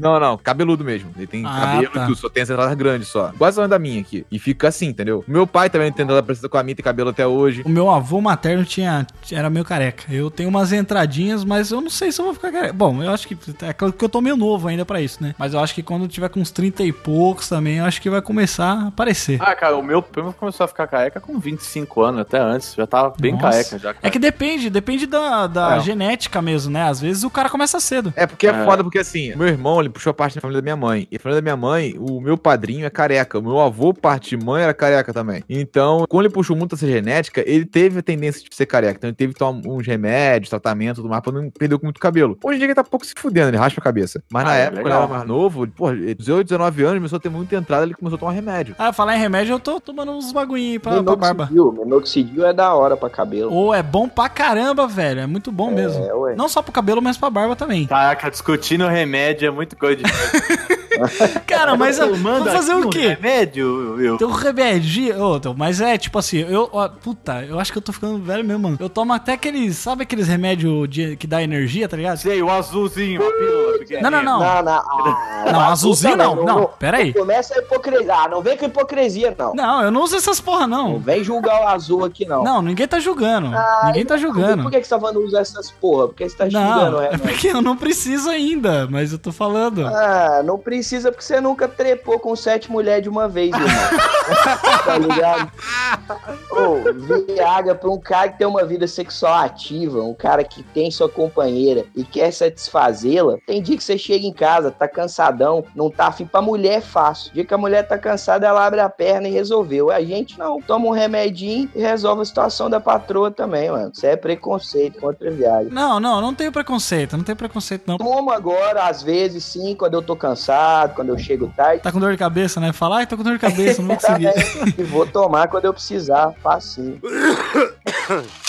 [SPEAKER 4] Não, não, cabeludo mesmo. Ele tem
[SPEAKER 2] Ah,
[SPEAKER 4] cabelo
[SPEAKER 2] tá.
[SPEAKER 4] e tudo, só tem as entradas grandes só. Quase tamanho da minha aqui. E fica assim, entendeu? Meu pai também tem entrada parecida com a minha, tem cabelo até hoje.
[SPEAKER 2] O meu avô materno tinha, era meio careca. Eu tenho umas entradinhas, mas eu não sei se eu vou ficar careca. Bom, eu acho que. É claro que eu tô meio novo ainda pra isso, né? Mas eu acho que quando eu tiver com uns 30 e poucos também, eu acho que vai começar a aparecer.
[SPEAKER 3] Ah, cara, o meu primo começou a ficar careca com 25 anos, até antes. Já tava bem
[SPEAKER 2] Nossa.
[SPEAKER 3] careca já.
[SPEAKER 2] É
[SPEAKER 3] Cara.
[SPEAKER 2] que depende, depende da, da
[SPEAKER 3] É.
[SPEAKER 2] genética mesmo, né? Às vezes o cara começa cedo.
[SPEAKER 4] É porque é,
[SPEAKER 3] É.
[SPEAKER 4] foda, porque assim, meu irmão, ele puxou a parte da família da minha mãe. E a família da minha mãe, o meu padrinho é careca. O meu avô, parte de mãe, era careca também. Então, quando ele puxou muito essa genética, ele teve a tendência de ser careca. Então, ele teve que tomar uns remédios, tratamento, tudo mais, pra não perder muito cabelo. Hoje em dia, ele tá pouco se fudendo, ele raspa a cabeça. Mas na
[SPEAKER 3] Ah, é
[SPEAKER 4] época, quando ele era mais novo, pô, 18, 19 anos, começou a ter muita entrada, ele começou a tomar remédio.
[SPEAKER 2] Ah, falar em remédio, eu tô tomando uns bagulhinhos aí pra, pra barba.
[SPEAKER 5] Minoxidil, minoxidil é da hora pra cabelo.
[SPEAKER 2] Ou é bom pra caramba, velho. É muito bom mesmo.
[SPEAKER 5] É, ué.
[SPEAKER 2] Não só pro cabelo, mas pra barba também.
[SPEAKER 3] Caraca, discutindo remédio é muito coisa de.
[SPEAKER 2] Cara, mas eu, vou fazer o
[SPEAKER 3] um
[SPEAKER 2] quê?
[SPEAKER 3] Remédio, eu.
[SPEAKER 2] Tem um remédio, então, mas é tipo assim, eu, ó, puta, eu acho que eu tô ficando velho mesmo, mano. Eu tomo até aqueles, sabe aqueles remédios de- que dá energia, tá ligado?
[SPEAKER 3] Sei, o azulzinho, a pílula pequenininha.
[SPEAKER 2] Não, não, não.
[SPEAKER 5] Não, não. ah,
[SPEAKER 2] Não, azulzinho
[SPEAKER 5] também,
[SPEAKER 2] não, não, pera aí.
[SPEAKER 5] Começa a hipocrisia. Ah, não vem com hipocrisia, não.
[SPEAKER 2] Não, eu não uso essas porra,
[SPEAKER 5] Não
[SPEAKER 2] não.
[SPEAKER 5] vem julgar o azul aqui, não.
[SPEAKER 2] Não, ninguém tá julgando.
[SPEAKER 5] Ah,
[SPEAKER 2] ninguém tá
[SPEAKER 5] Por
[SPEAKER 2] julgando.
[SPEAKER 5] que, que você tá falando usar essas porra? Porque você tá julgando,
[SPEAKER 2] Não,
[SPEAKER 5] é,
[SPEAKER 2] é porque eu não preciso ainda, mas eu tô falando.
[SPEAKER 5] Ah, não precisa porque você nunca trepou com sete mulheres de uma vez, irmão. tá ligado? Ô, Viagra pra um cara que tem uma vida sexual ativa, um cara que tem sua companheira e quer satisfazê-la, tem dia que você chega em casa, tá cansadão, não tá afim. Pra mulher é fácil. Dia que a mulher tá cansada, ela abre a perna e resolveu. A gente não. Toma um remedinho e resolve a situação da patroa também, mano. Isso é preconceito contra Viagra.
[SPEAKER 2] Não, não, não tenho preconceito, não tenho preconceito não.
[SPEAKER 5] Tomo agora, às vezes, sim, quando eu tô cansado, quando eu chego tarde.
[SPEAKER 2] Tá com dor de cabeça, né? Fala, ai, tô com dor de cabeça, não vou conseguir.
[SPEAKER 5] e vou tomar quando eu precisar, facinho.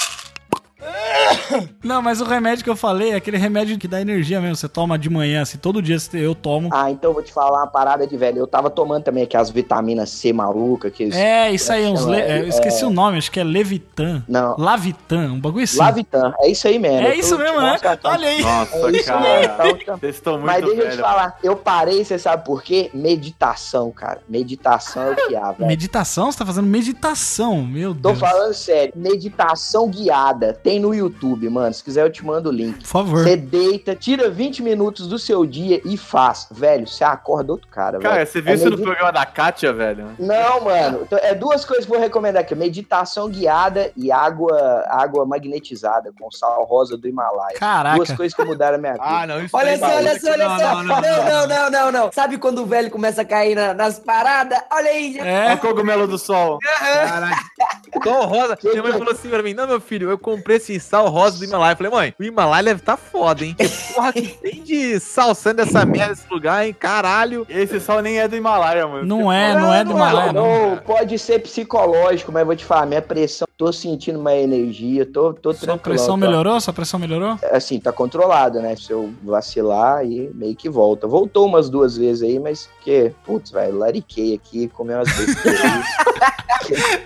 [SPEAKER 2] Não, mas o remédio que eu falei é aquele remédio que dá energia mesmo. Você toma de manhã, assim, todo dia eu tomo.
[SPEAKER 5] Ah, então eu vou te falar uma parada de velho. Eu tava tomando também aquelas vitaminas C maluca, que
[SPEAKER 2] É, isso aí, uns. le- é, eu esqueci
[SPEAKER 5] É.
[SPEAKER 2] o nome, acho que é Levitan.
[SPEAKER 5] Não.
[SPEAKER 2] Lavitan, um bagulho assim.
[SPEAKER 5] Lavitan, é isso aí mesmo.
[SPEAKER 2] É
[SPEAKER 5] tô
[SPEAKER 2] isso mesmo, né? Olha aí.
[SPEAKER 3] Nossa,
[SPEAKER 5] É isso
[SPEAKER 3] cara.
[SPEAKER 5] então, então.
[SPEAKER 3] Vocês estão muito
[SPEAKER 5] Mas deixa eu te falar, eu parei, você sabe por quê? Meditação, cara. Meditação é o que há, velho.
[SPEAKER 2] Meditação? Você tá fazendo meditação, meu
[SPEAKER 5] Tô
[SPEAKER 2] Deus.
[SPEAKER 5] falando sério, meditação guiada. Tem no YouTube, mano. Se quiser, eu te mando o link.
[SPEAKER 2] Por favor.
[SPEAKER 5] Você deita, tira 20 minutos do seu dia e faz. Velho, você acorda outro cara,
[SPEAKER 3] Cara,
[SPEAKER 5] velho.
[SPEAKER 3] você viu
[SPEAKER 5] É
[SPEAKER 3] isso no
[SPEAKER 5] medi-
[SPEAKER 3] programa da Kátia, velho?
[SPEAKER 5] Não, mano. Então, É duas coisas que eu vou recomendar aqui: meditação guiada e água, água magnetizada com sal rosa do Himalaia. Duas
[SPEAKER 2] Caraca.
[SPEAKER 5] coisas que mudaram a minha vida.
[SPEAKER 4] Ah, não, isso
[SPEAKER 7] Olha só, olha só, olha
[SPEAKER 4] não,
[SPEAKER 7] só.
[SPEAKER 4] não,
[SPEAKER 7] Não, não, não, não, não. Sabe quando o velho começa a cair na- nas paradas? Olha aí, já.
[SPEAKER 3] É
[SPEAKER 2] É,
[SPEAKER 3] o cogumelo do sol.
[SPEAKER 4] Caralho. Sal rosa. Minha mãe falou assim pra mim: Não, meu filho, eu comprei esse sal rosa do Himalaia. Eu falei, mãe, o Himalaia deve tá foda, hein? Porra, que tem de sal saindo dessa merda desse lugar, hein? Caralho.
[SPEAKER 3] Esse sol nem é do Himalaia, mano.
[SPEAKER 2] não é, não é do Himalaia, não.
[SPEAKER 5] Não, pode ser psicológico, mas vou te falar, minha pressão, tô sentindo uma energia, tô, tô
[SPEAKER 2] Sua
[SPEAKER 5] tranquilo.
[SPEAKER 2] pressão melhorou? Sua pressão melhorou?
[SPEAKER 5] Assim, tá controlado, né? Se eu vacilar, aí meio que volta. Voltou umas duas vezes aí, mas que, putz, velho, lariquei aqui, comi umas besteiras.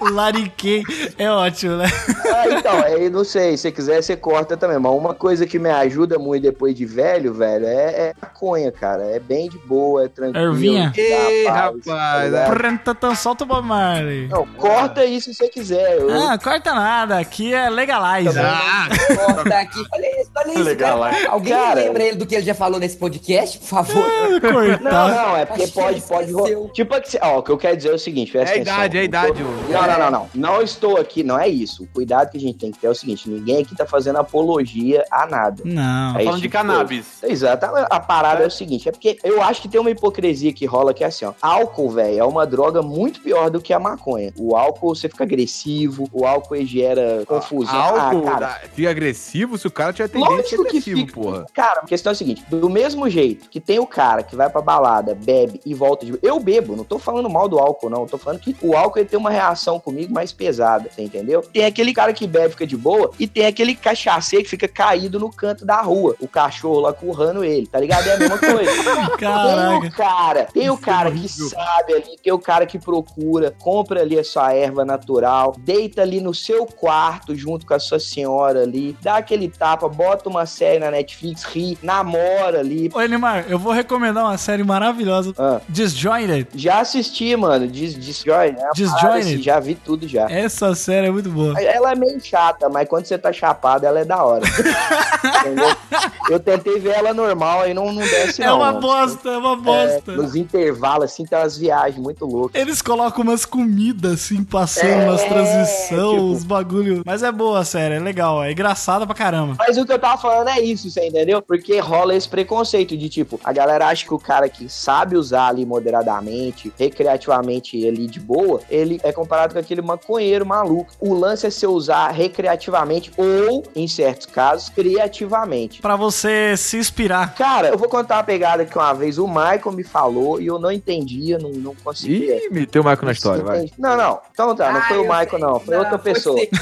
[SPEAKER 2] Lariquei. É ótimo, né?
[SPEAKER 5] ah, então, aí não sei, se você quiser, você corta também. Mas uma coisa que me ajuda muito depois de velho, velho, é, é maconha, cara. É bem de boa, é tranquilo.
[SPEAKER 2] Ervinha?
[SPEAKER 4] Ê,
[SPEAKER 5] paz,
[SPEAKER 4] rapaz,
[SPEAKER 5] tá ligado?
[SPEAKER 2] Prantatã, Solta o Bob Marley.
[SPEAKER 5] Não, corta isso se você quiser. Eu,
[SPEAKER 2] Ah, corta nada. Aqui é legalize.
[SPEAKER 4] Ah,
[SPEAKER 7] Corta aqui. Olha isso, olha isso,
[SPEAKER 3] Legal,
[SPEAKER 7] cara. Alguém
[SPEAKER 5] Cara.
[SPEAKER 7] lembra ele do que ele já falou nesse podcast, por favor?
[SPEAKER 5] Não,
[SPEAKER 2] Coitado.
[SPEAKER 5] não, é porque
[SPEAKER 7] Acho
[SPEAKER 5] pode, pode. ro- Tipo, que- ó, o que eu quero dizer é o seguinte:
[SPEAKER 4] É
[SPEAKER 5] atenção.
[SPEAKER 4] idade, é idade.
[SPEAKER 5] tô-. Não, não, não, não. Não estou aqui, não é isso. O cuidado que a gente tem que ter é o seguinte: ninguém aqui tá fazendo apologia a nada.
[SPEAKER 2] Não.
[SPEAKER 5] É
[SPEAKER 3] Falando de
[SPEAKER 5] tipo coisa.
[SPEAKER 3] cannabis.
[SPEAKER 5] Exato. A a parada é o seguinte: é porque eu acho que tem uma hipocrisia que rola que é assim, ó. Álcool, velho, é uma droga muito pior do que a maconha. O álcool, você fica agressivo, o álcool ele gera confusão.
[SPEAKER 4] Álcool
[SPEAKER 5] ah, cara.
[SPEAKER 4] fica agressivo se o cara tiver
[SPEAKER 5] Não, Lógico que
[SPEAKER 4] agressivo,
[SPEAKER 5] fica.
[SPEAKER 4] porra.
[SPEAKER 5] Cara, a questão é a seguinte: do mesmo jeito que tem o cara que vai pra balada, bebe e volta de. Eu bebo, não tô falando mal do álcool, não. Tô falando que o álcool ele tem uma reação comigo mais pesada, você entendeu? Tem aquele cara que bebe, fica de boa, e tem aquele cachaceiro que fica caído no canto da rua. O cachorro lá currando ele, tá ligado? É a mesma coisa. Tem
[SPEAKER 2] Caraca.
[SPEAKER 5] o cara, tem o cara que sabe ali, tem o cara que procura, compra ali a sua erva natural, deita ali no seu quarto junto com a sua senhora ali, dá aquele tapa, bota uma série na Netflix, ri, namora ali.
[SPEAKER 2] Ô, Elimar, eu vou recomendar uma série maravilhosa.
[SPEAKER 5] Ah.
[SPEAKER 2] Disjointed.
[SPEAKER 5] Já assisti, mano, Dis Disjointed. É uma
[SPEAKER 2] Disjointed.
[SPEAKER 5] assim, já vi tudo já.
[SPEAKER 2] Essa série é muito boa.
[SPEAKER 5] Ela é meio chata, mas quando você tá chapado, ela é da hora. Entendeu? Eu tentei ver ela normal, aí não, não desce
[SPEAKER 2] É
[SPEAKER 5] não.
[SPEAKER 2] uma
[SPEAKER 5] mano.
[SPEAKER 2] bosta, é uma
[SPEAKER 5] É,
[SPEAKER 2] bosta.
[SPEAKER 5] nos intervalos, assim, tem umas viagens muito loucas.
[SPEAKER 2] Eles colocam umas comidas assim, passando
[SPEAKER 5] É,
[SPEAKER 2] umas
[SPEAKER 5] tipo-
[SPEAKER 2] uns bagulho. Mas é boa a série, é legal, é engraçada pra caramba.
[SPEAKER 5] Mas o que eu tava falando é isso, você entendeu? Porque rola esse preconceito de tipo, a galera acha que o cara que sabe usar ali moderadamente, recreativamente ali de boa, ele é comparado com aquele maconheiro maluco. O lance é se usar recreativamente ou, em certos casos, criativamente.
[SPEAKER 2] Pra você se inspirar.
[SPEAKER 5] Cara, eu vou contar uma pegada que uma vez o Michael me falou e eu não entendia, não, não conseguia.
[SPEAKER 4] Ih, meteu o Michael na história, vai.
[SPEAKER 5] Não, não. Então tá, não
[SPEAKER 7] Ah,
[SPEAKER 5] foi o Michael,
[SPEAKER 7] sei.
[SPEAKER 5] não. Foi outra
[SPEAKER 7] foi
[SPEAKER 5] pessoa.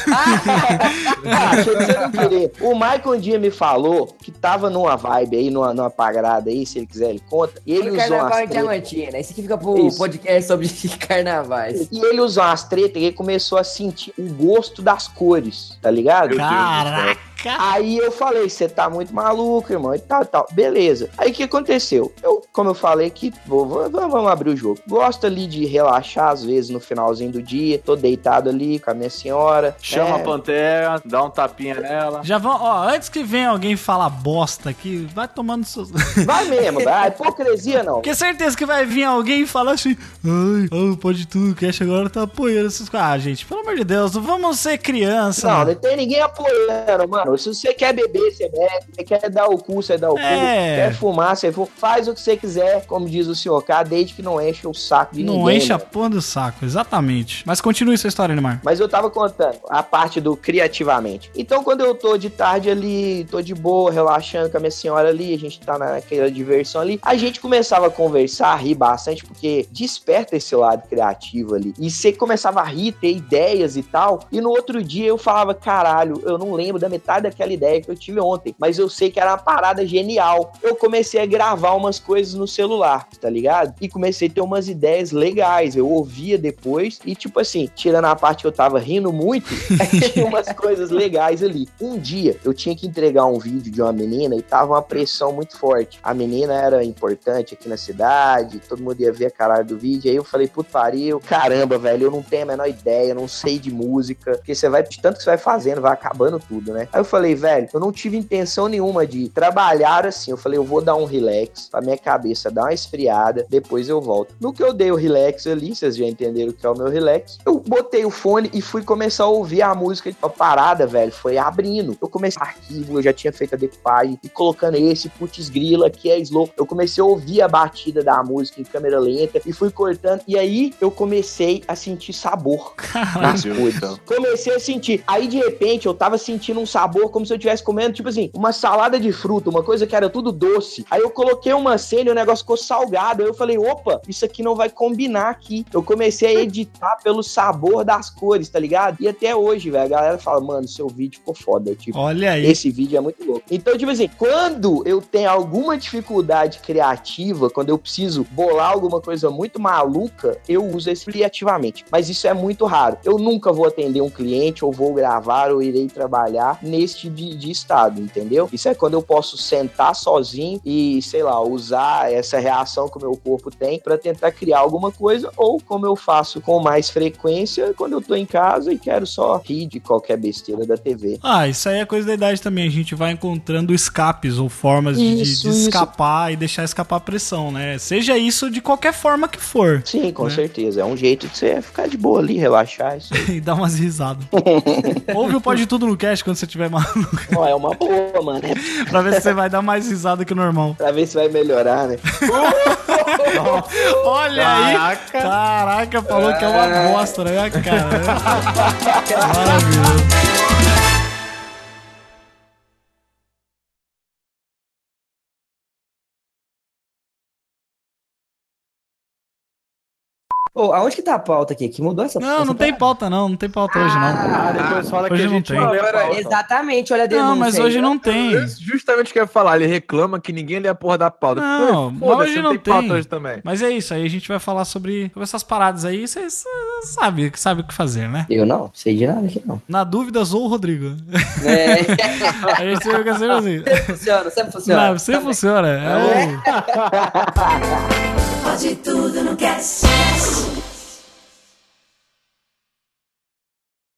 [SPEAKER 5] Ah, achei que você não queria. O Michael um dia me falou que tava numa vibe aí, numa, numa pagrada aí, se ele quiser, ele conta. E ele
[SPEAKER 7] Foi
[SPEAKER 5] usou
[SPEAKER 7] carnaval em
[SPEAKER 5] tretas.
[SPEAKER 7] Diamantina. Esse aqui fica pro
[SPEAKER 5] Isso.
[SPEAKER 7] podcast sobre carnavais.
[SPEAKER 5] E ele usou umas tretas e ele começou a sentir o gosto das cores, tá ligado?
[SPEAKER 2] Caraca!
[SPEAKER 5] Aí eu falei, você tá muito maluco, irmão, e tal, tal. Beleza. Aí o que aconteceu? Eu, como eu falei que vamos abrir o jogo. Gosto ali de relaxar, às vezes, no finalzinho do dia. Tô deitado ali com a minha senhora.
[SPEAKER 3] Chama
[SPEAKER 5] né?
[SPEAKER 3] a pantera, dá um tapinha nela.
[SPEAKER 2] Já vão, ó, antes que venha alguém falar bosta aqui, vai tomando seus.
[SPEAKER 5] Vai mesmo, vai. Hipocrisia não.
[SPEAKER 2] Porque certeza que vai vir alguém e falar assim: Ai, oh, pode tudo, o Cash agora tá apoiando essas coisas. Ah, gente, pelo amor de Deus, não vamos ser criança.
[SPEAKER 5] Não,
[SPEAKER 2] mano.
[SPEAKER 5] não tem ninguém apoiando, mano. Se você quer beber, você bebe. Se quer dar o cu, você dá o cu.
[SPEAKER 2] É.
[SPEAKER 5] Quer fumar, você fuma. Faz o que você quiser, como diz o senhor cá, desde que não enche o saco de
[SPEAKER 2] Não
[SPEAKER 5] ninguém.
[SPEAKER 2] enche a porra do saco, exatamente. Mas continue sua história, Neymar.
[SPEAKER 5] Mas eu tava contando a parte do criativamente. Então, quando eu tô de tarde ali, tô de boa, relaxando com a minha senhora ali, a gente tá naquela diversão ali, a gente começava a conversar, a rir bastante, porque desperta esse lado criativo ali. E você começava a rir, ter ideias e tal. E no outro dia eu falava, caralho, eu não lembro da metade daquela ideia que eu tive ontem, mas eu sei que era uma parada genial. Eu comecei a gravar umas coisas no celular, tá ligado? E comecei a ter umas ideias legais. Eu ouvia depois e, tipo assim, tirando a parte que eu tava rindo muito, tinha umas coisas legais ali. Um dia eu tinha que entregar um vídeo de uma menina e tava uma pressão muito forte. A menina era importante aqui na cidade, todo mundo ia ver a caralho do vídeo. Aí eu falei, puta pariu, caramba, velho, eu não tenho a menor ideia, eu não sei de música. Porque você vai, de tanto que você vai fazendo, vai acabando tudo, né? Aí eu falei, velho, eu não tive intenção nenhuma de trabalhar assim. Eu falei, eu vou dar um relax pra minha cabeça dar uma esfriada, depois eu volto. No que eu dei o relax ali, vocês já entenderam o que é o meu relax, eu botei o fone e fui começar a ouvir a música. A parada, velho, foi abrindo. Eu comecei arquivo, eu já tinha feito a decupagem e colocando esse putz grila que é slow. Eu comecei a ouvir a batida da música em câmera lenta e fui cortando. E aí eu comecei a sentir sabor nas coisas. Comecei a sentir. Aí, de repente, eu tava sentindo um sabor como se eu estivesse comendo, tipo assim, uma salada de fruta, uma coisa que era tudo doce. Aí eu coloquei uma cena e o negócio ficou salgado. Aí eu falei, opa, isso aqui não vai combinar aqui. Eu comecei a editar pelo sabor das cores, tá ligado? E até hoje, velho, a galera fala, mano, seu vídeo ficou foda. Tipo,
[SPEAKER 2] Olha aí.
[SPEAKER 5] esse vídeo é muito louco. Então, tipo assim, quando eu tenho alguma dificuldade criativa, quando eu preciso bolar alguma coisa muito maluca, eu uso esse criativamente. Mas isso é muito raro. Eu nunca vou atender um cliente, ou vou gravar, ou irei trabalhar neste de, de estado, entendeu? Isso é quando eu posso sentar sozinho e, sei lá, usar essa reação que o meu corpo tem para tentar criar alguma coisa, ou como eu faço com mais frequência quando eu tô em casa e quero só rir de qualquer besteira da TV.
[SPEAKER 2] Ah, isso aí é coisa da idade também. A gente vai encontrando escapes ou formas de- de,
[SPEAKER 5] Isso,
[SPEAKER 2] de
[SPEAKER 5] isso.
[SPEAKER 2] escapar e deixar escapar a pressão, né? Seja isso de qualquer forma que for.
[SPEAKER 5] Sim, com
[SPEAKER 2] né?
[SPEAKER 5] certeza. É um jeito de você ficar de boa ali, relaxar.
[SPEAKER 2] E dar umas risadas. Ouve o Pode Tudo no cast quando você tiver maluco,
[SPEAKER 5] Ó, é uma boa, mano. É
[SPEAKER 2] pra ver se você vai dar mais risada que o normal.
[SPEAKER 5] pra ver se vai melhorar, né?
[SPEAKER 2] Olha aí! Caraca, falou que é uma bosta, né? Cara, Maravilhoso.
[SPEAKER 7] Ô, aonde que tá a pauta aqui? Que mudou essa
[SPEAKER 2] Não, não
[SPEAKER 7] essa
[SPEAKER 2] tem
[SPEAKER 7] parada?
[SPEAKER 2] pauta não, não tem pauta hoje não.
[SPEAKER 3] Ah, depois fala que
[SPEAKER 2] hoje
[SPEAKER 3] a
[SPEAKER 2] não
[SPEAKER 3] gente
[SPEAKER 2] tem.
[SPEAKER 3] não a
[SPEAKER 4] aí.
[SPEAKER 3] pauta.
[SPEAKER 7] Exatamente, olha a denúncia
[SPEAKER 2] Não, mas
[SPEAKER 7] aí.
[SPEAKER 2] hoje não tem.
[SPEAKER 4] É Justamente o que eu ia falar, ele reclama que ninguém lê a porra da pauta.
[SPEAKER 2] Não,
[SPEAKER 4] Pô,
[SPEAKER 2] mas hoje não
[SPEAKER 4] pauta
[SPEAKER 2] tem.
[SPEAKER 4] hoje também.
[SPEAKER 2] Mas é isso, aí a gente vai falar sobre, sobre essas paradas aí, vocês sabem sabe o que fazer, né?
[SPEAKER 7] Eu não, sei de nada aqui não.
[SPEAKER 2] Na dúvida, sou o Rodrigo.
[SPEAKER 7] É,
[SPEAKER 2] A gente fica sempre assim.
[SPEAKER 7] funciona, sempre funciona.
[SPEAKER 2] Não, sempre funciona. É o-
[SPEAKER 1] Pode tudo no cast. Yes!